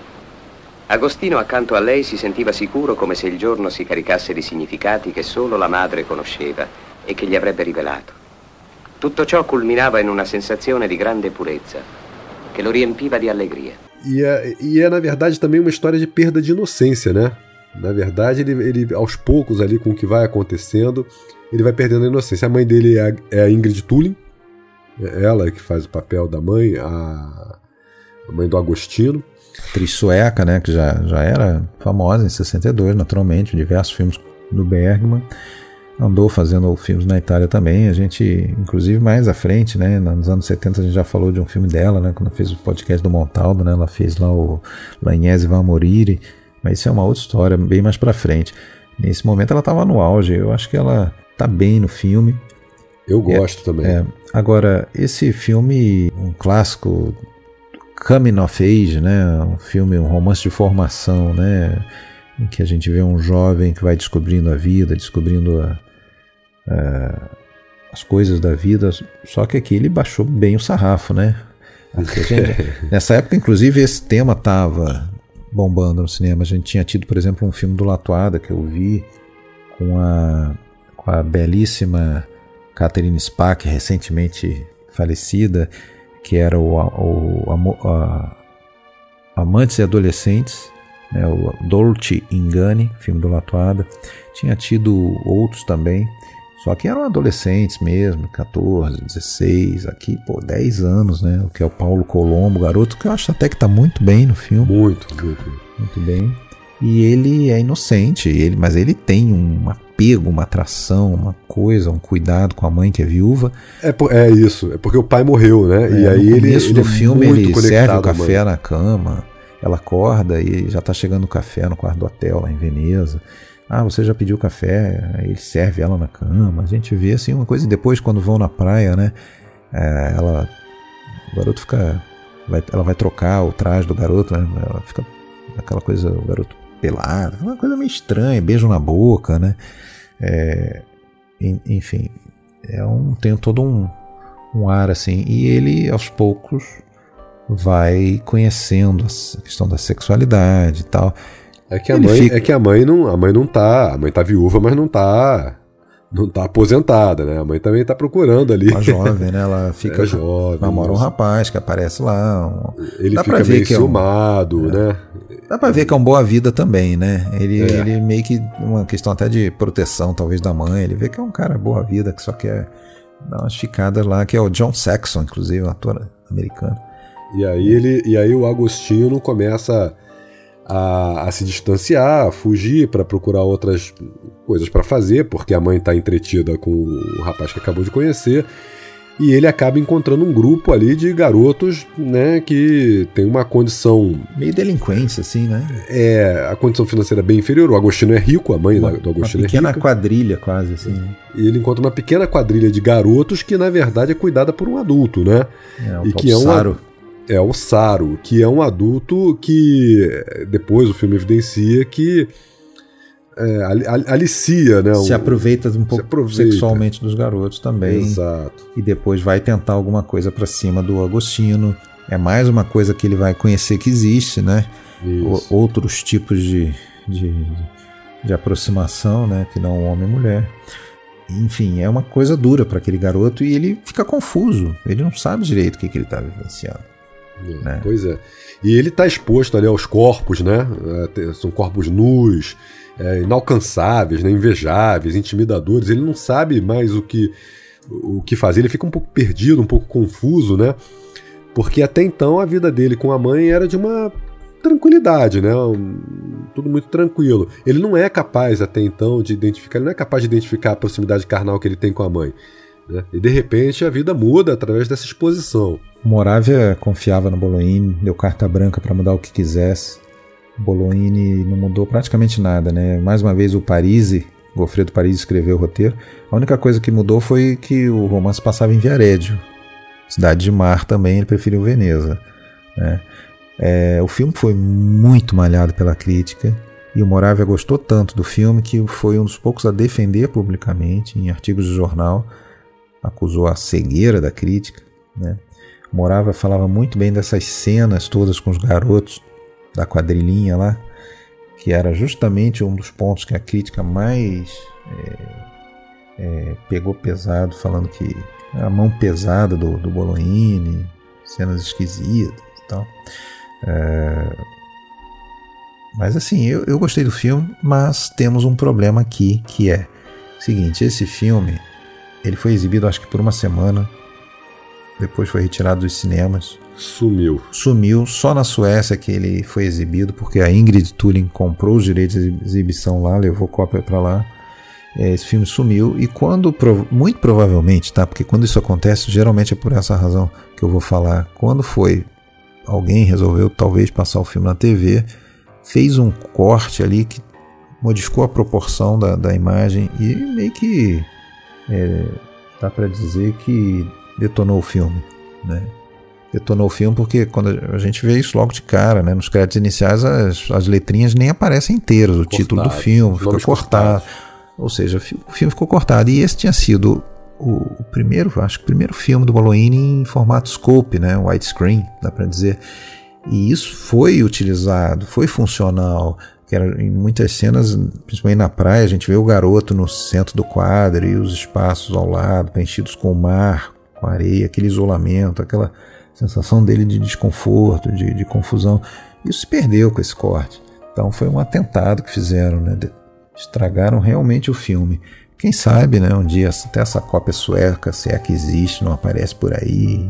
Agostino accanto a lei si sentiva sicuro come se il giorno si caricasse di significati che solo la madre conosceva e che gli avrebbe rivelato. Tutto ciò culminava in una sensazione di grande purezza che lo riempiva di allegria. E é, e é, na verdade, também uma história de perda de inocência, né? Na verdade, ele, ele aos poucos, ali, com o que vai acontecendo, ele vai perdendo a inocência. A mãe dele é a, é a Ingrid Tulin, é ela que faz o papel da mãe, a, a mãe do Agostino atriz sueca, né, que já, já era famosa em 62, naturalmente, diversos filmes do Bergman. Andou fazendo filmes na Itália também. A gente, inclusive mais à frente, né, nos anos 70 a gente já falou de um filme dela, né, quando fez o podcast do Montaldo, né, ela fez lá o Lagnese Va Morire, mas isso é uma outra história, bem mais para frente. Nesse momento ela estava no auge, eu acho que ela tá bem no filme. Eu gosto é, também. É, agora, esse filme, um clássico coming of age, né? Um filme, um romance de formação, né? Em que a gente vê um jovem que vai descobrindo a vida, descobrindo a, a, as coisas da vida. Só que aqui ele baixou bem o sarrafo, né? Gente, nessa época, inclusive, esse tema estava bombando no cinema. A gente tinha tido, por exemplo, um filme do Latuada que eu vi com a, com a belíssima Catherine Spack, recentemente falecida, que era o, o a, Amantes e Adolescentes, né, o Dolce Ingani, filme do Latuada. Tinha tido outros também, só que eram adolescentes mesmo, 14, 16, aqui, pô, 10 anos, né? O que é o Paulo Colombo, garoto, que eu acho até que tá muito bem no filme. Muito, muito. Muito bem. E ele é inocente, ele, mas ele tem um apego, uma atração, uma coisa, um cuidado com a mãe que é viúva. É, é isso, é porque o pai morreu, né? É, e aí no ele, ele do é filme ele serve o café na cama, ela acorda e já está chegando o café no quarto do hotel lá em Veneza. Ah, você já pediu café? Aí ele serve ela na cama. A gente vê assim uma coisa e depois quando vão na praia, né? É, ela, o garoto fica, vai, ela vai trocar o traje do garoto, né? Ela fica aquela coisa, o garoto pelado, uma coisa meio estranha, beijo na boca, né? É, enfim, é um, tem todo um, um ar assim, e ele aos poucos vai conhecendo a questão da sexualidade e tal. É que a mãe, fica... é que a mãe não, a mãe não tá, a mãe tá viúva, mas não tá não tá aposentada, né? A mãe também tá procurando ali. Uma jovem, né? Ela fica é jovem. Namora um rapaz que aparece lá. Um... Ele Dá fica meio ciumado, é um... né? Dá pra ver que é uma boa vida também, né? Ele, é. ele meio que. Uma questão até de proteção, talvez, da mãe. Ele vê que é um cara boa vida, que só quer dar umas ficadas lá, que é o John Saxon, inclusive, um ator americano. E aí ele. E aí o Agostinho começa a, a se distanciar, a fugir para procurar outras coisas para fazer, porque a mãe está entretida com o rapaz que acabou de conhecer. E ele acaba encontrando um grupo ali de garotos, né, que tem uma condição. Meio delinquência, assim, né? É, a condição financeira é bem inferior. O Agostinho é rico, a mãe uma, do Agostinho uma pequena é rica. quadrilha, quase, assim. Né? E ele encontra uma pequena quadrilha de garotos que, na verdade, é cuidada por um adulto, né? É, o e que é um, é o Saro, que é um adulto que depois o filme evidencia que é, alicia, né? Se aproveita um pouco aproveita. sexualmente dos garotos também. Exato. E depois vai tentar alguma coisa para cima do Agostino. É mais uma coisa que ele vai conhecer que existe, né? O, outros tipos de, de, de aproximação, né? Que não homem e mulher. Enfim, é uma coisa dura para aquele garoto e ele fica confuso. Ele não sabe direito o que, que ele está vivenciando. Né? Pois é. E ele está exposto ali aos corpos, né? É, são corpos nus, é, inalcançáveis, né? invejáveis, intimidadores. Ele não sabe mais o que, o que fazer, ele fica um pouco perdido, um pouco confuso, né? Porque até então a vida dele com a mãe era de uma tranquilidade, né? Um, tudo muito tranquilo. Ele não é capaz até então de identificar, ele não é capaz de identificar a proximidade carnal que ele tem com a mãe. Né? E de repente a vida muda através dessa exposição. Moravia confiava no Boloin, deu carta branca para mudar o que quisesse. Bolognini não mudou praticamente nada, né? Mais uma vez o Parisi, Goffredo Parisi escreveu o roteiro. A única coisa que mudou foi que o romance passava em Viareggio. Cidade de mar também, ele preferiu Veneza. Né? É, o filme foi muito malhado pela crítica e o Moravia gostou tanto do filme que foi um dos poucos a defender publicamente em artigos de jornal. Acusou a cegueira da crítica. Né? O Moravia falava muito bem dessas cenas todas com os garotos da quadrilhinha lá, que era justamente um dos pontos que a crítica mais é, é, pegou pesado, falando que a mão pesada do, do Bolognini, cenas esquisitas e tal. É, mas assim, eu, eu gostei do filme, mas temos um problema aqui, que é o seguinte, esse filme ele foi exibido acho que por uma semana, depois foi retirado dos cinemas. Sumiu. Sumiu. Só na Suécia que ele foi exibido, porque a Ingrid Turing comprou os direitos de exibição lá, levou cópia para lá. É, esse filme sumiu e quando muito provavelmente, tá? Porque quando isso acontece, geralmente é por essa razão que eu vou falar. Quando foi alguém resolveu talvez passar o filme na TV, fez um corte ali que modificou a proporção da, da imagem e meio que é, dá para dizer que detonou o filme, né? detonou o filme porque quando a gente vê isso logo de cara, né? Nos créditos iniciais as, as letrinhas nem aparecem inteiras, o cortado, título do filme fica cortado. Ou seja, o filme ficou cortado. E esse tinha sido o, primeiro, acho que o primeiro filme do Bolognini em formato scope, né? Widescreen, dá para dizer. E isso foi utilizado, foi funcional. Que era, em muitas cenas, principalmente na praia, a gente vê o garoto no centro do quadro e os espaços ao lado, preenchidos com o mar, com areia, aquele isolamento, aquela sensação dele de desconforto, de, de confusão. Isso se perdeu com esse corte. Então foi um atentado que fizeram, né? Estragaram realmente o filme. Quem sabe, né? Um dia até essa cópia sueca, se é que existe, não aparece por aí.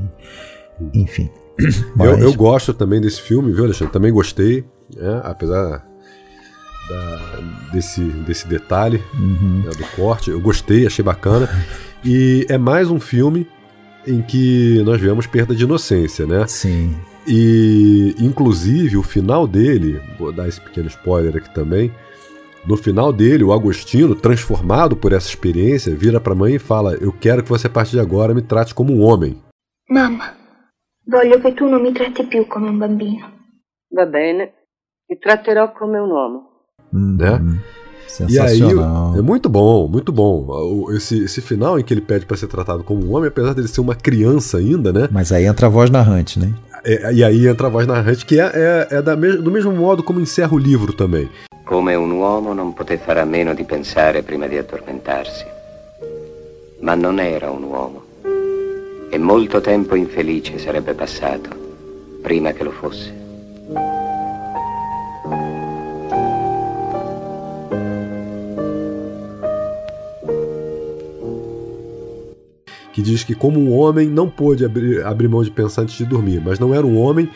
Enfim. Mas... Eu, eu, gosto também desse filme, viu, Alexandre? Também gostei, né? apesar da, desse, desse detalhe uhum. né, do corte. Eu gostei, achei bacana. E é mais um filme em que nós vemos perda de inocência, né? Sim. E, inclusive, o final dele, vou dar esse pequeno spoiler aqui também. No final dele, o Agostino, transformado por essa experiência, vira para a mãe e fala: Eu quero que você, a partir de agora, me trate como um homem. Mamma, voglio che tu non mi tratti più come un bambino. Va bene, ti tratterò come un uomo. Né? Uhum. E aí, é muito bom, muito bom. Esse, esse final em que ele pede para ser tratado como um homem, apesar dele ser uma criança ainda, né? Mas aí entra a voz narrante, né? É, e aí entra a voz narrante, que é, é, é da, do mesmo modo como encerra o livro também. Come un uomo non poté fare a meno di pensare prima di addormentarsi. Ma non era un uomo. E molto tempo infelice sarebbe passato prima che lo fosse. Que diz que, como um homem, não pôde abrir, abrir mão de pensar antes de dormir, mas não era um homem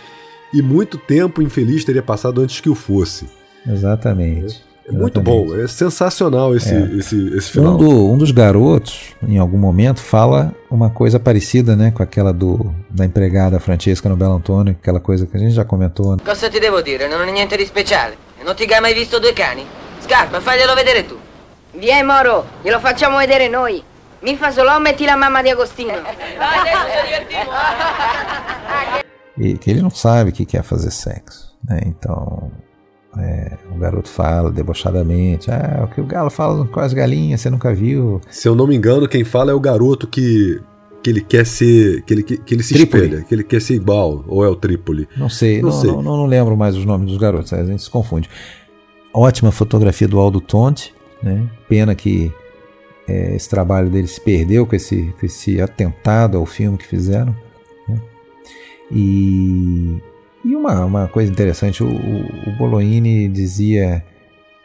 e muito tempo infeliz teria passado antes que o fosse. Exatamente. É, é muito bom, é sensacional esse, é. esse, esse final. Um, do, um, dos garotos, em algum momento, fala uma coisa parecida né, com aquela do, da empregada Francesca no Belo Antônio, aquela coisa que a gente já comentou. Né? Cosa ti devo dire? Non è niente di speciale. Non ti hai mai visto due cani? Scarpa, faglielo vedere tu. Vieni Moro, glielo facciamo vedere noi. Mi fa solo metti la mamma di Agostino. e que ele não sabe o que quer fazer sexo, né? Então é, o garoto fala debochadamente: Ah, o que o galo fala com as galinhas, você nunca viu. Se eu não me engano, quem fala é o garoto que. Que ele quer ser. Que ele, que, que ele se Trípoli. espelha, que ele quer ser igual, ou é o Trípoli? Não sei, não, não, sei. Não, não, não, lembro mais os nomes dos garotos, a gente se confunde. Ótima fotografia do Aldo Tonte, né? Pena que é, esse trabalho dele se perdeu com esse, com esse atentado ao filme que fizeram. Né? E, e uma, uma coisa interessante, o, o Bolognini dizia: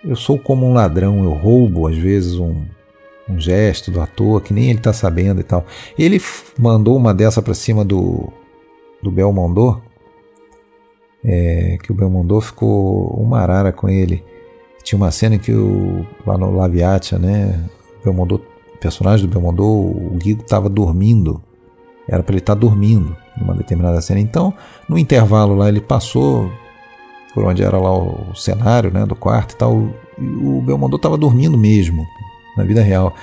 Eu sou como um ladrão, eu roubo às vezes um, um gesto do ator que nem ele está sabendo e tal. Ele mandou uma dessa para cima do, do Belmondo, é, que o Belmondo ficou uma arara com ele. Tinha uma cena que o, lá no Laviatia, né, Belmondo, o personagem do Belmondo, o Guido estava dormindo. Era para ele estar tá dormindo numa determinada cena. Então, no intervalo lá, ele passou por onde era lá o cenário, né, do quarto e tal. E o Belmondo estava dormindo mesmo, na vida real.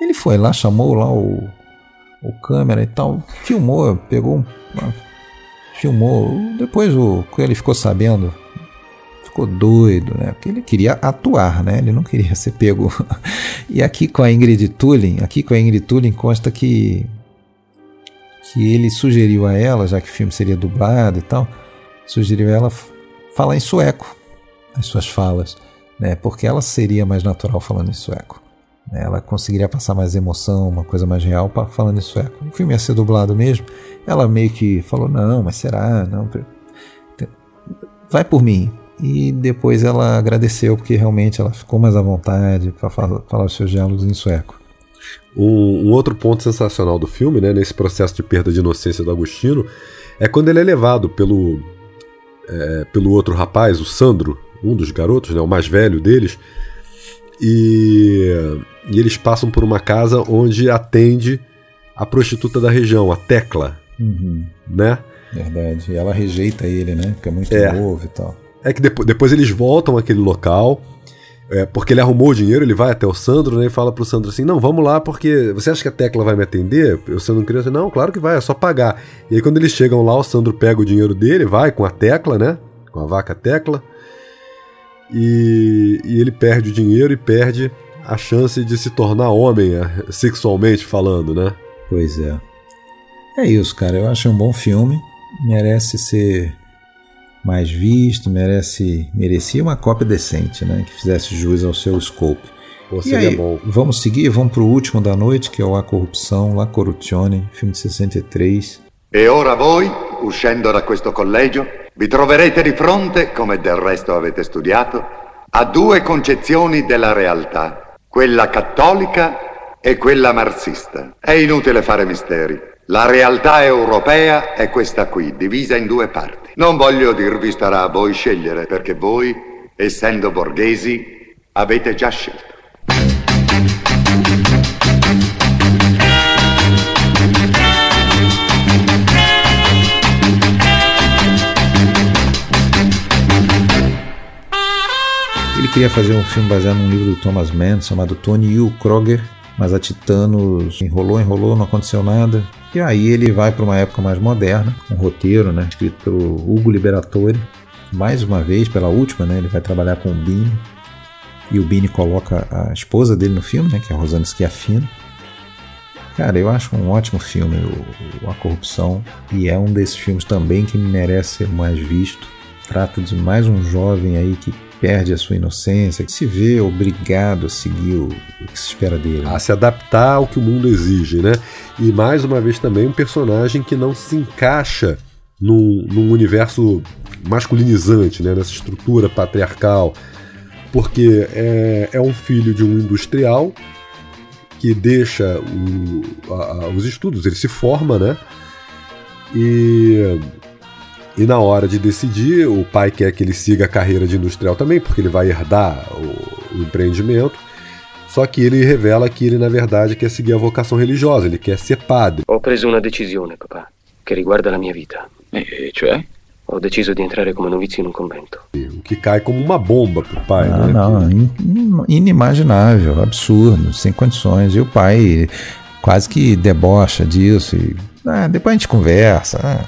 Ele foi lá, chamou lá o, o câmera e tal, filmou, pegou filmou. Depois o ele ficou sabendo, ficou doido, né? Porque ele queria atuar, né? Ele não queria ser pego. e aqui com a Ingrid Tulin, aqui com a Ingrid Tulin consta que que ele sugeriu a ela, já que o filme seria dublado e tal, sugeriu a ela falar em sueco as suas falas, né? Porque ela seria mais natural falando em sueco. Né? Ela conseguiria passar mais emoção, uma coisa mais real falando em sueco. O filme ia ser dublado mesmo. Ela meio que falou: não, mas será? Não. Vai por mim. E depois ela agradeceu porque realmente ela ficou mais à vontade para falar, falar os seus diálogos em sueco. Um, um, outro ponto sensacional do filme, né, nesse processo de perda de inocência do Agostino, é quando ele é levado pelo, é, pelo outro rapaz, o Sandro, um dos garotos, né, o mais velho deles, e, e eles passam por uma casa onde atende a prostituta da região, a Tecla, uhum. né? Verdade. E ela rejeita ele, né? Porque é muito é. novo e tal. É que depois, depois eles voltam àquele local, é, porque ele arrumou o dinheiro, ele vai até o Sandro né, e fala pro Sandro assim: Não, vamos lá, porque você acha que a Tecla vai me atender? O Sandro queria assim: Não, claro que vai, é só pagar. E aí, quando eles chegam lá, o Sandro pega o dinheiro dele, vai com a Tecla, né? Com a vaca Tecla. E, e ele perde o dinheiro e perde a chance de se tornar homem, é, sexualmente falando, né? Pois é. É isso, cara. Eu acho um bom filme. Merece ser mais visto, merece merecia uma cópia decente, né, que fizesse jus ao seu scope. Pô, e aí, bom. vamos seguir, vamos para o último da noite, que é o A Corrupção, La Corruzione, filme de 63. E ora voi, uscendo da questo collegio, vi troverete di fronte, come del resto avete studiato, a due concezioni della realtà, quella cattolica e quella marxista. È inutile fare misteri. La realtà europea è questa qui, divisa in due parti. Non voglio dirvi starà a voi scegliere, perché voi, essendo borghesi, avete già scelto. Ele queria fazer um filme baseado num livro do Thomas Mann chamado Tony e Kroger, mas a Titanos enrolou, enrolou, não aconteceu nada. E aí ele vai para uma época mais moderna, um roteiro, né, escrito pelo Hugo Liberatore. Mais uma vez, pela última, né, ele vai trabalhar com o Bini. E o Bini coloca a esposa dele no filme, né, que é a Rosana Schiaffino. Cara, eu acho um ótimo filme, o, A Corrupção, e é um desses filmes também que merece ser mais visto. Trata de mais um jovem aí que perde a sua inocência, que se vê obrigado a seguir o, que se espera dele. A se adaptar ao que o mundo exige, né? E mais uma vez também um personagem que não se encaixa num, num universo masculinizante, né? nessa estrutura patriarcal, porque é, é um filho de um industrial que deixa o, a, os estudos, ele se forma, né? E e na hora de decidir, o pai quer que ele siga a carreira de industrial também, porque ele vai herdar o, o empreendimento. Só que ele revela que ele, na verdade, quer seguir a vocação religiosa, ele quer ser padre. Ho preso una decisione, papà, che riguarda la mia vita. E cioè? Ho deciso di entrare come novizio in un convento. O que cai como uma bomba pro pai, ah, né? Não, que... inimaginável, absurdo, sem condições. E o pai quase que debocha disso. E, ah, depois a gente conversa. Ah,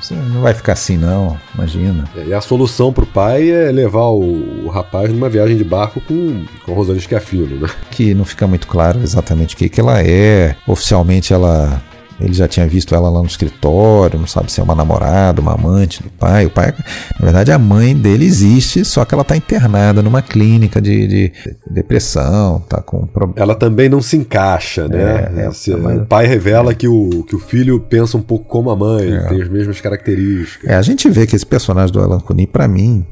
você não vai ficar assim, não, imagina. É, e a solução pro pai é levar o, o rapaz numa viagem de barco com, com a Rosane Schiaffino, né? Que não fica muito claro exatamente o que, que ela é. Oficialmente ela ele já tinha visto ela lá no escritório, não sabe se é uma namorada, uma amante do pai. O pai, na verdade, a mãe dele existe, só que ela está internada numa clínica de, de, depressão, tá com problema. Ela também não se encaixa, né? É, é, mãe... O pai revela é. que, o, que o filho pensa um pouco como a mãe, é. tem as mesmas características. É, a gente vê que esse personagem do Alan Cuny, para mim,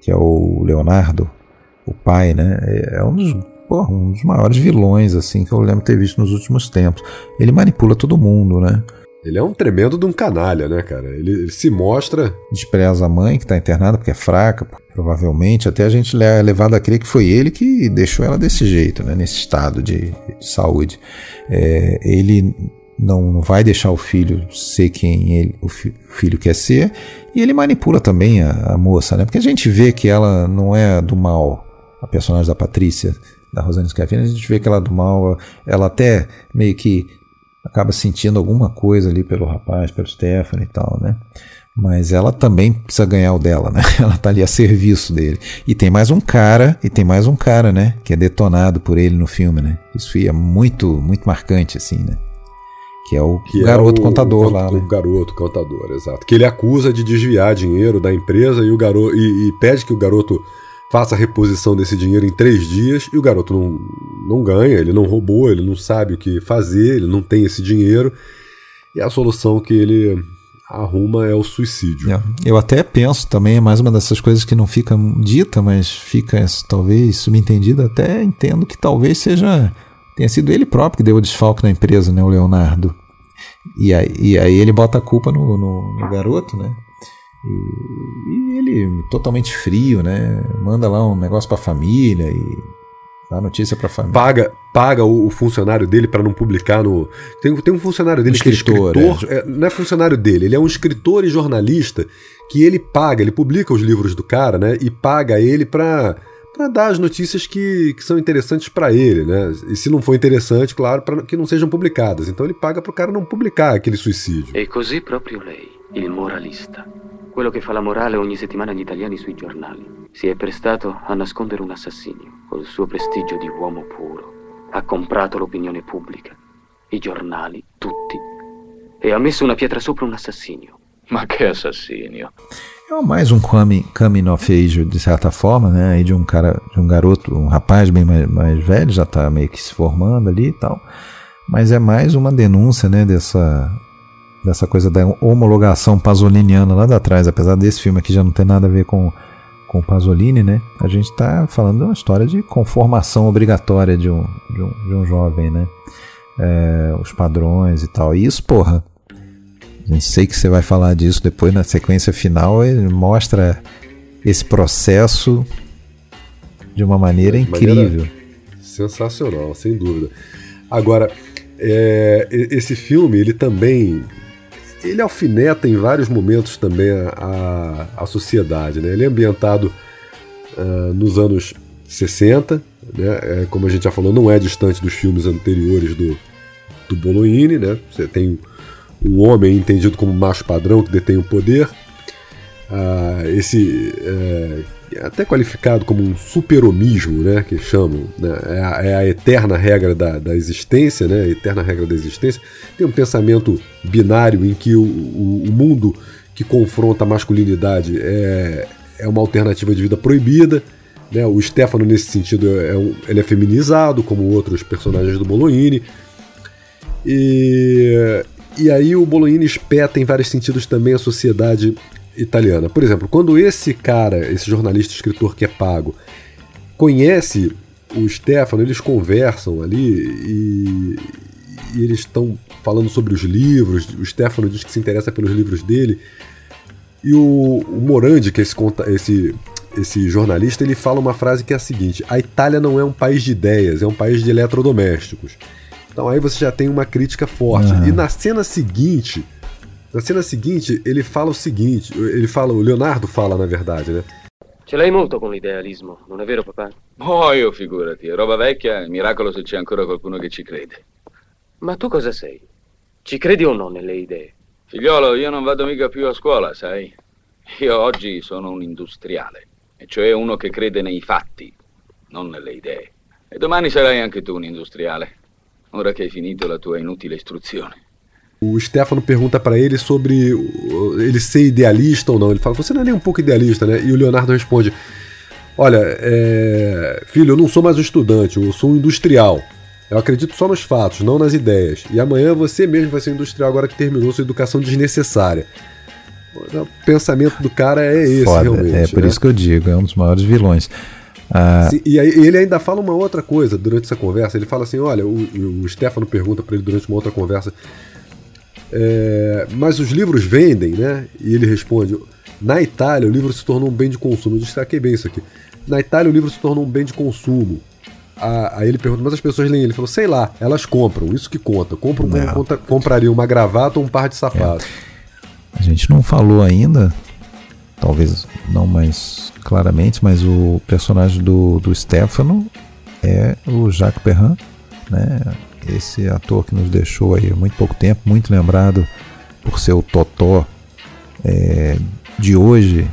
que é o Leonardo, o pai, né, é um dos porra, um dos maiores vilões assim que eu lembro ter visto nos últimos tempos. Ele manipula todo mundo, né? Ele é um tremendo de um canalha, né, cara? Ele, ele se mostra. Despreza a mãe que está internada porque é fraca, provavelmente. Até a gente é levado a crer que foi ele que deixou ela desse jeito, né? Nesse estado de, de saúde. É, ele não, não vai deixar o filho ser quem ele, o fi, filho quer ser, e ele manipula também a, a, moça, né? Porque a gente vê que ela não é do mal, a personagem da Patrícia, da Rosane Schiaffini, a gente vê que ela é do mal, ela até meio que acaba sentindo alguma coisa ali pelo rapaz, pelo Stephanie e tal, né? Mas ela também precisa ganhar o dela, né? Ela tá ali a serviço dele. E tem mais um cara, e tem mais um cara, né? Que é detonado por ele no filme, né? Isso é muito, muito marcante, assim, né? Que é o que garoto é o, contador o, lá, né? O garoto contador, exato. Que ele acusa de desviar dinheiro da empresa e o garoto e, e, pede que o garoto faça a reposição desse dinheiro em três dias e o garoto não, não ganha, ele não roubou, ele não sabe o que fazer, ele não tem esse dinheiro. E a solução que ele arruma é o suicídio. É. Eu até penso também, é mais uma dessas coisas que não fica dita, mas fica talvez subentendida, até entendo que talvez seja tenha sido ele próprio que deu o desfalque na empresa, né, o Leonardo. E aí, e aí ele bota a culpa no, no, no garoto, né? E, e, ele totalmente frio, né? Manda lá um negócio para a família e dá notícia para a família. Paga, paga o, o funcionário dele para não publicar no. Tem, tem um funcionário dele um escritor, que é escritor. É. É, não é funcionário dele, ele é um escritor e jornalista que ele paga, ele publica os livros do cara, né? E paga ele para para dar as notícias que, que são interessantes para ele, né? E se não for interessante, claro, para que não sejam publicadas. Então ele paga para o cara não publicar aquele suicídio. E così proprio lei, il moralista, quello che fa la morale ogni settimana agli italiani sui giornali, si è prestato a nascondere un assassinio col suo prestigio di uomo puro. Ha comprato l'opinione pubblica, i giornali, tutti, e ha messo una pietra sopra un assassinio. Ma che assassinio? É mais um coming, coming of age, de certa forma, né? Aí de um cara, de um garoto, um rapaz bem mais, mais velho, já está meio que se formando ali e tal. Mas é mais uma denúncia, né? Dessa, dessa coisa da homologação pasoliniana lá de trás. Apesar desse filme aqui já não ter nada a ver com, com Pasolini, né? A gente está falando de uma história de conformação obrigatória de um, de um, de um jovem, né? É, os padrões e tal. E isso, porra, nem sei que você vai falar disso depois na sequência final. Ele mostra esse processo de uma maneira incrível. Maneira sensacional, sem dúvida. Agora, é, esse filme, ele também ele alfineta em vários momentos também a, a, sociedade. Né? Ele é ambientado uh, nos anos 60, né? É, como a gente já falou, não é distante dos filmes anteriores do, do Bolognini. Né? Você tem um homem entendido como macho padrão que detém o poder. Ah, esse é, até qualificado como um superomismo, né, que chamam, né, é, a, é, a, eterna regra da, da, existência, né, a eterna regra da existência. Tem um pensamento binário em que o, o, o mundo que confronta a masculinidade é, é uma alternativa de vida proibida. Né, o Stefano, nesse sentido, é um, ele é feminizado, como outros personagens do Bolognini. E, e aí o Bolognini espeta em vários sentidos também a sociedade italiana. Por exemplo, quando esse cara, esse jornalista escritor que é pago, conhece o Stefano, eles conversam ali e, e eles estão falando sobre os livros. O Stefano diz que se interessa pelos livros dele. E o, o Morandi, que é esse, esse, esse jornalista, ele fala uma frase que é a seguinte: A Itália não é um país de ideias, é um país de eletrodomésticos. Então aí você já tem uma crítica forte. Uhum. E na cena seguinte, na cena seguinte, ele fala o seguinte, ele fala, o Leonardo fala na verdade, né? Ce l'hai molto con l'idealismo, non è vero papà? Oh, io figurati, è roba vecchia, miracolo se c'è ancora qualcuno che ci crede. Ma tu cosa sei? Ci credi o no nelle idee? Figliolo, io non vado mica più a scuola, sai? Io oggi sono un industriale, e cioè uno che crede nei fatti, non nelle idee. E domani sarai anche tu un industriale. ora che hai finito la tua inutile istruzione. O Stefano pergunta para ele sobre ele ser idealista ou não. Ele fala: Você não é nem um pouco idealista, né? E o Leonardo responde: Olha, é... filho, eu não sou mais um estudante, eu sou um industrial. Eu acredito só nos fatos, não nas ideias. E amanhã você mesmo vai ser industrial agora que terminou sua educação desnecessária. O pensamento do cara é esse, Foda. realmente. É por né? isso que eu digo, é um dos maiores vilões. Ah. Sim, e aí, ele ainda fala uma outra coisa durante essa conversa. Ele fala assim: olha, o, o Stefano pergunta para ele durante uma outra conversa. É, mas os livros vendem, né? E ele responde: na Itália o livro se tornou um bem de consumo. Eu destaquei bem isso aqui. Na Itália o livro se tornou um bem de consumo. a- aí ele pergunta, mas as pessoas leem? Ele falou, sei lá, elas compram, isso que conta. Compram como conta, comprariam uma gravata ou um par de sapatos. A gente não falou ainda, talvez não mais claramente, mas o personagem do, do Stefano é o Jacques Perrin, né? Esse ator que nos deixou aí há muito pouco tempo, muito lembrado por ser o Totó é, de hoje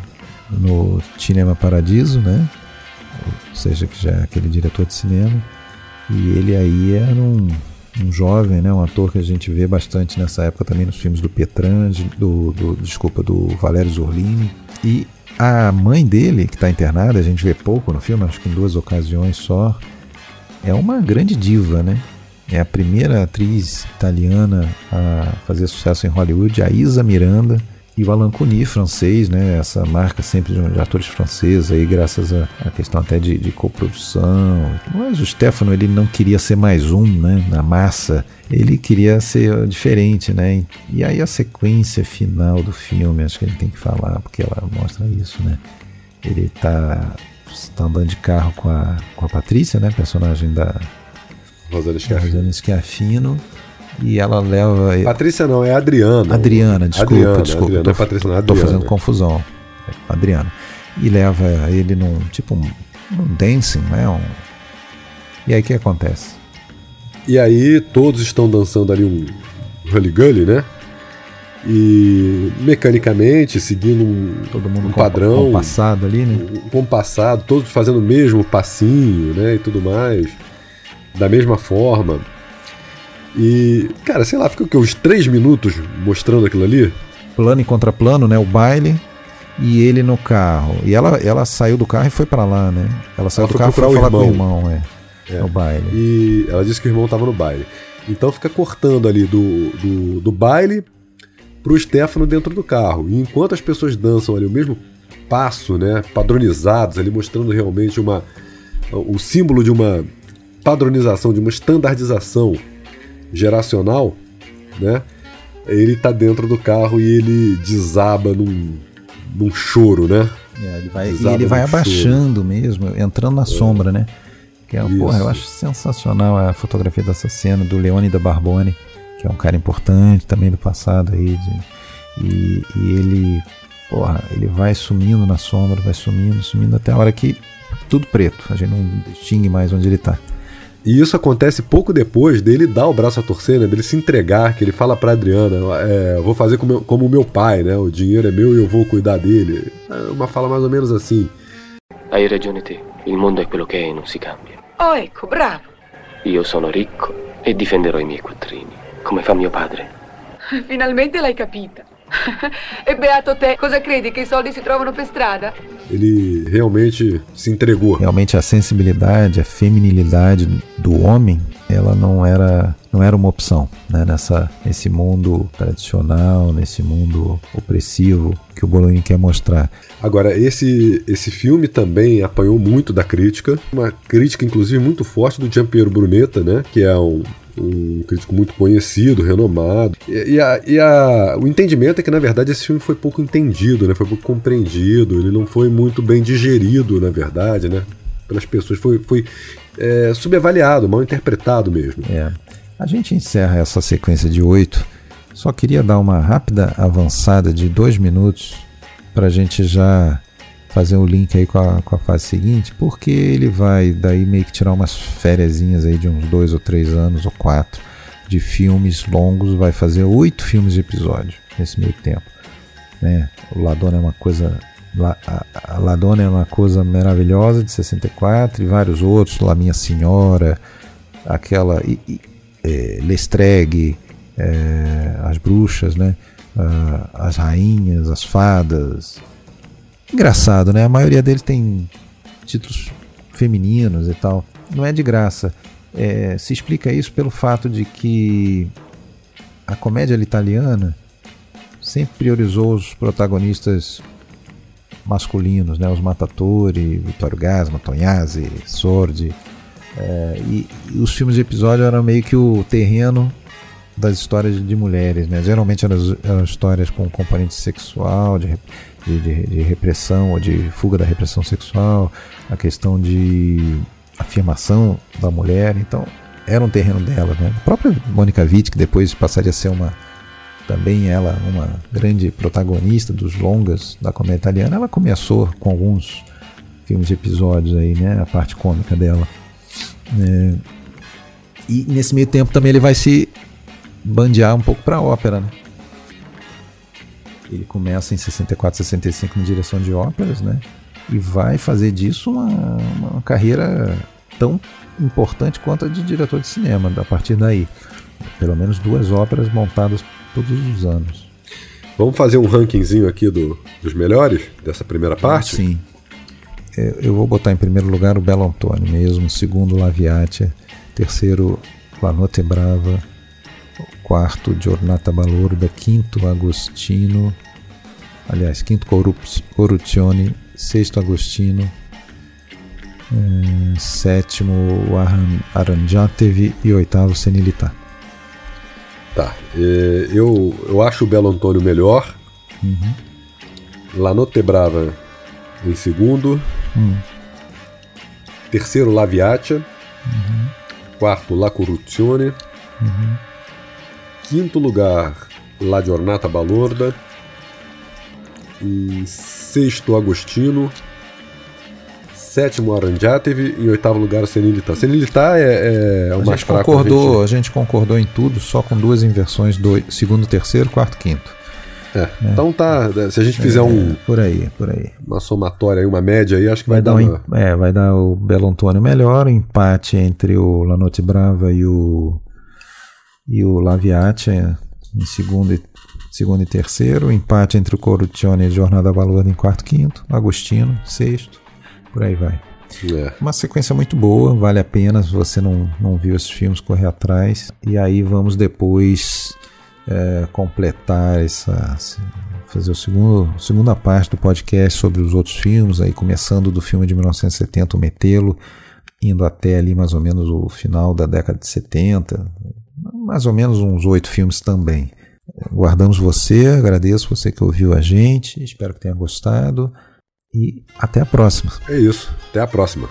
no Cinema Paradiso, né? Ou seja, que já é aquele diretor de cinema. E ele aí era um, um jovem, né? Um ator que a gente vê bastante nessa época também nos filmes do Petrange, do, do desculpa, do Valério Zorlini. E a mãe dele, que está internada, a gente vê pouco no filme, acho que em duas ocasiões só, é uma grande diva, né? É a primeira atriz italiana a fazer sucesso em Hollywood, a Isa Miranda e Cuny, francês, né? Essa marca sempre de atores franceses aí, graças à questão até de, de coprodução. Mas o Stefano, ele não queria ser mais um, né? Na massa. Ele queria ser diferente, né? E aí a sequência final do filme, acho que gente tem que falar, porque ela mostra isso, né? Ele tá, tá andando de carro com a, com a Patrícia, né? Personagem da Rosana Schiaffino. Rosana Schiaffino. E ela leva. Patrícia não, é Adriana. Adriana, desculpa, Adriana, desculpa. Adriana, tô, não é Patrícia, não é tô Adriana. fazendo confusão. Adriana. E leva ele num tipo um, um dancing, né? Um... E aí o que acontece? E aí todos estão dançando ali um Hully né? E mecanicamente, seguindo um, Todo mundo um com- padrão. compassado ali, né? Um compassado, todos fazendo o mesmo passinho, né? E tudo mais. Da mesma forma. E, cara, sei lá, fica o quê? Uns três minutos mostrando aquilo ali? Plano e contraplano, né? O baile. E ele no carro. E ela, ela saiu do carro e foi pra lá, né? Ela saiu Ela do carro e foi falar o com o irmão. irmão, é. É. No baile. E ela disse que o irmão tava no baile. Então fica cortando ali do, do, do baile pro Stefano dentro do carro. E enquanto as pessoas dançam ali o mesmo passo, né? Padronizados, ali mostrando realmente uma. o símbolo de uma padronização, de uma standardização geracional, né? Ele tá dentro do carro e ele desaba num, num choro, né? É, ele vai, e ele vai num choro. abaixando mesmo, entrando na sombra, né? Que é, porra, eu acho sensacional a fotografia dessa cena do Leone da Barbone, que é um cara importante também do passado aí. de- e, e ele, porra, ele vai sumindo na sombra, vai sumindo, sumindo até a hora que tudo preto, a gente não distingue mais onde ele tá. E isso acontece pouco depois dele dar o braço a torcer, né? Dele se entregar, que ele fala pra Adriana, é, eu vou fazer como, como o meu pai, né? O dinheiro é meu e eu vou cuidar dele. É uma fala mais ou menos assim. Hai ragione te, il mondo è quello che è e non si cambia. Oh, ecco, bravo. Io sono ricco e difenderò i miei quattrini, come fa mio padre. Finalmente l'hai capita. e beato te, cosa credi che i soldi si trovano per strada? Ele realmente se entregou. Realmente a sensibilidade, a feminilidade do homem, ela não era, não era uma opção, né? Nessa, nesse mundo tradicional, nesse mundo opressivo que o Bolognini quer mostrar. Agora, esse, esse filme também apanhou muito da crítica, uma crítica inclusive muito forte do Giampiero Brunetta, né? Que é um, um crítico muito conhecido, renomado. E, e a- e a- o entendimento é que, na verdade, esse filme foi pouco entendido, né? Foi pouco compreendido, ele não foi muito bem digerido, na verdade, né? Pelas pessoas, foi, foi é, subavaliado, mal interpretado mesmo. É. A gente encerra essa sequência de oito. Só queria dar uma rápida avançada de dois minutos para a gente já fazer um link aí com a, com a fase seguinte, porque ele vai daí meio que tirar umas férias aí de uns dois ou três anos ou quatro de filmes longos, vai fazer oito filmes de episódio nesse meio tempo. Né? O Ladona é uma coisa. La- a- a Ladona é uma coisa maravilhosa de 64 e vários outros, La Minha Senhora, aquela e, e, é, Lestreg, é, as bruxas, né? Ah, as rainhas, as fadas. Engraçado, né? A maioria deles tem títulos femininos e tal. Não é de graça. É, se explica isso pelo fato de que a comédia italiana sempre priorizou os protagonistas masculinos, né? Os Matatori, Vittorio Gasma, Tognazzi, Sordi. É, e, e os filmes de episódio eram meio que o terreno das histórias de mulheres, né? Geralmente eram, eram histórias com componente sexual, de, de, de- de repressão ou de fuga da repressão sexual, a questão de afirmação da mulher. Então, era um terreno dela, né? A própria Mônica Witt, que depois passaria a ser uma também ela uma grande protagonista dos longas da comédia italiana, ela começou com alguns filmes episódios aí, né? A parte cômica dela. É, e nesse meio tempo também ele vai se bandear um pouco para a ópera, né? Ele começa em 64, 65 na direção de óperas, né? E vai fazer disso uma, uma carreira tão importante quanto a de diretor de cinema, a partir daí. Pelo menos duas óperas montadas todos os anos. Vamos fazer um rankingzinho aqui do, dos melhores dessa primeira parte? Sim. É, eu vou botar em primeiro lugar o Belo Antônio mesmo, segundo Laviate, terceiro La Notte Brava, quarto Giornata Balorda, quinto Agostino, aliás, quinto Corruzione, sexto Agostino, é, sétimo Aranjatevi e oitavo Senilità. Tá. É, eu, eu acho o Belo Antônio melhor. Uhum. La Notte Brava em segundo. Uhum. Terceiro, La Viatia. Uhum. Quarto, La Corruzione. Uhum. Quinto lugar, La Giornata Balorda. Em sexto, Agostino sétimo Aranjatev e em oitavo lugar o Senilitá. Senilitá é, é o a mais fraco. Concordou, a gente... a gente concordou em tudo, só com duas inversões, do segundo, terceiro, quarto, quinto. É. É. Então tá, se a gente fizer é, um por aí, por aí, uma somatória, uma média aí, acho que vai, vai dar, dar uma... é, vai dar o Belo Antônio melhor, empate entre o Lanotte Brava e o e o Laviate em segundo e segundo e terceiro, empate entre o Corruzione e Jornada Valor em quarto, quinto, Agostino sexto, por aí vai. É. Uma sequência muito boa, vale a pena se você não, não viu esses filmes, correr atrás. E aí vamos depois é, completar essa. fazer o segundo, a segunda parte do podcast sobre os outros filmes, aí começando do filme de 1970, o Metelo, indo até ali mais ou menos o final da década de 70, mais ou menos uns oito filmes também. Guardamos você, agradeço você que ouviu a gente, espero que tenha gostado e até a próxima. É isso, até a próxima.